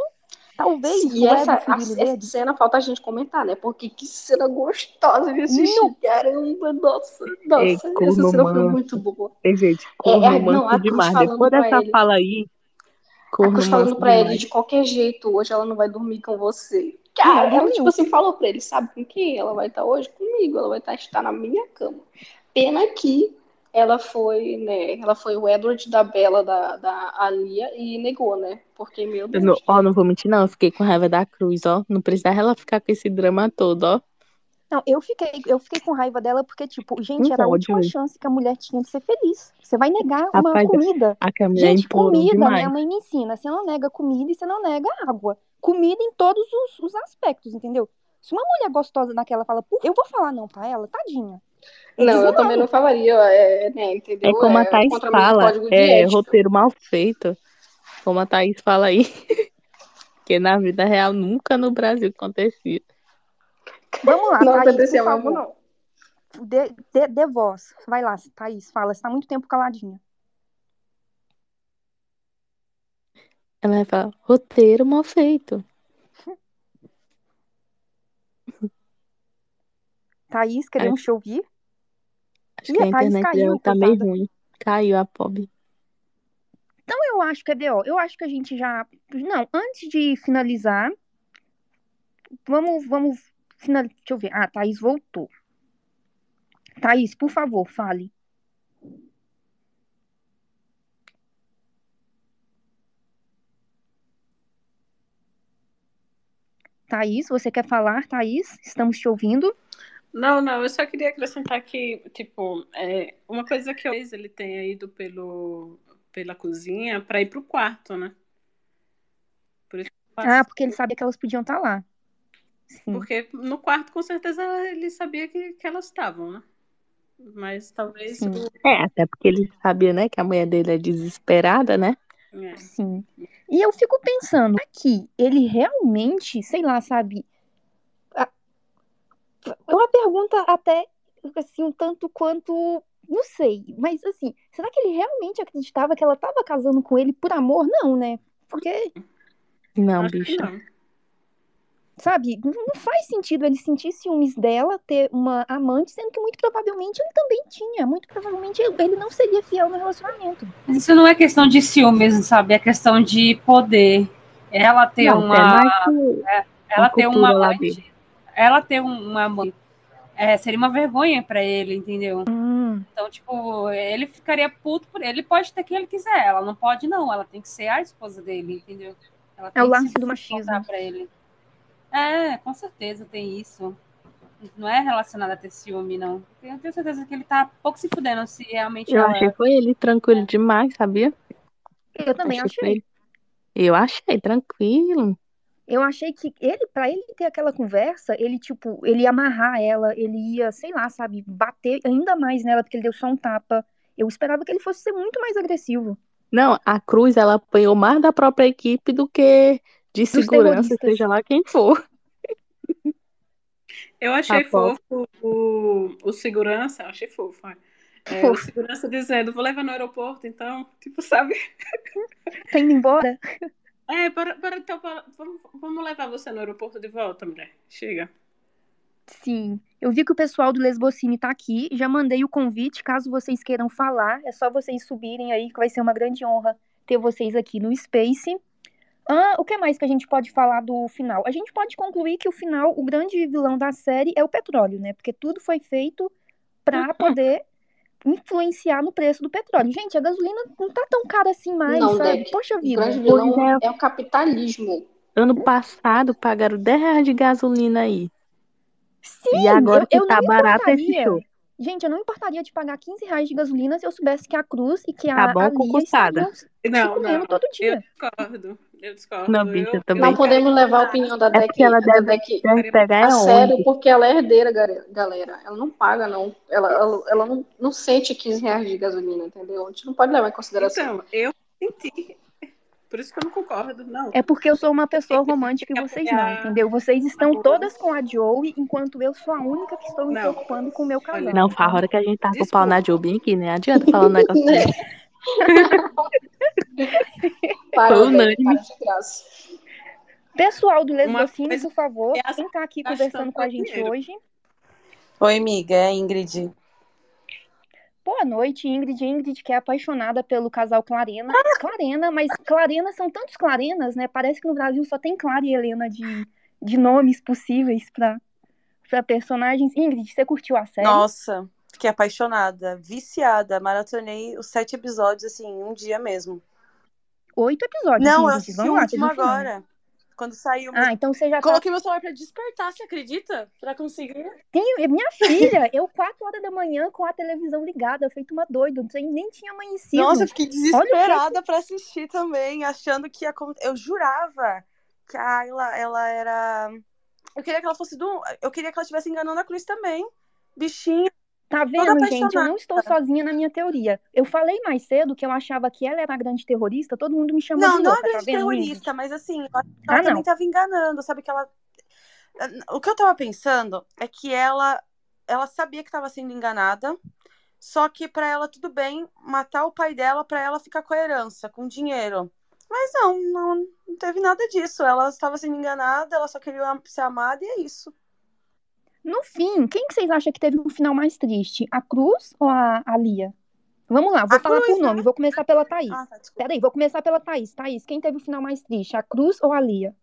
talvez E o essa, a- essa dele... cena falta a gente comentar, né? Porque que cena gostosa de assistir. No- Caramba, nossa, nossa, essa corno cena foi muito boa. Ei, gente, É, corno é, não, a Cruz demais. falando Depois dessa ele. fala aí, A corno Cruz falando pra ele demais. de qualquer jeito, hoje ela não vai dormir com você. Cara, não ela tipo assim falou pra ele, sabe com quem? Ela vai estar hoje comigo, ela vai estar, estar na minha cama. Pena que ela foi, né? Ela foi o Edward da Bela, da, da Alia, e negou, né? Porque, meu Eu Deus. não, ó, não vou mentir, não. Eu fiquei com raiva da Cruz, ó. Não precisava ela ficar com esse drama todo, ó. Não, eu fiquei, eu fiquei com raiva dela porque, tipo, gente, era a última chance que a mulher tinha de ser feliz. Você vai negar uma Rapaz, comida. A Gente, comida, demais. minha mãe me ensina. Você não nega comida e você não nega água. Comida em todos os, os aspectos, entendeu? Se uma mulher gostosa daquela fala, "Pô, eu vou falar não pra ela, tadinha. É Não, eu também não falaria, é, né, entendeu? É como a É Thaís meu fala, código de é roteiro mal feito. Como a Thaís fala aí. que na vida real nunca no Brasil acontecia. Vamos lá, Não Thaís, aconteceu favor. não. Dê, dê, dê voz. Vai lá, Thaís, fala. Você tá muito tempo caladinha. Ela vai falar, roteiro mal feito. Thaís, queremos te ouvir. Acho Ih, a a Thaís internet caiu, dela tá meio ruim. Caiu a pobre. Então eu acho que é ó, eu acho que a gente já. Não, antes de finalizar, vamos, vamos finalizar. Deixa eu ver. Ah, Thaís voltou. Thaís, por favor, fale. Thaís, você quer falar, Thaís? Estamos te ouvindo. Não, não, eu só queria acrescentar que, tipo, é, uma coisa que eu ele tenha ido pelo, pela cozinha para ir pro quarto, né? Por isso Ah, porque ele sabia que elas podiam estar lá. Sim. Porque no quarto, com certeza, ele sabia que, que elas estavam, né? Mas talvez Sim. É, até porque ele sabia, né, que a mulher dele é desesperada, né? é. Sim. E eu fico pensando aqui, ele realmente, sei lá, sabe? A- É uma pergunta até assim, um tanto quanto. Não sei, mas assim, será que ele realmente acreditava que ela estava casando com ele por amor? Não, né? Porque, Não, bicho. não. sabe, não faz sentido ele sentir ciúmes dela, ter uma amante, sendo que muito provavelmente ele também tinha. Muito provavelmente ele não seria fiel no relacionamento. Mas isso não é questão de ciúmes, sabe? É questão de poder. Ela ter Não, é uma. mais que ela ter uma lá amante. Ela ter um- uma amante. é, seria uma vergonha pra ele, entendeu? Hum, Então, tipo, ele ficaria puto por ele. pode ter quem ele quiser. Ela não pode, não. Ela tem que ser a esposa dele, entendeu? Ela É o tem que lance se do machismo. Pra ele. É, com certeza tem isso. Não é relacionado a ter ciúme, não. Eu tenho certeza que ele tá pouco se fudendo se realmente eu achei foi ele tranquilo demais, sabia? eu também Achei achei. ele. Eu achei tranquilo. Eu achei que ele, pra ele ter aquela conversa, ele, tipo, ele ia amarrar ela, ele ia, sei lá, sabe, bater ainda mais nela, porque ele deu só um tapa. Eu esperava que ele fosse ser muito mais agressivo. Não, a Cruz ela apanhou mais da própria equipe do que de segurança, terroristas. seja lá quem for. Eu achei Aposto. fofo o, o segurança, achei fofo. é. É, o segurança dizendo, vou levar no aeroporto, então, tipo, sabe? Tá indo embora? É, para, para, então, para- vamos, levar você no aeroporto de volta, mulher. Chega. Sim. Eu vi que o pessoal do Lesbocine tá aqui. Já mandei o convite, caso vocês queiram falar. É só vocês subirem aí, que vai ser uma grande honra ter vocês aqui no Space. Ah, o que mais que a gente pode falar do final? A gente pode concluir que o final, o grande vilão da série é o petróleo, né? Porque tudo foi feito pra poder influenciar no preço do petróleo. Gente, a gasolina não tá tão cara assim mais, Não, sabe? Poxa O vida. grande vilão Pois é o capitalismo. Ano passado pagaram 10 reais de gasolina aí. Sim, E agora eu, que eu tá não barato esse importaria. show. Gente, eu não importaria de pagar 15 reais de gasolina se eu soubesse que a Cruz e que Tá a, bom a com Lia custada. estariam se Não, não. todo Eu dia. discordo. Eu discordo. Não, eu, também. Não podemos levar a opinião da É Deck, porque ela da deve, Deck deve pegar a é sério, onde? porque ela é herdeira, galera. Ela não paga, não. Ela, ela, ela não, não sente 15 reais de gasolina, entendeu? A gente não pode levar em consideração. Então, eu senti. Por isso que eu não concordo, não. É porque eu sou uma pessoa romântica e vocês não, entendeu? Vocês estão todas com a Joey, enquanto eu sou a única que estou me Não. preocupando com o meu casal. Não, faz hora que a gente tá com o Desculpa. pau na Jobim aqui, né? Adianta falar um negócio desse. Para, unânime. para de graça. pessoal do Lesbocine, por favor, é quem tá aqui conversando com a gente dinheiro. hoje? Oi, amiga, é Ingrid. Boa noite, Ingrid. Ingrid, que é apaixonada pelo casal Clarena. Clarena, mas Clarena são tantos Clarenas, né? Parece que no Brasil só tem Clara e Helena de, de nomes possíveis pra personagens. Ingrid, você curtiu a série? Nossa, Fiquei apaixonada, viciada. Maratonei os sete episódios, assim, em um dia mesmo. Oito episódios. Não, eu assisti o último agora. Quando saiu. Ah, então você já tá... Coloquei meu celular pra despertar, você acredita? Pra conseguir. Tem, minha filha, eu quatro horas da manhã com a televisão ligada, feito uma doida, não sei, nem tinha amanhecido. Nossa, eu fiquei Olha desesperada pra assistir também, achando que ia Eu jurava que a Ayla, ela era. Eu queria que ela fosse do. Eu queria que ela estivesse enganando a Cruz também. Bichinha. Tá vendo, gente? Eu não estou sozinha na minha teoria. Eu falei mais cedo que eu achava que ela era a grande terrorista, todo mundo me chamou Não, de não louca, é tá grande vendo, Ingrid? terrorista, mas assim, que ela Ah, também não. tava enganando, sabe que ela. O que eu tava pensando é que ela, ela sabia que tava sendo enganada, só que pra ela tudo bem matar o pai dela pra ela ficar com a herança, com dinheiro. Mas não, não, não teve nada disso. Ela estava sendo enganada, ela só queria ser amada e é isso. No fim, quem que vocês acham que teve um final mais triste? A Cruz ou a, a Lia? Vamos lá, vou A falar Cruz, por nome, né? vou começar pela Thaís. Ah, tá. Peraí, vou começar pela Thaís. Thaís, quem teve o final mais triste? A Cruz ou a Lia?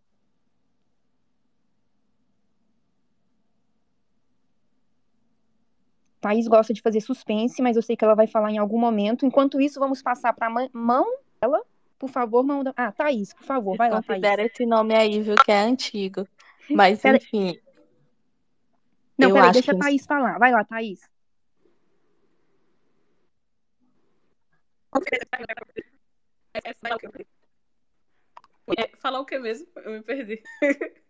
Thaís gosta de fazer suspense, mas eu sei que ela vai falar em algum momento. Enquanto isso, vamos passar para a mão dela. Por favor, mão da... Ah, Thaís, por favor, vai lá, Thaís. Considera esse nome aí, viu, que é antigo. Mas, Pera- enfim, Não, eu peraí, deixa a que- Thaís falar. Vai lá, Thaís. É, falar o que mesmo? Eu me perdi.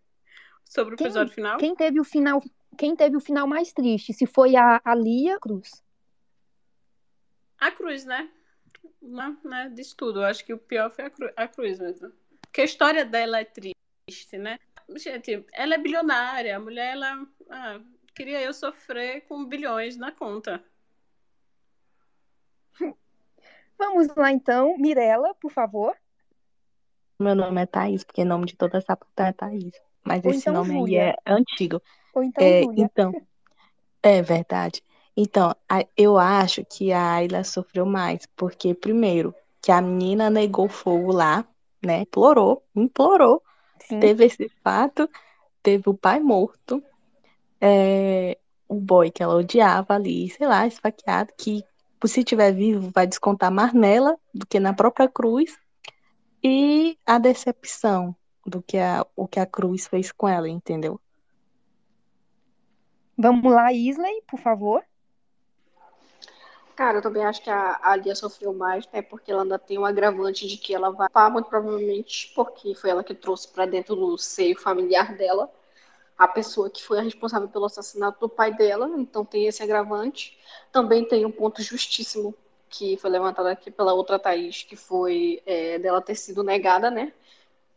Sobre o Quem- episódio final? Quem teve o final, quem teve o final mais triste? Se foi a, a Lia Cruz. A Cruz, né? Não, né? Diz tudo. Eu acho que o pior foi a, Cru- a Cruz mesmo. Porque a história dela é triste, né? Gente, ela é bilionária. A mulher, ela. ah, queria eu sofrer com bilhões na conta. Vamos lá então, Mirella, por favor. meu nome é Thaís, porque o nome de toda essa puta é Thaís. Mas Ou esse então nome aí Júlia. é antigo. Ou então É, Júlia. então, é verdade. Então, a- eu acho que a Ayla sofreu mais, porque, primeiro, que a menina negou fogo lá, né? Implorou, implorou. Sim. Teve esse fato, teve o pai morto, é, o boy que ela odiava ali, sei lá, esfaqueado, que se tiver vivo vai descontar mais nela do que na própria Cruz, e a decepção do que a, o que a Cruz fez com ela, entendeu? Vamos lá, Isley, por favor. Cara, eu também acho que a, a Lia sofreu mais, né? Porque ela ainda tem um agravante de que ela vai pá, muito provavelmente, porque foi ela que trouxe pra dentro do seio familiar dela a pessoa que foi a responsável pelo assassinato do pai dela, então tem esse agravante. Também tem um ponto justíssimo que foi levantado aqui pela outra Thaís, que foi é, dela ter sido negada, né?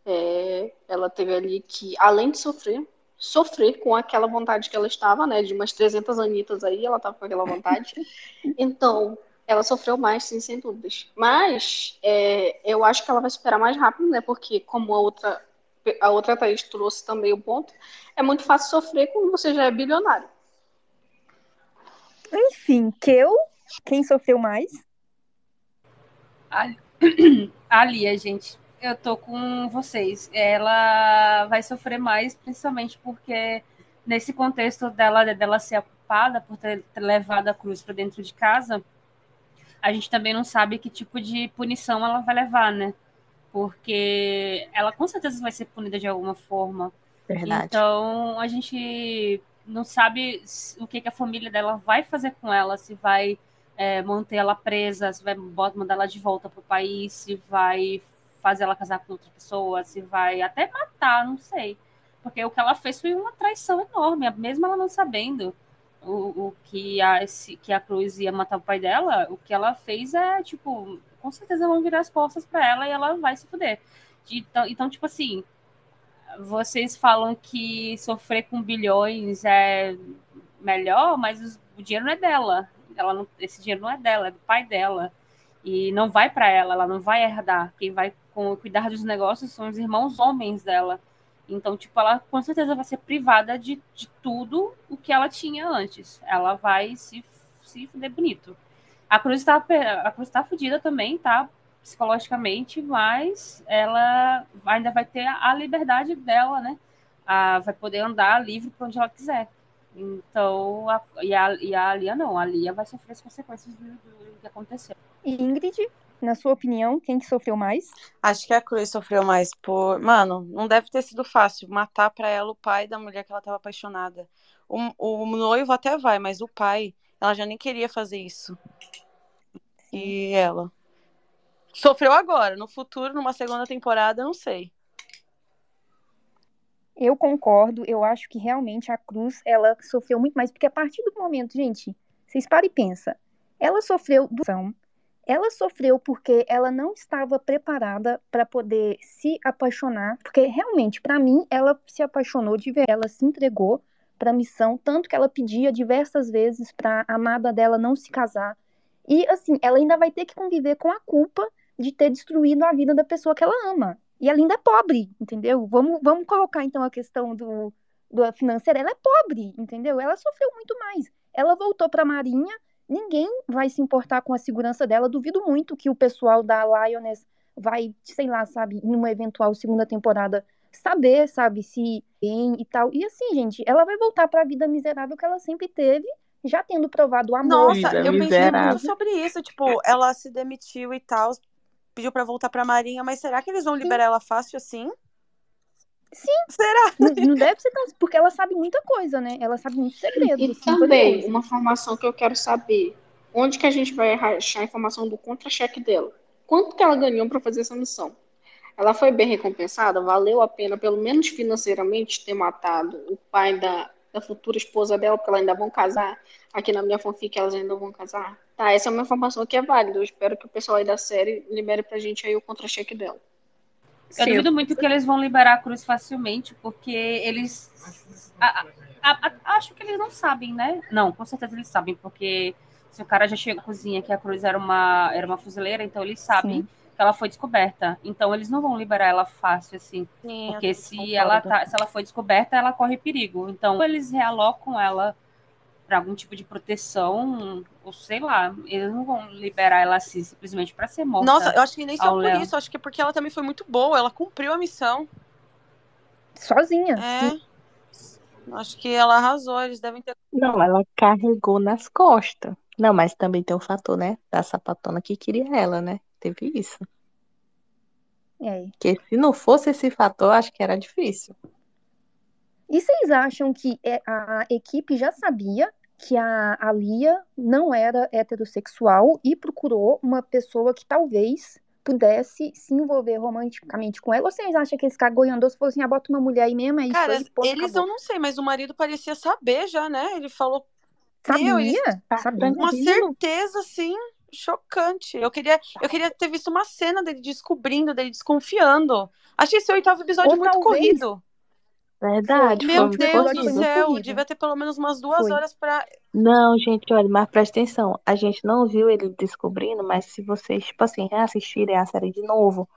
É, ela teve ali que, além de sofrer, sofrer com aquela vontade que ela estava, né? De umas 300 anitas aí, ela estava com aquela vontade. Então, ela sofreu mais, sim, sem dúvidas. Mas é, eu acho que ela vai superar mais rápido, né? Porque como a outra, a outra Thaís trouxe também o ponto, é muito fácil sofrer quando você já é bilionário. Enfim, Keu, quem sofreu mais? A Lia, gente, eu tô com vocês. Ela vai sofrer mais, principalmente porque nesse contexto dela, dela ser a culpada por ter, ter levado a cruz para dentro de casa, a gente também não sabe que tipo de punição ela vai levar, né? Porque ela com certeza vai ser punida de alguma forma. Verdade. Então, a gente não sabe o que, que a família dela vai fazer com ela, se vai é, manter ela presa, se vai mandar ela de volta pro país, se vai fazer ela casar com outra pessoa, se vai até matar, não sei. Porque o que ela fez foi uma traição enorme, mesmo ela não sabendo o, o que, a, que a Cruz ia matar o pai dela, o que ela fez é, tipo, com certeza vão virar as costas pra ela e ela vai se fuder. Então, então tipo assim, vocês falam que sofrer com bilhões é melhor, mas o dinheiro não é dela. Ela não- esse dinheiro não é dela, é do pai dela. E não vai para ela, ela não vai herdar. Quem vai com- cuidar dos negócios são os irmãos homens dela. Então, tipo, ela com certeza vai ser privada de, de tudo o que ela tinha antes. Ela vai se, se fuder bonito. A Cruz tá, pe- a Cruz tá fudida também, tá? Psicologicamente, mas ela ainda vai ter a liberdade dela, né? Ah, vai poder andar livre para onde ela quiser. Então, a, e, a, e a Lia não, a Lia vai sofrer as consequências do, do que aconteceu. Ingrid, na sua opinião, quem que sofreu mais? Acho que a Cruz sofreu mais por. Mano, não deve ter sido fácil matar pra ela o pai da mulher que ela tava apaixonada. O, o noivo até vai, mas o pai, ela já nem queria fazer isso. E ela. Sofreu agora. No futuro, numa segunda temporada, não sei. Eu concordo, eu acho que realmente a Cruz, ela sofreu muito mais, porque a partir do momento, gente, vocês param e pensam, ela sofreu do ela sofreu porque ela não estava preparada para poder se apaixonar, porque realmente, para mim, ela se apaixonou de ver, ela se entregou para a missão, tanto que ela pedia diversas vezes para a amada dela não se casar. E assim, ela ainda vai ter que conviver com a culpa de ter destruído a vida da pessoa que ela ama. E ela ainda é pobre, entendeu? Vamos, vamos colocar então a questão do, do financeira. Ela é pobre, entendeu? Ela sofreu muito mais. Ela voltou para a Marinha, ninguém vai se importar com a segurança dela. Duvido muito que o pessoal da Lioness vai, sei lá, sabe, numa eventual segunda temporada, saber, sabe, se bem e tal. E assim, gente, ela vai voltar para a vida miserável que ela sempre teve, já tendo provado o amor. Nossa, eu pensei muito sobre isso. Tipo, ela se demitiu e tal, pediu para voltar para a Marinha, mas será que eles vão liberar Sim. ela fácil assim? Sim. Será? Não, não, deve ser tão. Porque ela sabe muita coisa, né? Ela sabe muitos segredos. E assim, também, uma informação que eu quero saber: onde que a gente vai achar a informação do contra-cheque dela? Quanto que ela ganhou para fazer essa missão? Ela foi bem recompensada? Valeu a pena, pelo menos financeiramente, ter matado o pai da, da futura esposa dela, porque elas ainda vão casar? Aqui na minha fanfic, elas ainda vão casar? Tá, essa é uma informação que é válida. Eu espero que o pessoal aí da série libere pra gente aí o contra-cheque dela. Eu Sim. duvido muito que eles vão liberar a Cruz facilmente, porque eles. A, a, a, acho que eles não sabem, né? Não, com certeza eles sabem, porque se o cara já chega à cozinha que a Cruz era uma, era uma fuzileira, então eles sabem Sim. Ela foi descoberta. Então eles não vão liberar ela fácil, assim. Sim, porque se ela, tá, se ela foi descoberta, ela corre perigo. Então eles realocam ela para algum tipo de proteção, ou sei lá, eles não vão liberar ela assim simplesmente para ser morta. Nossa, eu acho que nem só por Léo. isso, acho que é porque ela também foi muito boa, ela cumpriu a missão. Sozinha. É. Acho que ela arrasou, eles devem ter. Não, ela carregou nas costas. Não, mas também tem o fator, né? Da sapatona que queria ela, né? Teve isso. É. Porque se não fosse esse fator, acho que era difícil. E vocês acham que é, a equipe já sabia que a, a Lia não era heterossexual e procurou uma pessoa que talvez pudesse se envolver romanticamente com ela? Ou vocês acham que esse cara goiandou se fosse assim, ah, bota uma mulher aí mesmo, é isso Cara, aí, pô, eles acabou. eu não sei, mas o marido parecia saber já, né? Ele falou. Sabia? ele... Sabia. Uma certeza, assim, chocante. Eu queria, eu queria ter visto uma cena dele descobrindo, dele desconfiando. Achei esse oitavo episódio Ou muito talvez- corrido. Verdade. Meu Deus do céu, corrido. devia ter pelo menos umas duas Foi. horas pra. Não, gente, olha, mas presta atenção. A gente não viu ele descobrindo, mas se vocês, tipo assim, reassistirem a série de novo,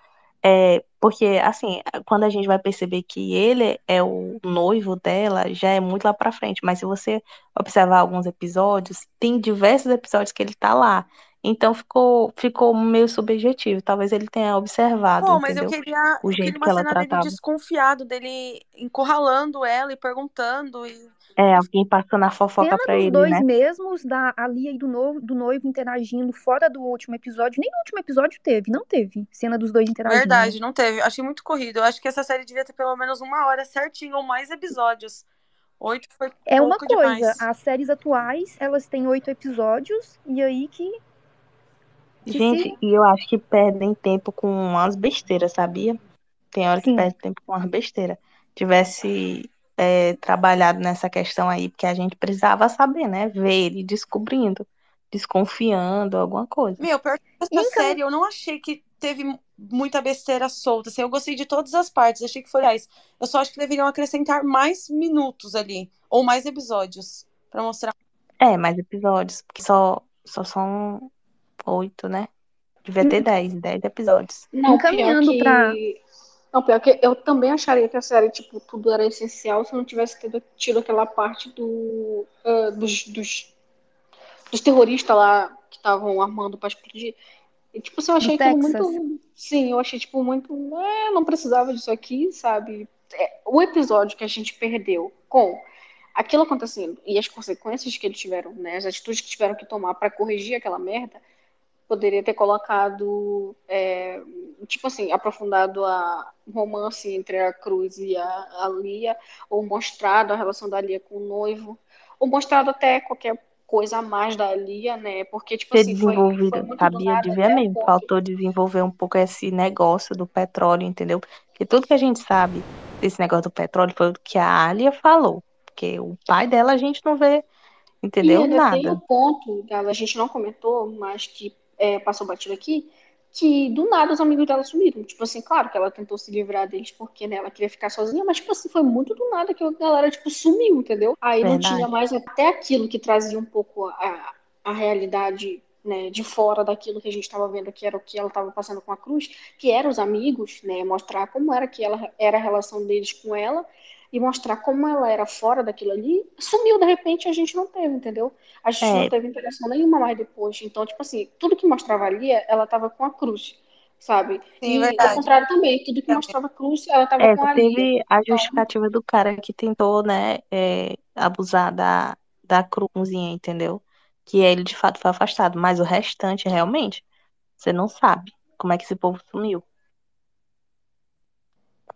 é, porque, assim, quando a gente vai perceber que ele é o noivo dela, já é muito lá pra frente. Mas se você observar alguns episódios, tem diversos episódios que ele tá lá. Então ficou, ficou meio subjetivo. Talvez ele tenha observado, Pô, mas eu entendeu? queria, O eu jeito queria que uma ela cena dele tratava. desconfiado, dele encurralando ela e perguntando. E... É, alguém passando a fofoca Cena pra dos ele, dois né? mesmos, da a Lia e do noivo, do noivo interagindo fora do último episódio. Nem no último episódio teve, não teve cena dos dois interagindo. Verdade, não teve. Achei muito corrido. Eu acho que essa série devia ter pelo menos uma hora certinho ou mais episódios. Oito foi É uma coisa, demais. as séries atuais, elas têm oito episódios, e aí que. Que Gente, e eu acho que perdem tempo com umas besteiras, sabia? Tem hora que Sim. perde tempo com umas besteiras. Tivesse é, trabalhado nessa questão aí, porque a gente precisava saber, né? Ver ele descobrindo, desconfiando, alguma coisa. Meu, pior que essa Então- série eu não achei que teve mu- muita besteira solta. Assim, eu gostei de todas as partes, achei que foi legais. Eu só acho que deveriam acrescentar mais minutos ali, ou mais episódios, pra mostrar. É, mais episódios, porque só, só são oito, né? Devia ter dez, dez episódios. Não, Encaminhando pior que... pra- Não, pior que eu também acharia que a série, tipo, tudo era essencial se não tivesse tido, tido aquela parte do, ah, dos, dos, dos terroristas lá que estavam armando pra explodir. E, tipo, assim, eu achei aquilo muito... Sim, eu achei, tipo, muito... É, não precisava disso aqui, sabe? É, o episódio que a gente perdeu com aquilo acontecendo e as consequências que eles tiveram, né, as atitudes que tiveram que tomar para corrigir aquela merda, poderia ter colocado, é, tipo assim, aprofundado a romance entre a Cruz e a, a Lia, ou mostrado a relação da Lia com o noivo, ou mostrado até qualquer coisa a mais da Lia, né? Porque, tipo Ser assim, foi, desenvolvido, foi do sabia nada de até ver o mesmo. Faltou desenvolver um pouco esse negócio do petróleo, entendeu? Porque tudo que a gente sabe desse negócio do petróleo foi o que a Alia falou. Porque o pai dela a gente não vê, E entendeu? ainda tem Nada. o ponto, Gala, a gente não comentou, mas que é, passou batido aqui, que do nada os amigos dela sumiram. Tipo assim, claro que ela tentou se livrar deles porque né, ela queria ficar sozinha, mas tipo assim, foi muito do nada que a galera tipo, sumiu, entendeu? Aí não Verdade. tinha mais até aquilo que trazia um pouco a, a realidade né, de fora daquilo que a gente estava vendo, que era o que ela estava passando com a Cruz, que eram os amigos, né, mostrar como era que ela era a relação deles com ela e mostrar como ela era fora daquilo ali, sumiu de repente a gente não teve, entendeu? A gente não É, teve interação nenhuma mais depois. Então, tipo assim, tudo que mostrava ali, ela tava com a Cruz, sabe? Sim, E ao contrário também, tudo que mostrava a Cruz, ela tava é, com a teve a Então, justificativa do cara que tentou, né, é, abusar da, da Cruzinha, entendeu? Que ele de fato foi afastado. Mas o restante, realmente, você não sabe como é que esse povo sumiu.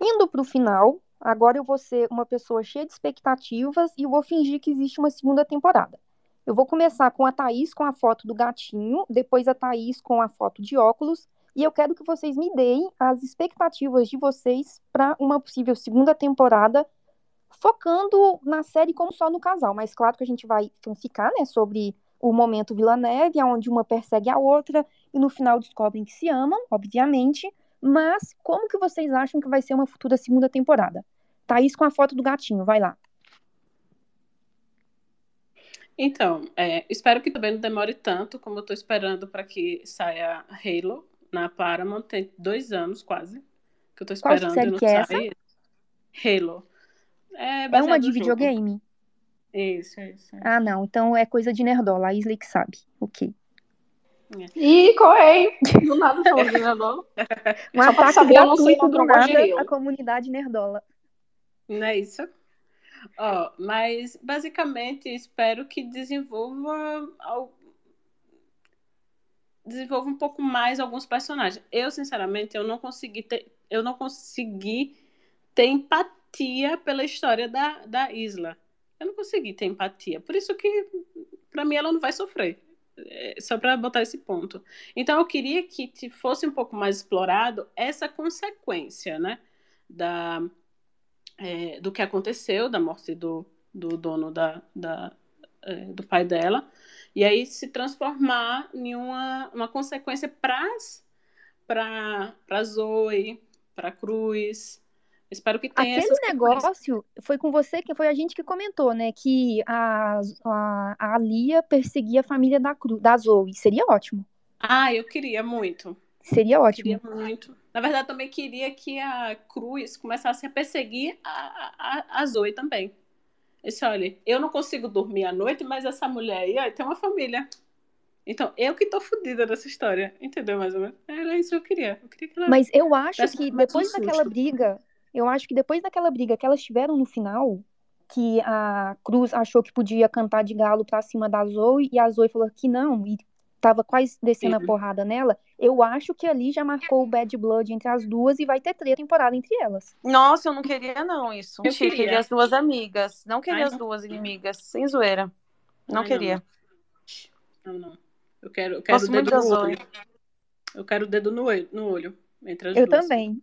Indo pro final, agora eu vou ser uma pessoa cheia de expectativas e vou fingir que existe uma segunda temporada. Eu vou começar com a Thaís com a foto do gatinho, depois a Thaís com a foto de óculos, e eu quero que vocês me deem as expectativas de vocês para uma possível segunda temporada, focando na série como só no casal. Mas claro que a gente vai ficar, né, sobre o momento Vila Neve, onde uma persegue a outra e no final descobrem que se amam, obviamente. Mas como que vocês acham que vai ser uma futura segunda temporada? Thaís com a foto do gatinho, vai lá. Então, é, espero que também não demore tanto como eu tô esperando para que saia Halo na Paramount. Tem dois anos quase que eu tô Qual esperando e série não que é essa? Halo. É É uma de jogo. videogame? Isso, isso. Ah, não. Então é coisa de nerdola. A Isley que sabe. Ok. E qual é? hein? Do nada falou de Nerdola. Um Só pra ataque saber, eu não sei do nada à comunidade nerdola. Não é isso? Ó, mas basicamente espero que desenvolva desenvolva um pouco mais alguns personagens. Eu, sinceramente, eu não consegui ter, eu não consegui ter empatia pela história da, da Isla. Eu não consegui ter empatia. Por isso que, pra mim, ela não vai sofrer. É, só pra botar esse ponto. Então, eu queria que fosse um pouco mais explorado essa consequência, né? Da, é, do que aconteceu, da morte do, do dono da, da, é, do pai dela, e aí se transformar em uma, uma consequência para para Zoe, para Cruz. Espero que tenha Aquele negócio foi com você, que foi a gente que comentou, né? Que a, a, a Lia perseguia a família da, Cru, da Zoe. Seria ótimo. Ah, eu queria muito. Seria ótimo. Queria muito. Na verdade, também queria que a Cruz começasse a perseguir a, a, a Zoe também. Esse, olha, eu não consigo dormir à noite, mas essa mulher aí ó, tem uma família. Então, eu que tô fodida nessa história. Entendeu mais ou menos? Era isso que eu queria. Eu queria que ela Mas eu acho Parece que mais um depois daquela briga, eu acho que depois daquela briga que elas tiveram no final, que a Cruz achou que podia cantar de galo pra cima da Zoe e a Zoe falou que não e tava quase descendo a Sim. porrada nela, eu acho que ali já marcou o bad blood entre as duas e vai ter três temporada entre elas. Nossa, eu não queria não isso. Eu queria. queria. as duas amigas. Não queria Ai, as não. duas inimigas. Sem zoeira. Não Ai, queria. Não, não. Eu quero, eu quero o dedo no olho. Eu quero o dedo no olho, no olho entre as Eu duas. também.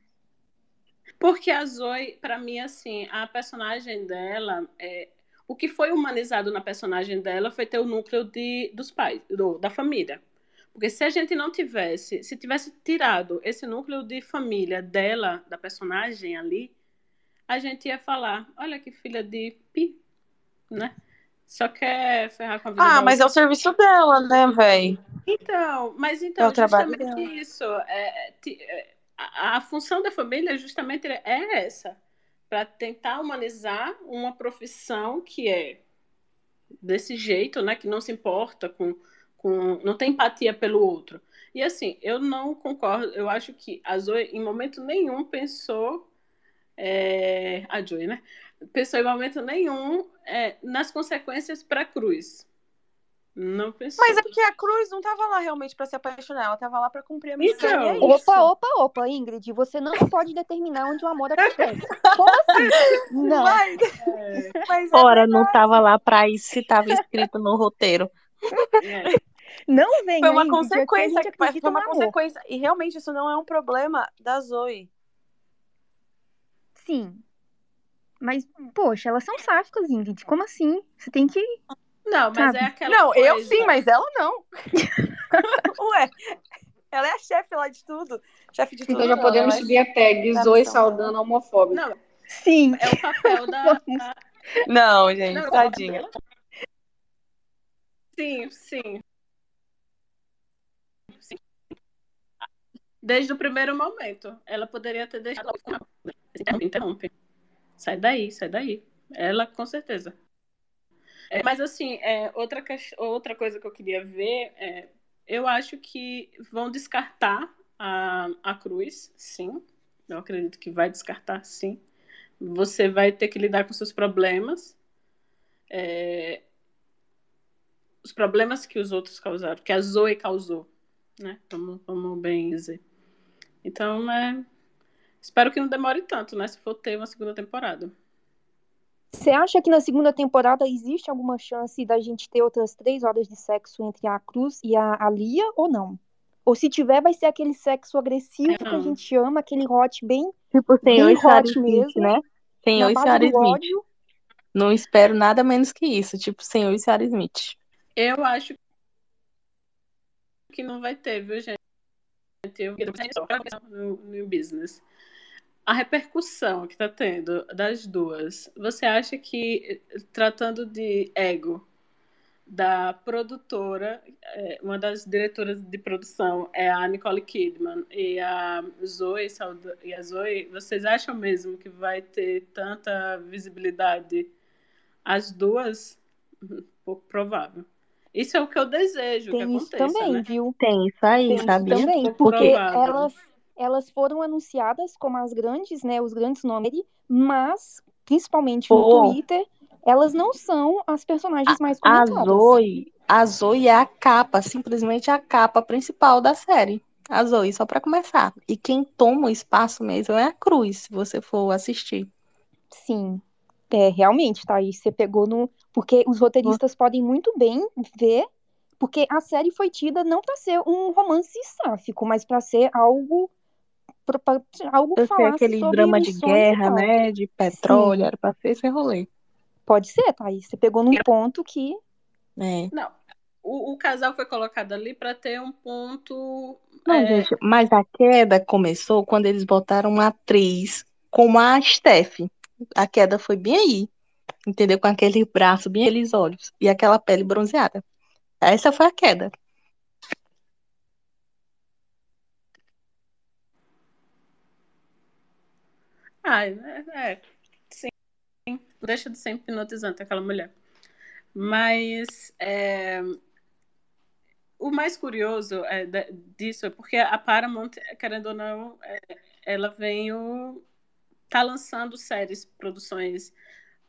Porque a Zoe, pra mim, assim, a personagem dela, é, o que foi humanizado na personagem dela foi ter o núcleo de, dos pais, do- da família. Porque se a gente não tivesse, se tivesse tirado esse núcleo de família dela, da personagem ali, a gente ia falar, olha que filha de pi, né? Só quer ferrar com a vida Ah, da mas é o serviço dela, né, véi? então, mas então, É o trabalho justamente isso. É, ti- é, a, a função da família justamente é essa, para tentar humanizar uma profissão que é desse jeito, né, que não se importa com, com, não tem empatia pelo outro. E assim, eu não concordo. Eu acho que a Zoe, em momento nenhum, pensou é, a Joy, né? Pensou em momento nenhum é, nas consequências para Cruz. Não pensou. Mas é porque a Cruz não tava lá realmente pra se apaixonar, ela tava lá pra cumprir a missão. Então. é Opa, opa, opa, Ingrid, você não pode determinar onde o amor acontece. Como assim? Não. Mas, É, mas é Ora, verdade. não tava lá pra isso se tava escrito no roteiro. é. Não vem Foi uma Ingrid, consequência, gente foi uma consequência. E realmente isso não é um problema da Zoe. Sim. Mas, poxa, elas são sáficas, Ingrid. Como assim? Você tem que. Não, mas Sabe? é aquela Não, eu coisa. sim, mas ela não. Ué, ela é a chefe lá de tudo. Chefe de tudo. Então já não, podemos é subir a tag Zoe. Saldana homofóbica. Não, Sim. é o papel da. Não, gente, Não, tadinha. Sim, sim. Sim. Desde o primeiro momento. Ela poderia ter deixado. Interrompe. Sai daí, sai daí. Ela, com certeza. É, mas, assim, é, outra, outra coisa que eu queria ver é. Eu acho que vão descartar a, a cruz, sim. Eu acredito que vai descartar, sim. Você vai ter que lidar com seus problemas. É, os problemas que os outros causaram, que a Zoe causou, né? Vamos, vamos bem dizer. Então, é, espero que não demore tanto, né? Se for ter uma segunda temporada. Você acha que na segunda temporada existe alguma chance da gente ter outras três horas de sexo entre a Cruz e a, a Lia ou não? Ou se tiver, vai ser aquele sexo agressivo que a gente ama, aquele hot bem Tipo, Bem e senhora hot Smith, mesmo, né? Na e base senhora do Smith. ódio. Não espero nada menos que isso. Tipo, senhor e senhora Smith. Eu acho que não vai ter, viu, gente? Eu no, no business. A repercussão que está tendo das duas, você acha que, tratando de ego, da produtora, é, uma das diretoras de produção é a Nicole Kidman e a Zoe, Salda- e a Zoe, vocês acham mesmo que vai ter tanta visibilidade as duas? Pouco provável. Isso é o que eu desejo que Tem isso aconteça, também, né? viu? Tem isso aí, Tem isso também, porque provável. elas, elas foram anunciadas como as grandes, né, os grandes nomes, mas, principalmente no. Twitter, elas não são as personagens mais A comentadas. Zoe, a Zoe é a capa, simplesmente a capa principal da série. A Zoe, só pra começar. E quem toma o espaço mesmo é a Cruz, se você for assistir. Sim, é, realmente, tá aí, você pegou no... Porque os roteiristas podem muito bem ver, porque a série foi tida não pra ser um romance sáfico, mas pra ser algo... pra- pra- algo que Eu falasse aquele sobre drama de guerra, né? De petróleo, Sim. era pra ser esse rolê. Pode ser, Thaís. Você pegou num ponto que. É. Não, o, o casal foi colocado ali para ter um ponto. Não, é, gente, mas a queda começou quando eles botaram uma atriz como a Steph. A queda foi bem aí, entendeu? Com aquele braço, bem aqueles olhos e aquela pele bronzeada. Essa foi a queda. Ah, é, é, sim. Deixa de ser hipnotizante aquela mulher. Mas é, o mais curioso é, da- disso é porque a Paramount, querendo ou não, é, ela vem o, tá lançando séries, produções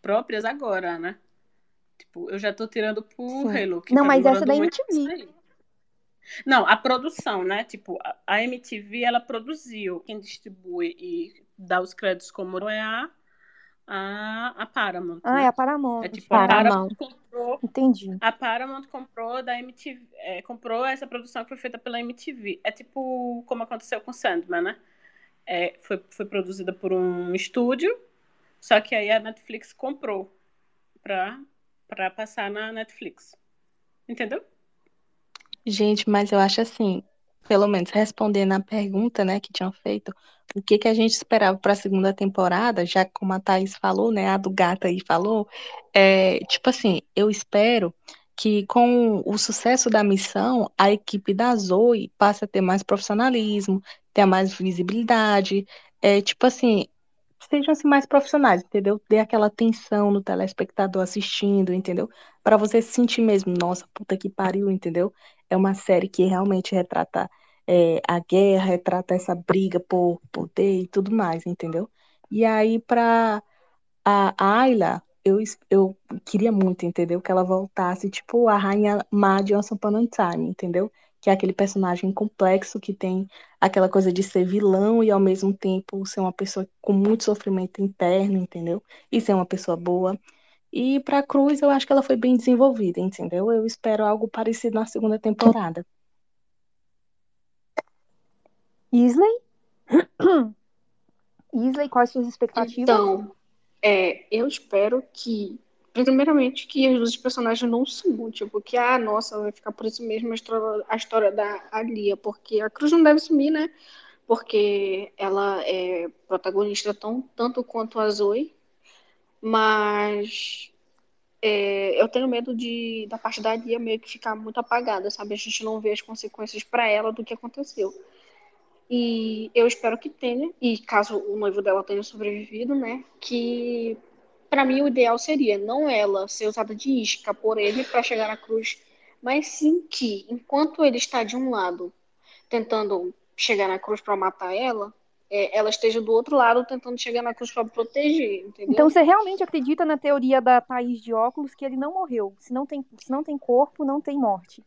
próprias agora, né? Tipo, eu já tô tirando por Sim. Halo, que Não, tá mas essa da MTV. Não, a produção, né? Tipo, a- a MTV, ela produziu. Quem distribui e dá os créditos como é a, a, a Paramount, Ah, né? é a Paramount. É tipo, a Paramount. Paramount comprou, Entendi. a Paramount comprou da MTV, é, comprou essa produção que foi feita pela MTV. É tipo como aconteceu com Sandman, né? É, foi, foi produzida por um estúdio, só que aí a Netflix comprou pra, pra passar na Netflix. Entendeu? Gente, mas eu acho assim, pelo menos respondendo a pergunta, né, que tinham feito, o que que a gente esperava para a segunda temporada, já como a Thaís falou, né, a do gato aí falou, é, tipo assim, eu espero que com o sucesso da missão, a equipe da Zoe passe a ter mais profissionalismo, tenha mais visibilidade, é, tipo assim, sejam assim, mais profissionais, entendeu? Dê aquela atenção no telespectador assistindo, entendeu? Para você se sentir mesmo, nossa, puta que pariu, entendeu? É uma série que realmente retrata é, a guerra, retrata essa briga por poder e tudo mais, entendeu? E aí, pra a Ayla, eu, eu queria muito, entendeu? Que ela voltasse, tipo, a Rainha Má de Once Upon a Time, entendeu? Que é aquele personagem complexo que tem aquela coisa de ser vilão e ao mesmo tempo ser uma pessoa com muito sofrimento interno, entendeu? E ser uma pessoa boa. E pra Cruz, eu acho que ela foi bem desenvolvida, entendeu? Eu espero algo parecido na segunda temporada. Isley? Isley, quais suas expectativas? Então, é, eu espero que, primeiramente, que os personagens não sumam, tipo, que, ah, nossa, vai ficar por isso mesmo a história, a história da Alia, porque a Cruz não deve sumir, né? Porque ela é protagonista tão, tanto quanto a Zoe, mas é, eu tenho medo de da parte da Alia meio que ficar muito apagada, sabe? A gente não vê as consequências para ela do que aconteceu. E eu espero que tenha, e caso o noivo dela tenha sobrevivido, né? Que para mim o ideal seria não ela ser usada de isca por ele para chegar na cruz, mas sim que enquanto ele está de um lado tentando chegar na cruz para matar ela, é, ela esteja do outro lado tentando chegar na cruz para proteger, entendeu? Então você realmente acredita na teoria da Thaís de óculos que ele não morreu? Se não tem, se não tem corpo, não tem morte.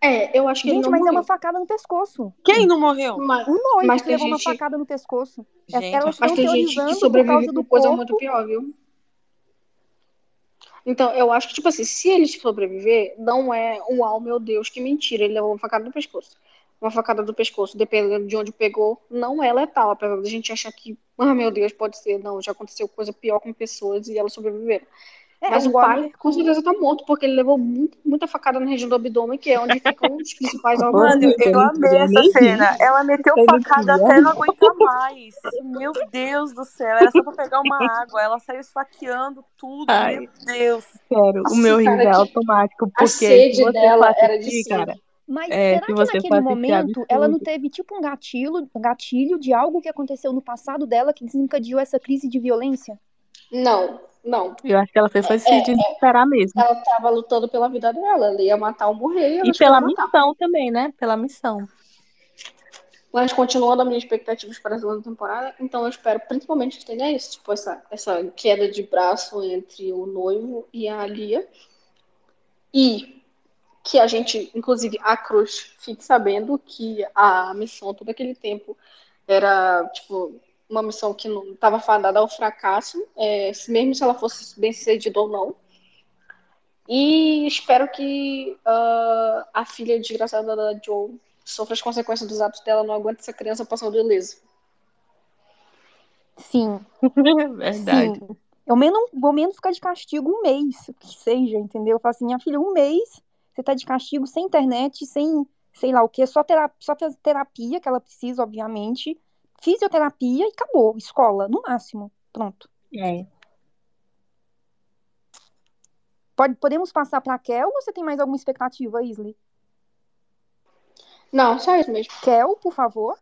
É, eu acho que ele Gente, não mas é morreu. uma facada no pescoço. Quem não morreu? Mas, O noivo Mas que levou uma gente- facada no pescoço. É- Gente, Elas mas tem gente que por sobrevive causa por do coisa corpo. muito pior, viu? Então, eu acho que, tipo assim, se ele sobreviver, não é um, ah, meu Deus, que mentira, ele levou uma facada no pescoço. Uma facada do pescoço, dependendo de onde pegou, não é letal, apesar da gente achar que, ah, meu Deus, pode ser. Não, já aconteceu coisa pior com pessoas e elas sobreviveram. É, Mas o pai, com certeza, tá morto, porque ele levou muito, muita facada na região do abdômen, que é onde ficam os principais órgãos. Mano, eu, eu amei essa cena. Ela meteu Eu facada até não aguentar mais. Meu Deus do céu. Era só pra pegar uma água. Ela saiu esfaqueando tudo. Ai. Meu Deus. Sério, o meu riso é que automático, A porque se sede você dela era de cara, Mas É, será se que você naquele assistir momento ela não teve tipo um gatilho, gatilho de algo que aconteceu no passado dela que desencadeou essa crise de violência? Não, não. eu acho que ela fez foi se É, desesperar mesmo. ela tava lutando pela vida dela. Ela ia matar ou morrer e pela missão também, né? Pela missão. Mas continuando a minha expectativa para a segunda temporada, então eu espero principalmente que tenha isso, tipo, essa, essa queda de braço entre o noivo e a Lia. E que a gente, inclusive, a Cruz fique sabendo que a missão todo aquele tempo era, tipo, uma missão que não estava fadada ao fracasso, é, mesmo se ela fosse bem sucedida ou não. E espero que ah, a filha desgraçada da Joe sofra as consequências dos atos dela, não aguenta essa criança passando ileso. Sim, Verdade. sim. Eu menos, vou menos ficar de castigo um mês, que seja, entendeu? Eu falo assim, minha filha, um mês, você tá de castigo sem internet, sem sei lá o que, só terapia, só ter- terapia que ela precisa, obviamente, fisioterapia e acabou, escola, no máximo. Pronto. É. Pode, podemos passar pra Kel ou você tem mais alguma expectativa, Isley? Não, só isso mesmo. Kel, por favor.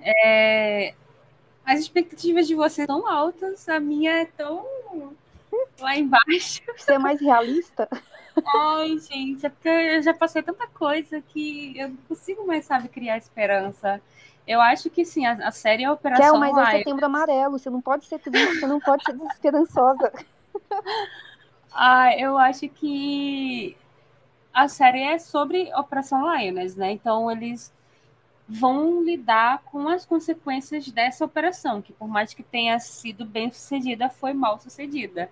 É, as expectativas de vocês são altas, a minha é tão lá embaixo. Você é mais realista? Ai, gente, é porque eu já passei tanta coisa que eu não consigo mais, sabe, criar esperança. Eu acho que sim, a, a série é a Operação Kel, mas é Lion. setembro amarelo, você não pode ser triste, você não pode ser desesperançosa. Ah, eu acho que a série é sobre Operação Lioness, né? Então eles vão lidar com as consequências dessa operação, que por mais que tenha sido bem sucedida, foi mal sucedida.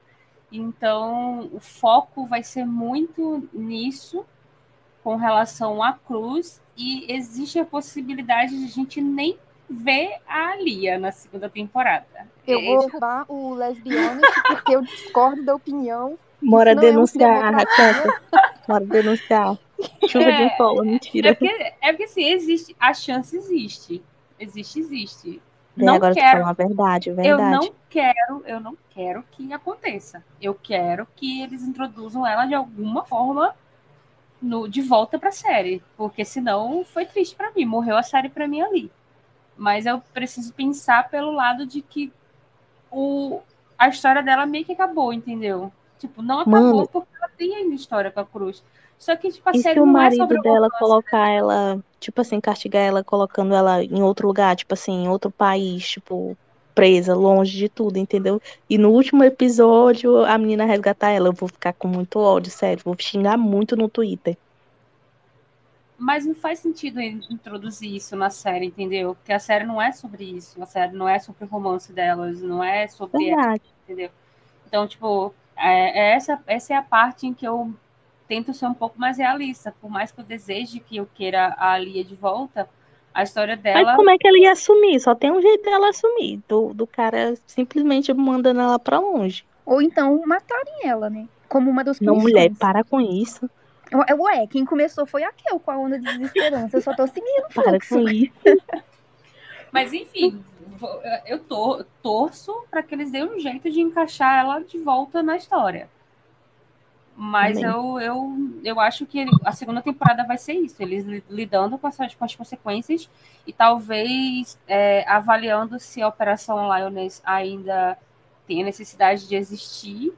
Então o foco vai ser muito nisso com relação à Cruz e existe a possibilidade de a gente nem ver a Lia na segunda temporada. Eu É, vou derrubar o lesbianas porque eu discordo da opinião. Bora não é denunciar, democracia. Raquel. Bora denunciar. Chuva É. de folga, É mentira. porque, é porque assim, existe, a chance existe. Existe, existe. Bem, não agora quero, falou a verdade, eu verdade. não quero, eu não quero que aconteça. Eu quero que eles introduzam ela de alguma forma no, de volta pra série. Porque senão foi triste pra mim. Morreu a série pra mim ali. Mas eu preciso pensar pelo lado de que o, a história dela meio que acabou, entendeu? Tipo, não acabou Mano. porque ela tem ainda história com a Cruz. Só que, tipo, a E série se o é marido o dela romance. colocar ela, tipo assim, castigar ela colocando ela em outro lugar, tipo assim, em outro país, tipo, presa, longe de tudo, entendeu? E no último episódio a menina resgatar ela, eu vou ficar com muito ódio, sério, vou xingar muito no Twitter. Mas não faz sentido in- introduzir isso na série, entendeu? Porque a série não é sobre isso. A série não é sobre o romance delas, não é sobre ela, Verdade. entendeu? Então, tipo, é, é essa, essa é a parte em que eu tento ser um pouco mais realista. Por mais que eu deseje que eu queira a Lia de volta, a história Mas dela. como é que ela ia assumir? Só tem um jeito dela assumir, do, do cara simplesmente mandando ela pra longe. Ou então matarem ela, né? Como uma das Não, mulher, para com isso. Ué, quem começou foi a Kel com a onda de desesperança. Eu só tô seguindo Para fluxo. com isso. Mas enfim, eu tor torço para que eles deem um jeito de encaixar ela de volta na história. Mas Amém. eu, eu, eu acho que a segunda temporada vai ser isso, eles li- lidando com, essas, com as consequências e talvez é, avaliando se a Operação Lioness ainda tem a necessidade de existir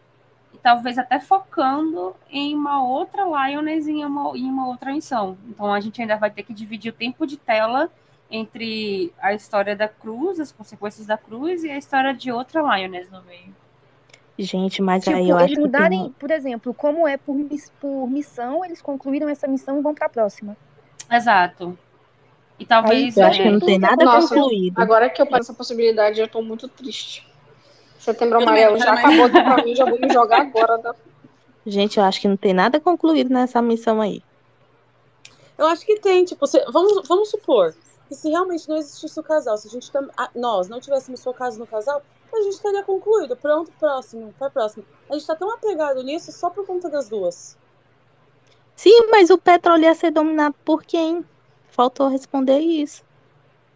e talvez até focando em uma outra Lioness em uma, em uma outra missão. Então a gente ainda vai ter que dividir o tempo de tela entre a história da Cruz, as consequências da Cruz e a história de outra Lioness no meio. Gente, mas Tipo, aí eu acho eles que tem mudarem, um- por exemplo, como é por, por missão, eles concluíram essa missão e vão pra próxima. Exato. E talvez Eu acho que é, não tem nada Nossa, concluído. Agora que eu penso essa possibilidade, eu tô muito triste. Setembro Amarelo já também. acabou pra mim, já vou me jogar agora. Tá? Gente, eu acho que não tem nada concluído nessa missão aí. Eu acho que tem, tipo, se- vamos, vamos supor que se realmente não existisse o casal, se a gente tam- a- nós não tivéssemos focado no casal, a gente teria concluído. Pronto, próximo, pra próximo. A gente tá tão apegado nisso só por conta das duas. Sim, mas o petróleo ia ser dominado por quem? Faltou responder isso.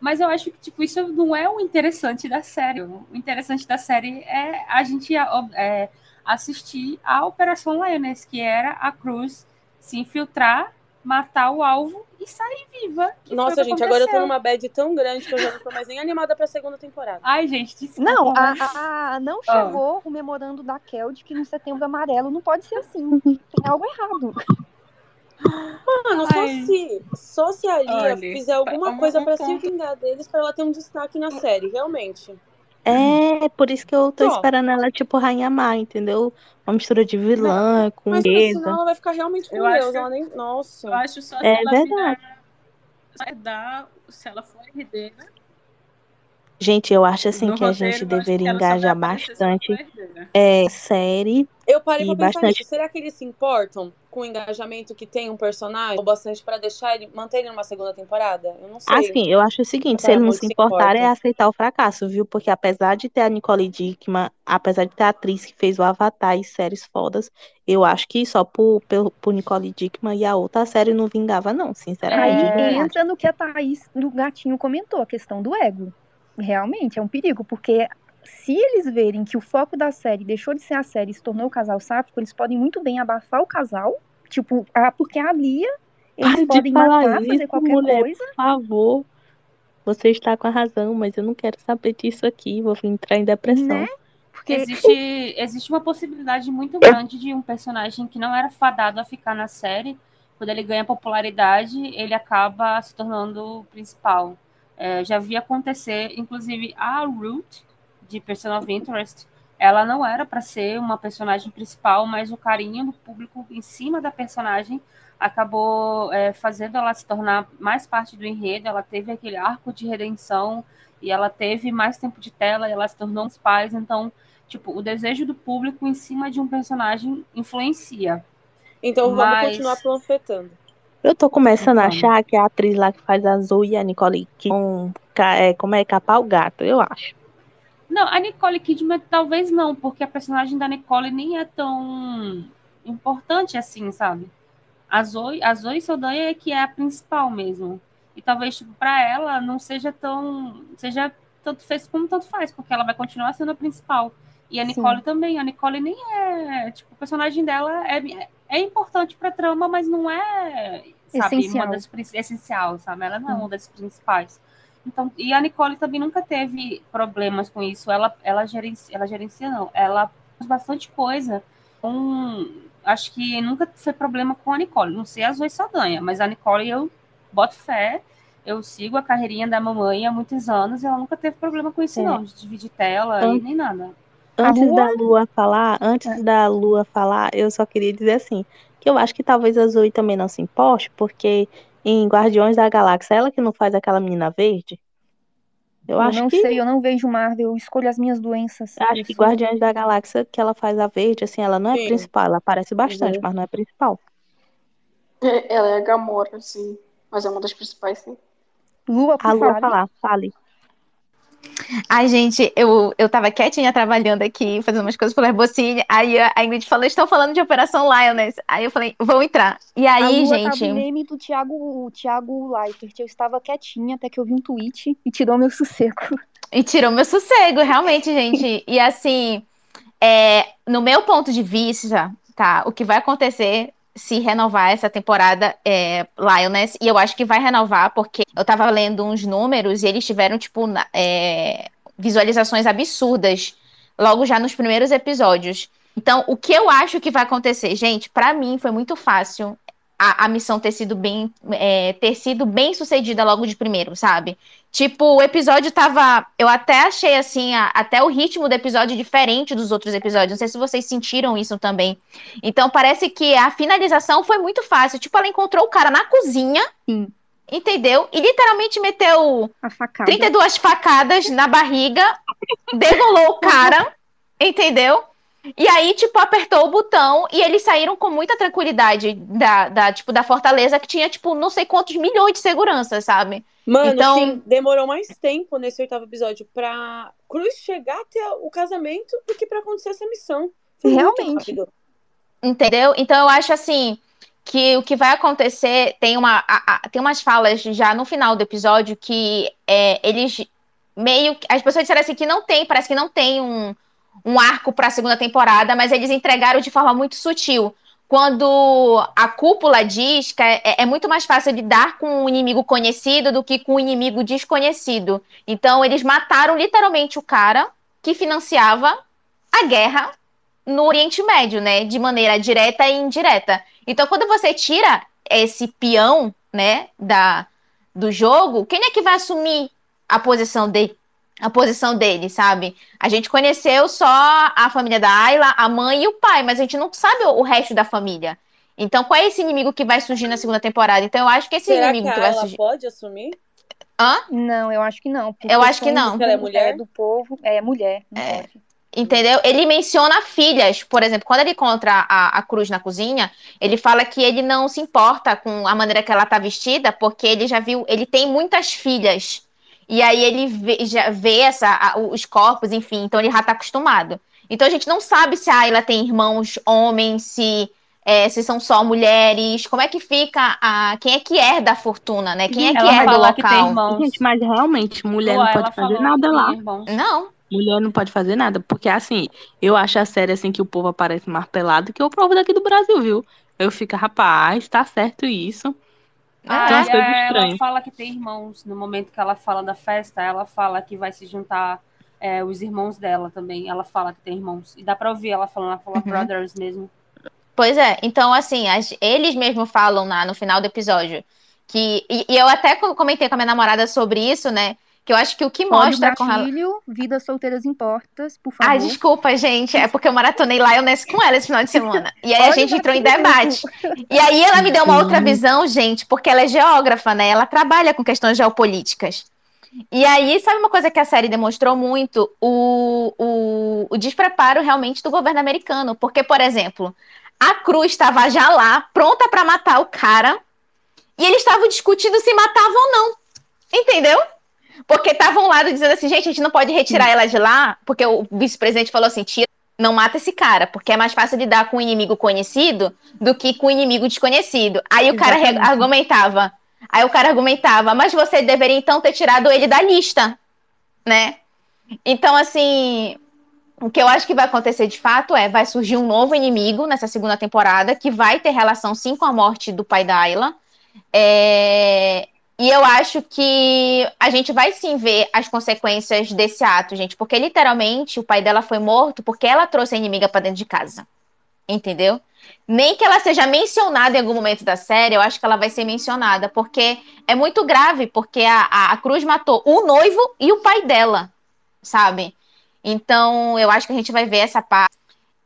Mas eu acho que tipo, isso não é o interessante da série. O interessante da série é a gente é, assistir a Operação Lioness, que era a Cruz se infiltrar, matar o alvo e sair viva. Nossa, que gente, agora eu tô aconteceu. numa bad tão grande que eu já não tô mais nem animada pra segunda temporada. Ai, gente, desculpa. Não, a, mas- a- a- não chegou o memorando da Kel de que no setembro amarelo não pode ser assim. Tem algo errado. Mano, só se, só se a Lia Olha, fizer alguma um- coisa um pra se vingar deles pra ela ter um destaque na série, realmente. É, por isso que eu tô esperando ela, tipo, Rainha Má, entendeu? Uma mistura de vilã com Mas guerra. senão ela vai ficar realmente com Eu Deus. acho Ela nem. Nossa. Eu acho só se É ela verdade. virar. Se ela for herdeira. Gente, eu acho assim no que a roteiro, gente eu acho deveria engajar bastante herdeira. é, série. Eu parei E pra pensar bastante- nisso. Será que eles se importam com o engajamento que tem um personagem o bastante pra deixar ele manter ele numa segunda temporada? Eu não sei. Assim, eu acho o seguinte, A se ele não se se importar, é importa. aceitar o fracasso, viu? Porque apesar de ter a Nicole Dickman, apesar de ter a atriz que fez o Avatar e séries fodas, eu acho que só por, por, por Nicole Dickman e a outra série não vingava, não, sinceramente. Aí verdade. entra no que a Thaís do gatinho comentou, a questão do ego. Realmente, é um perigo, porque se eles verem que o foco da série deixou de ser a série e se tornou o casal sáfico, eles podem muito bem abafar o casal. Tipo, ah, porque a Lia, eles podem falar matar, fazer isso, qualquer mulher. coisa. Por favor, você está com a razão, mas eu não quero saber disso aqui, vou entrar em depressão. Né? Porque Existe, existe uma possibilidade muito grande de um personagem que não era fadado a ficar na série, quando ele ganha popularidade, ele acaba se tornando o principal. É, já vi acontecer, inclusive a Root, de Person of Interest, ela não era para ser uma personagem principal, mas o carinho do público em cima da personagem acabou é, fazendo ela se tornar mais parte do enredo. Ela teve aquele arco de redenção e ela teve mais tempo de tela e ela se tornou os pais. Então, tipo, o desejo do público em cima de um personagem influencia. Então vamos Mas- continuar panfletando. Eu tô começando a Vamos. achar que a atriz lá que faz a Zoe e a Nicole vão ca- é, como é capar o gato, eu acho. Não, a Nicole Kidman talvez não, porque a personagem da Nicole nem é tão importante assim, sabe? A Zoe, a Zoe Saldanha é que é a principal mesmo. E talvez, tipo, pra ela não seja tão. Seja tanto fez como tanto faz, porque ela vai continuar sendo a principal. E a Sim. Nicole também. A Nicole nem é. Tipo, o personagem dela é, é importante pra trama, mas não é. Sabe, Essencial. uma das essencial, sabe? Ela não é uma das principais. Então, e a Nicole também nunca teve problemas com isso. Ela, ela gerencia, ela gerencia não. Ela faz bastante coisa com, acho que nunca foi problema com a Nicole. Não sei a Zoe Saldanha, mas a Nicole eu boto fé. Eu sigo a carreirinha da mamãe há muitos anos e ela nunca teve problema com isso, não, de dividir tela e nem nada. Antes Lua- da Lua falar, antes da Lua falar, eu só queria dizer assim, que eu acho que talvez a Zoe também não se importe, porque em Guardiões da Galáxia, ela que não faz aquela menina verde. Eu, Eu acho não que sei, eu não vejo Marvel, eu escolho as minhas doenças. eu acho que Guardiões da Galáxia que ela faz a verde, assim, ela não é Sim. principal, ela aparece bastante, Uhum. mas não é principal. É, Ela é a Gamora, sim. Mas é uma das principais, sim. Lua, por A Lua favor. falar, fale. Ai, gente, eu, eu tava quietinha trabalhando aqui, fazendo umas coisas pelo Herbocine. Aí a a Ingrid falou: estão falando de Operação Lioness. Aí eu falei: vou entrar. E A aí, Lua gente. tava o meme do Thiago, o Thiago Leifert. Eu estava quietinha até que eu vi um tweet e tirou meu sossego. E tirou meu sossego, realmente, gente. E assim, é, no meu ponto de vista, tá? O que vai acontecer se renovar essa temporada é Lioness, e eu acho que vai renovar, porque eu tava lendo uns números e eles tiveram, tipo, é, visualizações absurdas logo já nos primeiros episódios. Então, o que eu acho que vai acontecer? Gente, pra mim foi muito fácil a, a missão ter sido bem é, ter sido bem sucedida logo de primeiro, sabe? Tipo, o episódio tava. Eu até achei assim, a- até o ritmo do episódio diferente dos outros episódios. Não sei se vocês sentiram isso também. Então, parece que a finalização foi muito fácil. Tipo, ela encontrou o cara na cozinha. Sim. Entendeu? E literalmente meteu A facada. 32 facadas na barriga, degolou o cara, entendeu? E aí, tipo, apertou o botão e eles saíram com muita tranquilidade da, da, tipo, da fortaleza que tinha, tipo, não sei quantos milhões de segurança, sabe? Mano, Então- sim, demorou mais tempo nesse oitavo episódio pra Cruz chegar até o casamento do que pra acontecer essa missão. Foi Realmente. Entendeu? Então eu acho assim que o que vai acontecer tem uma a- a- tem umas falas já no final do episódio que é, eles meio que as pessoas disseram assim que não tem parece que não tem um, um arco para a segunda temporada mas eles entregaram de forma muito sutil quando a cúpula diz que é, é muito mais fácil lidar com um inimigo conhecido do que com um inimigo desconhecido então eles mataram literalmente o cara que financiava a guerra no Oriente Médio, né? De maneira direta e indireta. Então, quando você tira esse peão, né, da, do jogo, quem é que vai assumir a posição dele? A posição dele, sabe? A gente conheceu só a família da Ayla, a mãe e o pai, mas a gente não sabe o resto da família. Então, qual é esse inimigo que vai surgir na segunda temporada? Então, eu acho que esse Será inimigo que que a vai Ayla surgir. pode assumir? Hã? Não, eu acho que não. Eu acho que não. Ela é mulher? do povo. É mulher, É. Entendeu? Ele menciona filhas, por exemplo, quando ele encontra a, a Cruz na cozinha, ele fala que ele não se importa com a maneira que ela tá vestida, porque ele já viu, ele tem muitas filhas. E aí ele vê, já vê essa, a- os corpos, enfim, então ele já tá acostumado. Então a gente não sabe se a Ayla tem irmãos homens, se, é, se são só mulheres, como é que fica a. Quem é que herda a fortuna, né? Quem é que ela herda o local? Gente, mas realmente, mulher Lua, não pode fazer nada lá. Não. Mulher não pode fazer nada, porque assim, eu acho a série assim que o povo aparece mais pelado que o povo daqui do Brasil, viu? Eu fico, rapaz, tá certo isso. Ah, Tem umas e coisas ela fala que tem irmãos. No momento que ela fala da festa, ela fala que vai se juntar é, os irmãos dela também. Ela fala que tem irmãos. E dá pra ouvir ela falando, ela fala Uhum. brothers mesmo. Pois é, então assim, as- eles mesmo falam na- no final do episódio que. E, e eu até co- comentei com a minha namorada sobre isso, né? Que eu acho que o que Olha o mostra com relação. gatilho, Vidas Solteiras Importas, por favor. Ai, desculpa, gente. É porque eu maratonei Lioness com ela esse final de semana. E aí a Olha o gente entrou em debate. E aí ela me deu uma outra visão, gente, porque ela é geógrafa, né? Ela trabalha com questões geopolíticas. E aí, sabe uma coisa que a série demonstrou muito? O, o, o despreparo realmente do governo americano. Porque, por exemplo, a Cruz estava já lá, pronta para matar o cara, e eles estavam discutindo se matavam ou não. Entendeu? Porque estavam lá dizendo assim, gente, a gente não pode retirar ela de lá, porque o vice-presidente falou assim, tira, não mata esse cara, porque é mais fácil lidar com um inimigo conhecido do que com um inimigo desconhecido. Aí o cara Exatamente. argumentava, aí o cara argumentava, mas você deveria então ter tirado ele da lista, né? Então, assim, o que eu acho que vai acontecer de fato é, vai surgir um novo inimigo nessa segunda temporada, que vai ter relação sim com a morte do pai da Ayla. É, E eu acho que a gente vai sim ver as consequências desse ato, gente, porque literalmente o pai dela foi morto porque ela trouxe a inimiga pra dentro de casa. Entendeu? nem que ela seja mencionada em algum momento da série, eu acho que ela vai ser mencionada, porque é muito grave, porque a, a, a Cruz matou o noivo e o pai dela, sabe? Então, eu acho que a gente vai ver essa parte.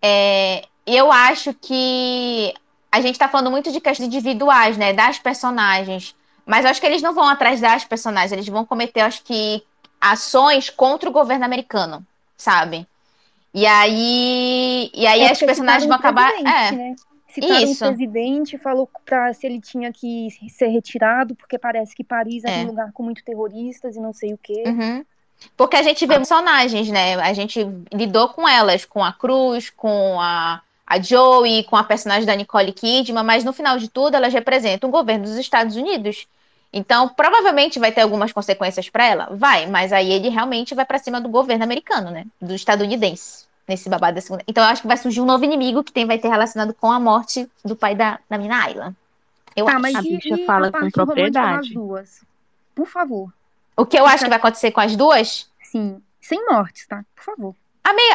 É, eu acho que a gente tá falando muito de questões individuais, né? Das personagens. Mas acho que eles não vão atrás das personagens, eles vão cometer, acho que, ações contra o governo americano, sabe? E aí, e aí É as personagens vão acabar. É, né? Citaram Isso. o presidente, falou pra se ele tinha que ser retirado, porque parece que Paris é, É. um lugar com muito terroristas e não sei o quê. Uhum. Porque a gente vê personagens, né? A gente lidou com elas, com a Cruz, com a, a Joey, com a personagem da Nicole Kidman, mas no final de tudo elas representam o governo dos Estados Unidos. Então, provavelmente vai ter algumas consequências para ela? Vai, mas aí ele realmente vai para cima do governo americano, né? Do estadunidense, nesse babado da segunda. Então, eu acho que vai surgir um novo inimigo que tem, vai ter relacionado com a morte do pai da, da Mina Ayla. Eu Tá, acho. mas A bicha e fala a com propriedade. duas? Por favor. O que eu acho que vai acontecer com as duas Sim. Sem mortes, tá? Por favor.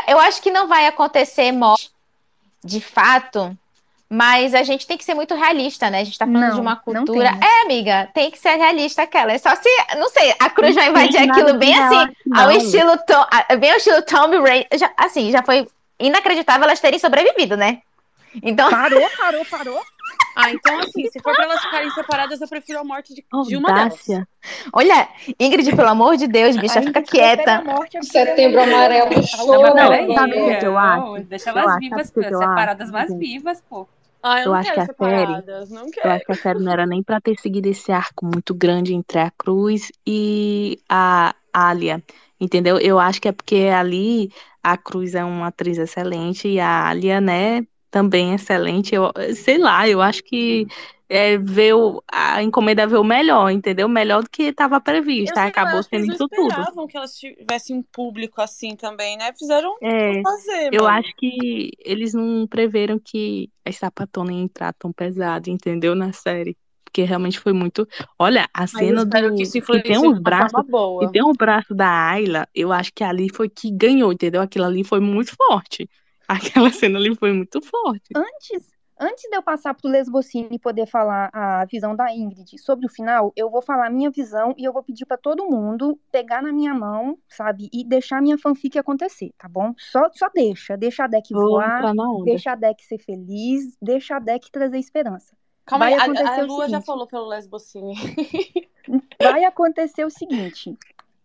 Eu acho que não vai acontecer morte de fato, mas a gente tem que ser muito realista, né? A gente tá falando Não, de uma não cultura. É, amiga, tem que ser realista aquela. É só se, não sei, a Cruz vai Não invadir aquilo bem assim, ao não. estilo Tom, bem ao estilo Tomb Raider. Já- Assim, já foi inacreditável elas terem sobrevivido, né? Então, Parou, parou, parou. Ah, então assim, se for pra elas ficarem separadas, eu prefiro a morte de, de uma delas. Audácia. olha, Ingrid, pelo amor de Deus, bicha, A fica quieta. a morte a Setembro amarelo a Não, não, não que a série- separadas, não Eu quero. acho que a série não era nem pra ter seguido esse arco muito grande entre a Cruz e a Alia, entendeu? Eu acho que é porque ali a Cruz é uma atriz excelente e a Alia, né, também excelente. Eu sei lá, eu acho que é, veio, a encomenda veio melhor, entendeu? Melhor do que estava previsto. lá, acabou sendo isso tudo. esperavam que elas tivessem um público assim também, né? Fizeram É, fazer, eu mano. acho que eles não preveram que as sapatonas iam entrar tão pesado, entendeu? Na série. Porque realmente foi muito. Olha, a cena do. que isso Que tem forma boa. E tem um braço da Ayla, eu acho que ali foi que ganhou, entendeu? Aquilo ali foi muito forte. Aquela cena ali foi muito forte. Antes, antes de eu passar pro Lesbocine e poder falar a visão da Ingrid sobre o final, eu vou falar a minha visão e eu vou pedir pra todo mundo pegar na minha mão, sabe? E deixar a minha fanfic acontecer, tá bom? Só, só deixa. Deixa a deck Vou voar, deixa a deck ser feliz, deixa a deck trazer esperança. Calma aí, a- acontecer a, Lua já seguinte. falou pelo Lesbocine. Vai acontecer o seguinte: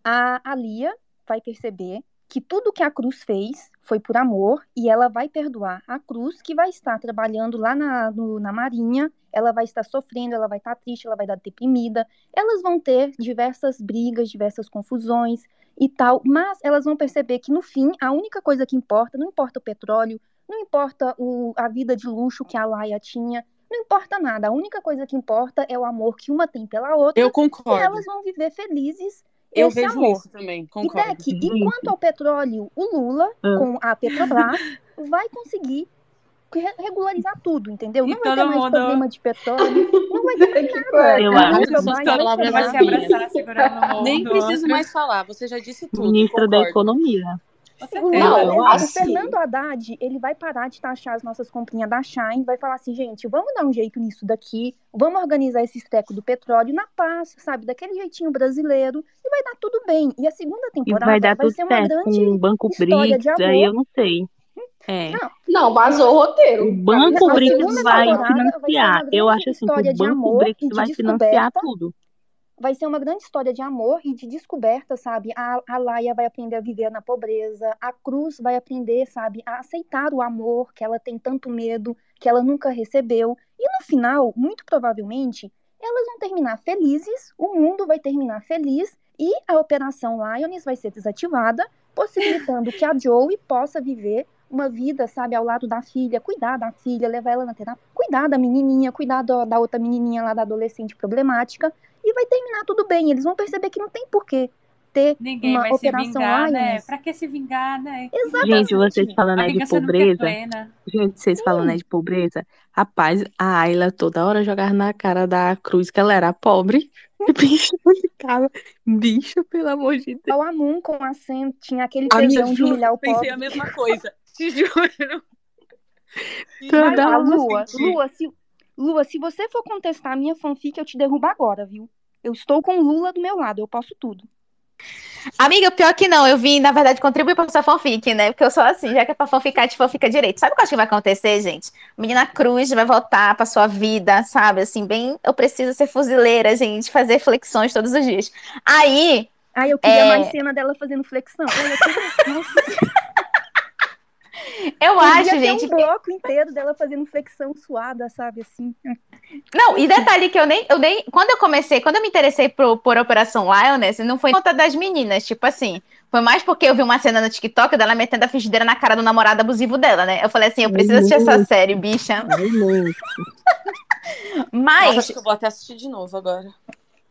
a Alia vai perceber que tudo que a Cruz fez foi por amor e ela vai perdoar a Cruz, que vai estar trabalhando lá na, no- na Marinha, ela vai estar sofrendo, ela vai estar triste, ela vai estar deprimida. Elas vão ter diversas brigas, diversas confusões e tal, mas elas vão perceber que no fim a única coisa que importa, não importa o petróleo, não importa o, a vida de luxo que a Laia tinha, não importa nada. A única coisa que importa é o amor que uma tem pela outra Eu e concordo. elas vão viver felizes Eu esse vejo amor. isso também, E concordo. Deck, Gente. enquanto ao petróleo, o Lula, Ah. com a Petrobras, vai conseguir re- regularizar tudo, entendeu? E Não vai ter todo mais mundo- problema de petróleo, não vai ter mais Que nada. Eu acho que palavras vai se abraçar, segurando a mão Nem preciso mais falar, você já disse tudo. Ministro da concordo. Economia. Não, o Fernando Haddad, ele vai parar de taxar as nossas comprinhas da Shine, vai falar assim, gente, vamos dar um jeito nisso daqui, vamos organizar esse esteco do petróleo na paz, sabe, daquele jeitinho brasileiro, e vai dar tudo bem. E a segunda E temporada vai dar tudo ser uma certo grande com o Banco história de BRICS, aí amor. eu não sei. É. Não, Não, vazou o roteiro. O Banco a BRICS segunda vai temporada vai ser uma financiar. grande Eu acho assim que o de Banco e de vai financiar tudo. Vai ser uma grande história de amor e de descoberta, sabe? A, a Laia vai aprender a viver na pobreza, a Cruz vai aprender, sabe, a aceitar o amor que ela tem tanto medo, que ela nunca recebeu. E no final, muito provavelmente, elas vão terminar felizes, o mundo vai terminar feliz e a Operação Lioness vai ser desativada, possibilitando que a Joey possa viver uma vida, sabe, ao lado da filha, cuidar da filha, levar ela na terapia, cuidar da menininha, cuidar do- da outra menininha lá da adolescente problemática e vai terminar tudo bem. Eles vão perceber que não tem porquê ter Ninguém uma vai se operação vingar, né? Pra que se vingar, né? Exatamente. Gente, vocês falando aí de é pobreza. Gente, vocês falando aí de pobreza. Rapaz, a Ayla toda hora jogava na cara da Cruz que ela era pobre. E bicho ficava. Bicho, pelo amor de Deus. O Amun com a Sam tinha aquele tesão de humilhar o pensei pobre. a mesma coisa. Te juro. Toda Lua. Lua se, Lua, se você for contestar a minha fanfic, eu te derrubo agora, viu? Eu estou com o Lula do meu lado, eu posso tudo. Amiga, pior que não, eu vim, na verdade, contribuir pra sua fanfic, né? Porque eu sou assim, já que é pra fanficar, de fanfica direito. Sabe o que eu acho que vai acontecer, gente? Menina Cruz vai voltar pra sua vida, sabe? Assim, bem, eu preciso ser fuzileira, gente, fazer flexões todos os dias. Aí, Ai, eu queria É. mais cena dela fazendo flexão. Queria... Nossa, eu podia acho, ter gente, um bloco inteiro dela fazendo flexão suada, sabe, assim. Não, e detalhe que eu nem, eu nem. Quando eu comecei, quando eu me interessei por, por Operação Lioness, não foi por conta das meninas, tipo assim. Foi mais porque eu vi uma cena no TikTok dela metendo a frigideira na cara do namorado abusivo dela, né? Eu falei assim, eu preciso assistir essa série, bicha. Nossa, Mas, acho que eu vou até assistir de novo agora.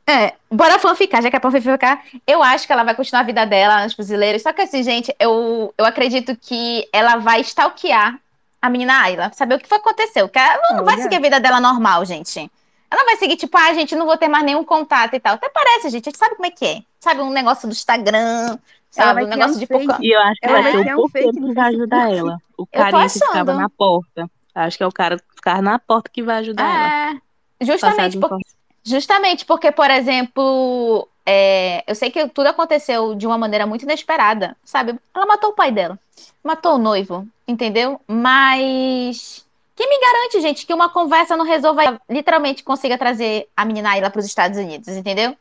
É, bora fanficar, já que é pra fanficar, eu acho que ela vai continuar a vida dela nos fuzileiros. Só que assim, gente, eu, eu acredito que ela vai stalkear a menina Ayla, saber o que foi que aconteceu. Que ela não vai Olha. seguir a vida dela normal, gente. Ela vai seguir, tipo, ah, gente, não vou ter mais nenhum contato e tal. Até parece, gente, a gente sabe como é que é. Sabe, um negócio do Instagram, Ela sabe, vai um negócio um de fake. E eu acho que Ela vai vai ser criar o um porquê que vai ajudar ela. O tô carinha que ficava na porta. Acho que é o cara que ficava na porta que vai ajudar ela. É, Passar justamente, as por- informações. Justamente porque, por exemplo, é, eu sei que tudo aconteceu de uma maneira muito inesperada, sabe? Ela matou o pai dela, matou o noivo, entendeu? Mas quem me garante, gente, que uma conversa não resolva, ela literalmente consiga trazer a menina Ayla para os Estados Unidos, entendeu?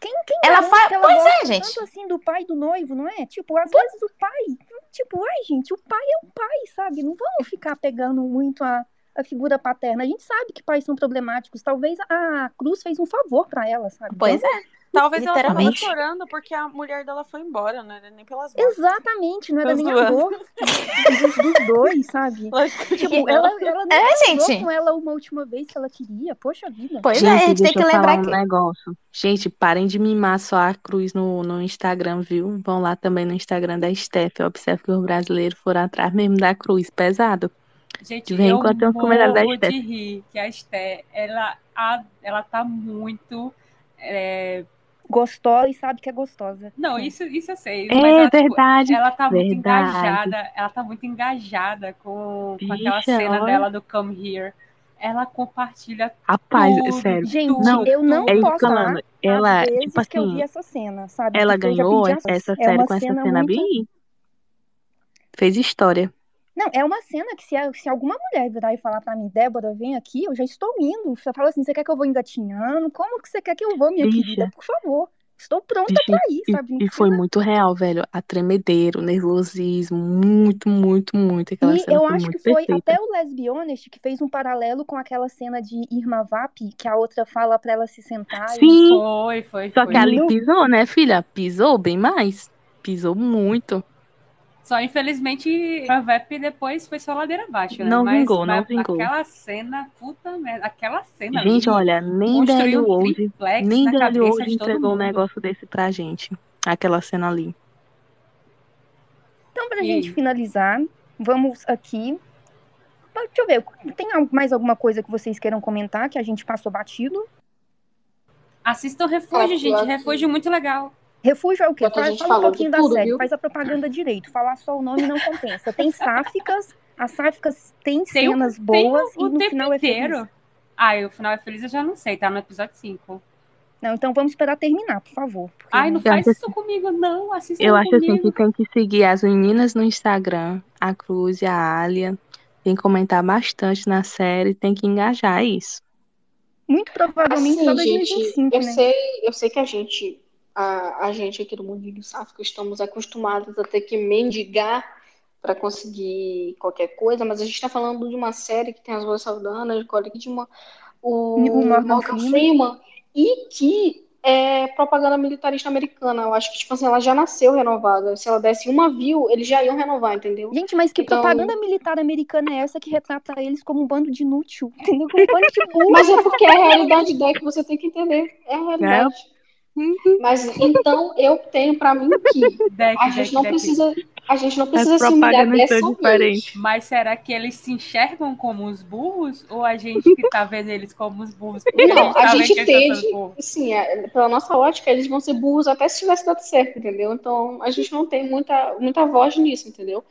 Quem, quem Ela faz. que ela Pois é, gente. tanto assim do pai do noivo, não é? Tipo, às vezes o pai, tipo, ai, gente, o pai é o pai, sabe? Não vamos ficar pegando muito a, a figura paterna. A gente sabe que pais são problemáticos. Talvez a Cruz fez um favor pra ela, sabe? Pois Vamos- é. Talvez ela tava chorando porque a mulher dela foi embora, não era nem pelas mortes. Exatamente, não era nem zoando. amor dos, dos dois, sabe? Tipo, ela, ela não É, gente. com ela uma última vez que ela queria. Poxa vida. Pois é, a Gente, gente tem que lembrar um que. negócio. Gente, parem de mimar só a Cruz no, no Instagram, viu? Vão lá também no Instagram da Steph. Observe que os brasileiros foram atrás mesmo da Cruz. Pesado. Gente, Vem eu da morro Esté. de rir que a Esté, ela, a- ela tá muito... é, Gostosa e sabe que é gostosa. Não, isso, isso eu sei. É mas ela, tipo, verdade. ela tá muito verdade. engajada, ela tá muito engajada com, com aquela Bicha, cena olha. dela do Come Here. Ela compartilha Rapaz, tudo, sério. Gente, Não, eu não É posso que eu falar. Ela, vezes tipo que eu vi assim, essa cena, sabe? ela Porque ganhou pedi a- essa é série uma com essa cena cena muito... bem. Fez história. Não, é uma cena que se, se alguma mulher virar e falar pra mim, Débora, vem aqui, eu já estou indo. Você fala assim, você quer que eu vou engatinhando? Como que você quer que eu vou, minha Bicha. querida? Por favor. Estou pronta Bicho, pra ir, E, sabe? Não e foi muito real, velho. A tremedeira, o nervosismo, muito, muito, muito. Aquela E cena eu foi acho muito que foi perfeita. até o Lesbi Honest que fez um paralelo com aquela cena de Irma Vap, que a outra fala pra ela se sentar. e- Sim, Foi, foi, só foi. que ali pisou, né, filha? Pisou bem mais. Pisou muito. Só infelizmente a VEP depois foi só ladeira abaixo, né? Não mas, vingou, não mas vingou. aquela cena, puta merda, aquela cena Gente, olha, nem um hoje, triplex nem de todo entregou um negócio desse pra gente. Aquela cena ali. Então, pra E gente aí? finalizar, vamos aqui. Deixa eu ver, tem mais alguma coisa que vocês queiram comentar que a gente passou batido? Assistam Refúgio, Ah, gente. Refúgio muito legal. Refúgio é o quê? A Fala, gente fala um pouquinho da tudo, série, viu? faz a propaganda direito. Falar só o nome não compensa. Tem sáficas, as sáficas têm Tem o, cenas tem boas o, o e no final é feliz. inteiro. Ah, e o final é feliz, eu já não sei, tá no episódio 5. Não, então vamos esperar terminar, por favor. porque- Ai, não faz isso comigo, não. Assistam Eu acho assim comigo. que tem que seguir as meninas no Instagram, a Cruz e a Alia. Tem que comentar bastante na série, tem que engajar é isso. Muito provavelmente só Assim, gente, 2025, eu né? sei, eu sei que a gente, a, a gente aqui do Mundinho Sáfico, estamos acostumados a ter que mendigar para conseguir qualquer coisa, mas a gente está falando de uma série que tem as Zoe Saldana, Nicole Kidman, o, O Morgan Morgan Freeman. E que é propaganda militarista americana. Eu acho que, tipo assim, ela já nasceu renovada. Se ela desse uma view, eles já iam renovar, entendeu? Gente, mas que Então- propaganda militar americana é essa que retrata eles como um bando de inútil? Entendeu? Como um bando de burro. Mas é porque é a realidade dela que você tem que entender. É a realidade. Mas então eu tenho pra mim que Deck, a deck, gente não deck. precisa, a gente não precisa As se humilhar dessa são vez. Mas será que eles se enxergam como os burros? Ou a gente que tá vendo eles como os burros? Não, a tá gente que eles estão sendo tende, burros. assim, é, pela nossa ótica, eles vão ser burros até se tivesse dado certo, entendeu? Então a gente não tem muita, muita voz nisso, entendeu?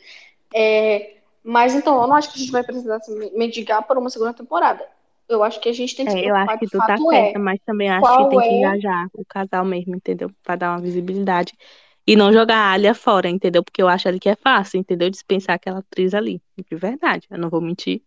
É, Mas então, eu não acho que a gente vai precisar se mendigar por uma segunda temporada. Eu acho que a gente tem que se É, eu acho que tu tá fato certa, é mas também acho qual que tem que é engajar o casal mesmo, entendeu? Pra dar uma visibilidade. E não jogar a Alia fora, entendeu? Porque eu acho ali que é fácil, entendeu? Dispensar aquela atriz ali. De verdade, eu não vou mentir.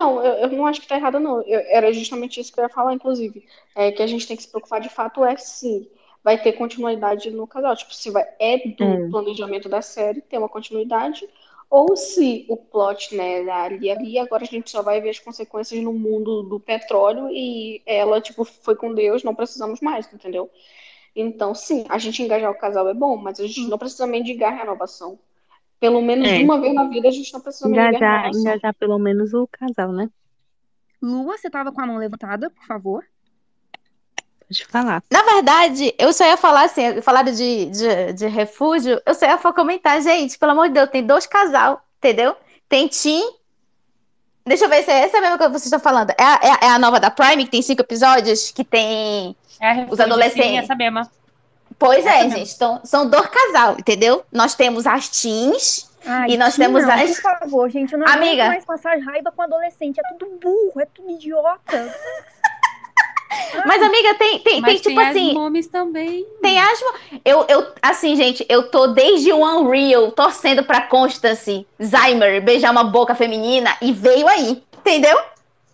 Não, eu, eu não acho que tá errado, não. Eu- era justamente isso que eu ia falar, inclusive. É que a gente tem que se preocupar de fato é se vai ter continuidade no casal. Tipo, se vai, é do É. planejamento da série ter uma continuidade, ou se o plot, né, da ali ali, agora a gente só vai ver as consequências no mundo do petróleo e ela, tipo, foi com Deus, não precisamos mais, entendeu? Então, sim, a gente engajar o casal é bom, mas a gente não precisa mendigar renovação. Pelo menos É. uma vez na vida a gente não precisa mendigar Engajar, renovação. engajar pelo menos o casal, né? Lua, você tava com a mão levantada, por favor. Pode falar. Na verdade, eu só ia falar assim, falaram de, de, de refúgio, eu só ia comentar, gente, pelo amor de Deus, tem dois casal, entendeu? Tem Tim. Deixa eu ver se é essa mesma coisa que vocês estão falando. É a, é a- é a nova da Prime, que tem cinco episódios, que tem. É refúgio, adolescentes. Sim, essa mesma. Pois é, gente. Então, são dois casal, entendeu? Nós temos as teens Ai, e nós Tim, temos não, as. Por favor, gente, eu não Amiga. mais passar raiva com adolescente. É tudo burro, é tudo idiota. Mas, amiga, tem, tem, tem Mas tipo tem assim. as momies também. Tem asma. Eu, eu, assim, gente, eu tô desde o Unreal torcendo pra Constance Zymer beijar uma boca feminina e veio aí, entendeu?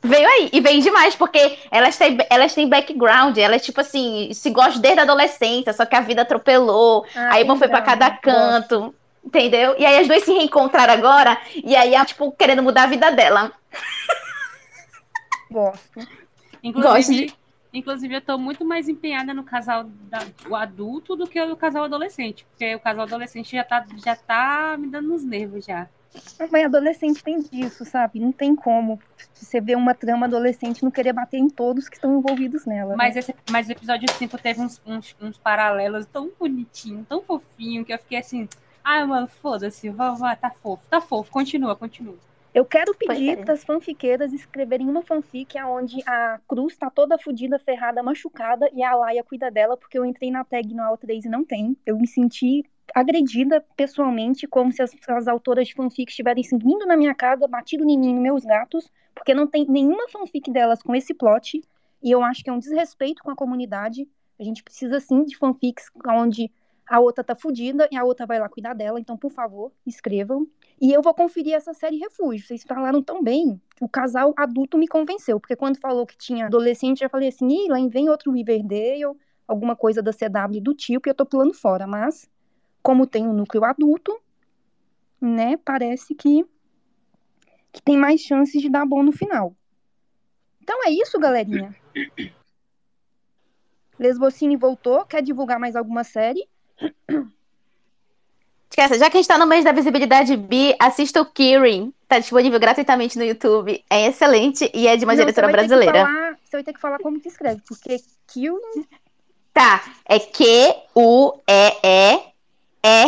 Veio aí. E veio demais, porque elas têm, elas têm background, elas, tipo assim, se gostam desde a adolescência, só que a vida atropelou. Ah, aí uma foi pra então, cada gosto. canto. Entendeu? E aí as duas se reencontraram agora, e aí ela, tipo, querendo mudar a vida dela. Gosto. Inclusive, inclusive, eu tô muito mais empenhada no casal da- o adulto do que o casal adolescente. Porque o casal adolescente já tá, já tá me dando nos nervos já. Mas adolescente tem disso, sabe? Não tem como você ver uma trama adolescente não querer bater em todos que estão envolvidos nela. Mas, né? esse, mas o episódio 5 teve uns, uns, uns paralelos tão bonitinho, tão fofinho, que eu fiquei assim. Ai, mano, foda-se, tá fofo, tá fofo, continua, continua. Eu quero pedir para as fanfiqueiras escreverem uma fanfic onde a Cruz tá toda fodida, ferrada, machucada e a Laia cuida dela, porque eu entrei na tag no All3 e não tem. Eu me senti agredida pessoalmente, como se as, as autoras de fanfic estivessem vindo na minha casa, batido em mim, meus gatos, porque não tem nenhuma fanfic delas com esse plot. E eu acho que é um desrespeito com a comunidade. A gente precisa sim de fanfics onde a outra tá fodida e a outra vai lá cuidar dela. Então, por favor, escrevam. E eu vou conferir essa série Refúgio. Vocês falaram tão bem. O casal adulto me convenceu. Porque quando falou que tinha adolescente, eu já falei assim: Ih, lá vem outro Riverdale, alguma coisa da CW do tipo, e eu tô pulando fora. Mas, como tem um núcleo adulto, né, parece que, que tem mais chances de dar bom no final. Então é isso, galerinha. Lesbocine voltou. Quer divulgar mais alguma série? Esquece, já que a gente tá no mês da visibilidade bi, assista o Kirin. Tá disponível gratuitamente no YouTube. É excelente e é de uma Não, diretora brasileira. falar- você vai ter que falar como que escreve, porque Kill Tá, é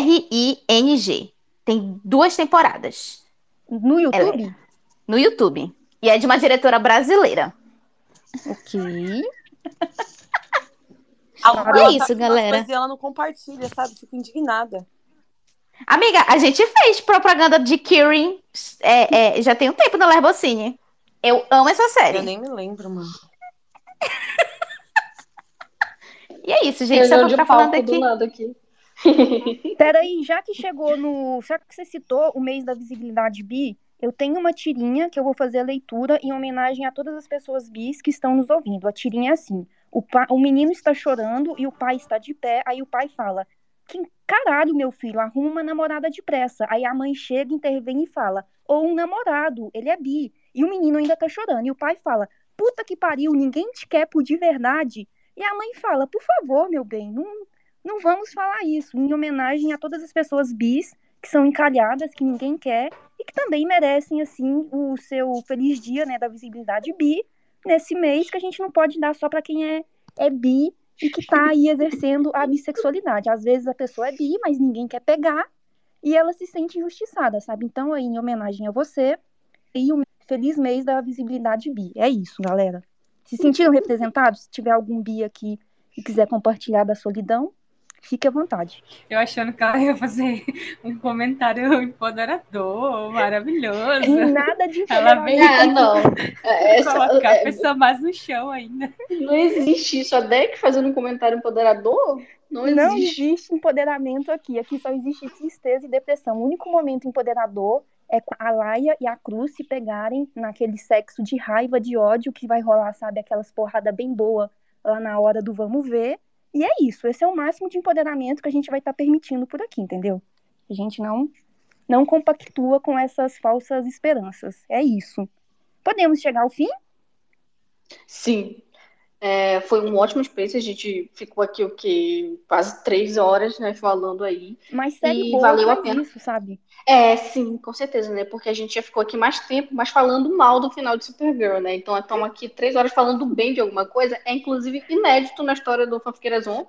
Q-U-E-E-R-I-N-G. Tem duas temporadas no YouTube? no YouTube. E é de uma diretora brasileira. Ok. É tá isso, as galera. E ela não compartilha, sabe? Fico indignada. Amiga, a gente fez propaganda de Kirin é, é, já tem um tempo na Lerbocine. Eu amo essa série. Eu nem me lembro, mano. E é isso, gente. Pra de ficar falando palco do aqui. nada aqui. Peraí, já que chegou no. Já que você citou o mês da visibilidade bi, eu tenho uma tirinha que eu vou fazer a leitura em homenagem a todas as pessoas bis que estão nos ouvindo. A tirinha é assim: o, pa... o menino está chorando e o pai está de pé, aí o pai fala. Que caralho, meu filho, arruma uma namorada depressa. Aí a mãe chega, intervém e fala: Ou um namorado, ele é bi. E o menino ainda tá chorando. E o pai fala: Puta que pariu, ninguém te quer por de verdade. E a mãe fala: Por favor, meu bem, não, não vamos falar isso. Em homenagem a todas as pessoas bis que são encalhadas, que ninguém quer e que também merecem, assim, o seu feliz dia, né, da visibilidade bi nesse mês que a gente não pode dar só para quem é, é bi e que tá aí exercendo a bissexualidade. Às vezes a pessoa é bi, mas ninguém quer pegar e ela se sente injustiçada, sabe? Então, aí, em homenagem a você, e um feliz mês da visibilidade bi. É isso, galera. Se sentiram representados? Se tiver algum bi aqui e quiser compartilhar da solidão, Fique à vontade. Eu achando que ela ia fazer um comentário empoderador, maravilhoso. Nada de Ela vem Ah, não. É, essa- colocar a é, pessoa mais no chão ainda. não existe isso. A Deck fazendo um comentário empoderador? Não Não existe. existe empoderamento aqui. Aqui só existe tristeza e depressão. O único momento empoderador é a Laia e a Cruz se pegarem naquele sexo de raiva, de ódio que vai rolar, sabe? Aquelas porradas bem boa lá na hora do vamos ver. E é isso. Esse é o máximo de empoderamento que a gente vai estar permitindo por aqui, entendeu? A gente não, não compactua com essas falsas esperanças. É isso. Podemos chegar ao fim? Sim. É, foi um ótimo space. A gente ficou aqui o quê? Quase três horas, né, falando aí. Mas série E boa valeu a pena. isso, sabe? É, sim, com certeza, né? Porque a gente já ficou aqui mais tempo, mas falando mal do final de Supergirl, né? Então, estamos aqui três horas falando bem de alguma coisa. É, inclusive, inédito na história do Fanfiqueiras On,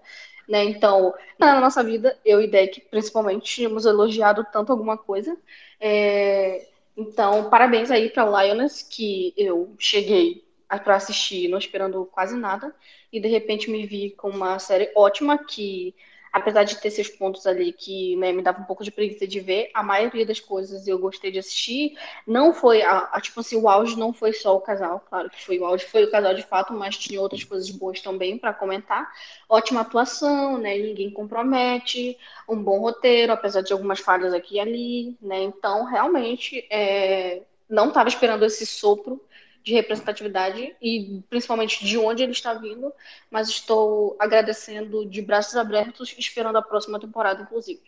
né? Então, na nossa vida, eu e Deck, principalmente, tínhamos elogiado tanto alguma coisa. É, Então, parabéns aí para Lioness, que eu cheguei para assistir não esperando quase nada, e de repente me vi com uma série ótima que apesar de ter seus pontos ali que né, me dava um pouco de preguiça de ver, a maioria das coisas eu gostei de assistir. Não foi, a, a, tipo assim, o auge não foi só o casal, claro que foi o auge, foi o casal de fato, mas tinha outras coisas boas também para comentar. Ótima atuação, né? Ninguém compromete, um bom roteiro, apesar de algumas falhas aqui e ali, né? Então, realmente, é, não estava esperando esse sopro de representatividade e principalmente de onde ele está vindo, mas estou agradecendo de braços abertos, esperando a próxima temporada, inclusive.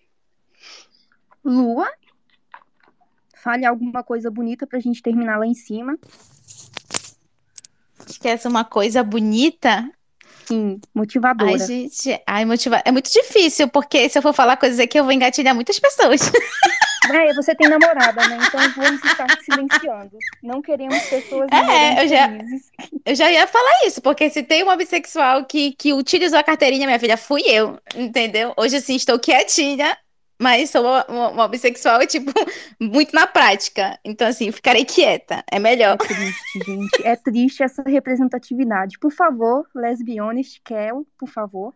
Lua, fale alguma coisa bonita pra gente terminar lá em cima. Esquece uma coisa bonita. Sim, motivadora. Ai, gente, ai, motiva... é muito difícil, porque se eu for falar coisas aqui, eu vou engatilhar muitas pessoas. É, você tem namorada, né? Então vamos estar silenciando. Não queremos pessoas É, eu já- felizes. Eu já ia falar isso, porque se tem uma bissexual que, que utilizou a carteirinha, minha filha, fui eu, entendeu? Hoje, assim, estou quietinha, mas sou uma, uma, uma bissexual, tipo, muito na prática. Então, assim, ficarei quieta, é melhor. É triste, gente. É triste essa representatividade. Por favor, Lesbionist, Kel, por favor.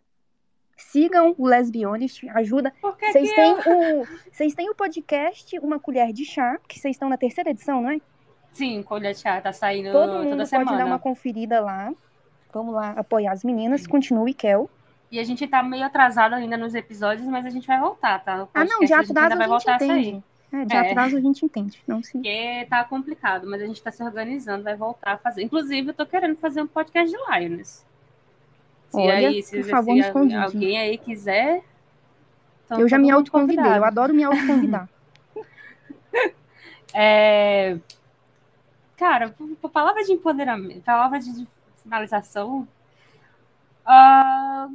Sigam o Lesbionist, ajuda. Vocês têm, eu... o, vocês têm o podcast Uma Colher de Chá, que vocês estão na terceira edição, não é? Sim, Colher de Chá tá saindo Todo toda mundo pode semana. dar uma conferida lá. Vamos lá apoiar as meninas. Continue, Kel. E a gente tá meio atrasado ainda nos episódios, mas a gente vai voltar, tá? Ah, não, de gente atraso a gente voltar a sair. entende. É, de É. atraso a gente entende. Não se... Porque tá complicado, mas a gente tá se organizando, vai voltar a fazer. Inclusive, eu tô querendo fazer um podcast de Lions. Se Olha, aí, se, por favor, se convide. alguém aí quiser. então Eu já me autoconvidei. Eu adoro me autoconvidar. É... Cara, palavra de empoderamento, palavra de finalização. Ah,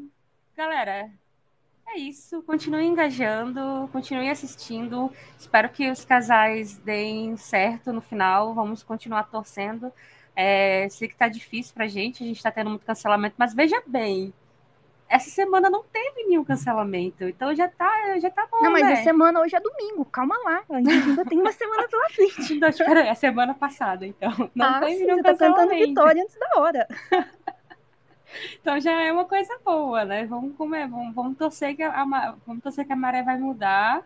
Galera, é isso. Continuem engajando, continuem assistindo. Espero que os casais deem certo no final. Vamos continuar torcendo. É, sei que tá difícil pra gente, a gente tá tendo muito cancelamento, mas veja bem, essa semana não teve nenhum cancelamento, então já tá, já tá bom, Não, mas né? a semana hoje é domingo. Calma lá. A gente ainda tem uma semana pela frente. Não, espera a semana passada, então. Não ah, teve sim, nenhum você tá cantando vitória antes da hora. Então já é uma coisa boa, né? Vamos comer, vamos, vamos torcer que a, vamos torcer que a maré vai mudar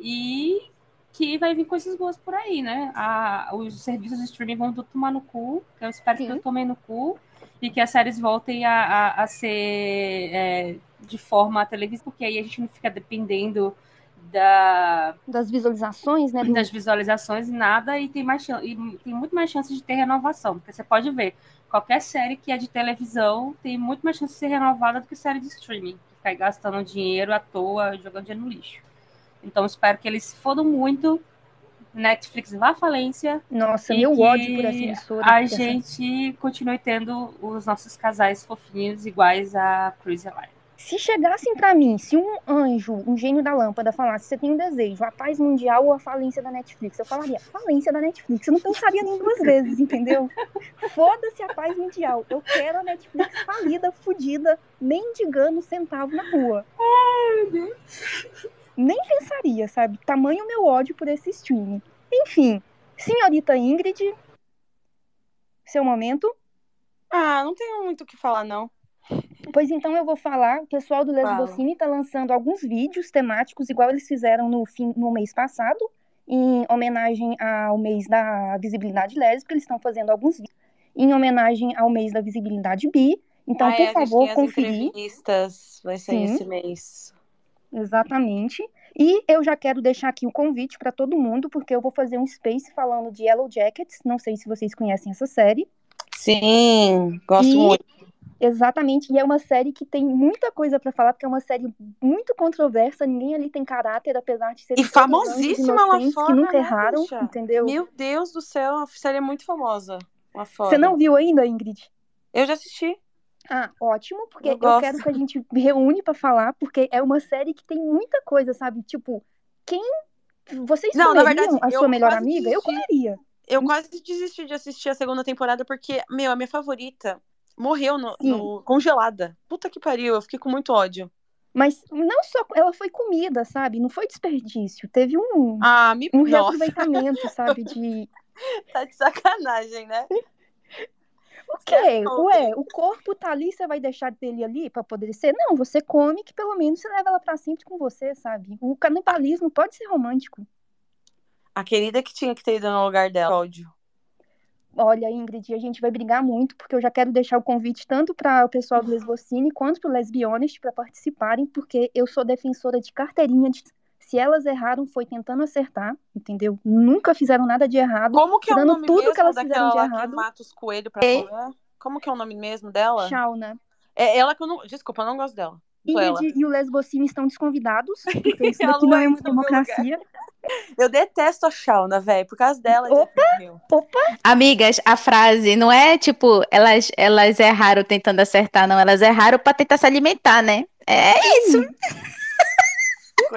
e que vai vir coisas boas por aí, né? A, os serviços de streaming vão tudo tomar no cu, que eu espero que Sim. eu tomei no cu, e que as séries voltem a, a, a ser é, de forma televisiva, porque aí a gente não fica dependendo da, Das visualizações, né? das visualizações e nada, e tem, mais, e tem muito mais chance de ter renovação, porque você pode ver, qualquer série que é de televisão tem muito mais chance de ser renovada do que série de streaming, ficar aí gastando dinheiro à toa, jogando dinheiro no lixo. Então espero que eles se fodam muito, Netflix vá à falência, Nossa, meu ódio por essa emissora. a gente continue tendo os nossos casais fofinhos iguais a Cruz e a Line. Se chegassem pra mim, se um anjo, um gênio da lâmpada falasse, você tem um desejo, a paz mundial ou a falência da Netflix, eu falaria, falência da Netflix. Eu não pensaria nem duas vezes, entendeu? Foda-se a paz mundial. Eu quero a Netflix falida, fudida, mendigando centavo na rua. Nem pensaria, sabe? Tamanho meu ódio por esse streaming. Enfim, senhorita Ingrid, seu momento. Ah, não tenho muito o que falar, não. Pois então eu vou falar, o pessoal do Lesbocine está lançando alguns vídeos temáticos, igual eles fizeram no, fim, no mês passado, em homenagem ao mês da visibilidade lésbica, eles estão fazendo alguns vídeos em homenagem ao mês da visibilidade bi. Então, ah, por é, favor, as conferir. entrevistas vai ser Sim. esse mês. Exatamente. E eu já quero deixar aqui o convite para todo mundo, porque eu vou fazer um space falando de Yellow Jackets. Não sei se vocês conhecem essa série. Sim, gosto E- muito. Exatamente, e é uma série que tem muita coisa para falar, porque é uma série muito controversa, ninguém ali tem caráter, apesar de ser E famosíssima lá fora, que nunca né, erraram, bicha? entendeu? Meu Deus do céu, a série é muito famosa lá fora. Você não viu ainda, Ingrid? Eu já assisti. Ah, ótimo, porque Eu eu, quero que a gente reúne pra falar, porque é uma série que tem muita coisa, sabe? Tipo, quem vocês Não, na verdade, a eu sua melhor amiga? Eu desisti. comeria. Eu quase desisti de assistir a segunda temporada porque, meu, a minha favorita morreu no, no- congelada. Puta que pariu, eu fiquei com muito ódio. Mas não só ela foi comida, sabe? Não foi desperdício. Teve um, Ah, me um reaproveitamento, sabe? De tá de sacanagem, né? O quê? Ué, o corpo tá ali, você vai deixar dele ali pra poder ser? Não, você come que pelo menos você leva ela pra sempre com você, sabe? O canibalismo pode ser romântico. A querida que tinha que ter ido no lugar dela. Ódio. Olha, Ingrid, a gente vai brigar muito, porque eu já quero deixar o convite tanto para o pessoal do Lesbocine quanto para o Lesbionest para participarem, porque eu sou defensora de carteirinha de. Se elas erraram, foi tentando acertar, entendeu? Nunca fizeram nada de errado. Como que é o nome tudo que mesmo elas daquela fizeram de errado. que mata os coelhos pra Ei. comer? Como que é o nome mesmo dela? Shauna. É ela que eu não... Desculpa, eu não gosto dela. Ingrid e o Lesbocine estão desconvidados, porque isso daqui não é uma democracia. Eu detesto a Shauna, velho. Por causa dela, Opa! morreu. Amigas, a frase não é tipo, elas, elas erraram tentando acertar, não. Elas erraram pra tentar se alimentar, né? É isso.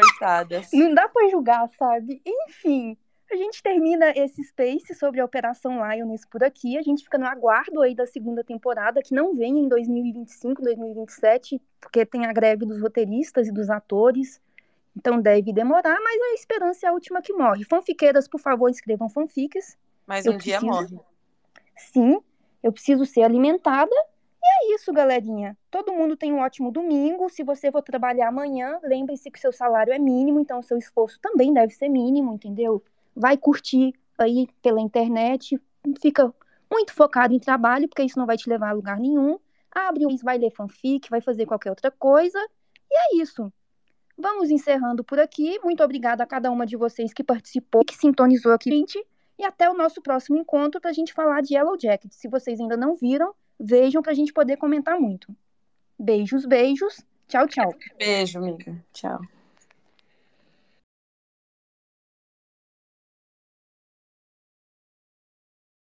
Coitadas. Não dá pra julgar, sabe? Enfim, a gente termina esse space sobre a Operação Lioness por aqui. A gente fica no aguardo aí da segunda temporada, que não vem em 2025, 2027, porque tem a greve dos roteiristas e dos atores. Então deve demorar, mas a esperança é a última que morre. Fanfiqueiras, por favor, escrevam fanfics. Mas Eu um dia preciso. morre. Sim, eu preciso ser alimentada. E é isso, galerinha. Todo mundo tem um ótimo domingo. Se você for trabalhar amanhã, lembre-se que seu salário é mínimo, então seu esforço também deve ser mínimo, entendeu? Vai curtir aí pela internet, fica muito focado em trabalho, porque isso não vai te levar a lugar nenhum. Abre um, vai ler fanfic, vai fazer qualquer outra coisa. E é isso. Vamos encerrando por aqui. Muito obrigada a cada uma de vocês que participou, que sintonizou aqui. gente. E até o nosso próximo encontro para a gente falar de Yellow Jacket. Se vocês ainda não viram, vejam para a gente poder comentar muito. Beijos, beijos. Tchau, tchau. Beijo, amiga. Tchau.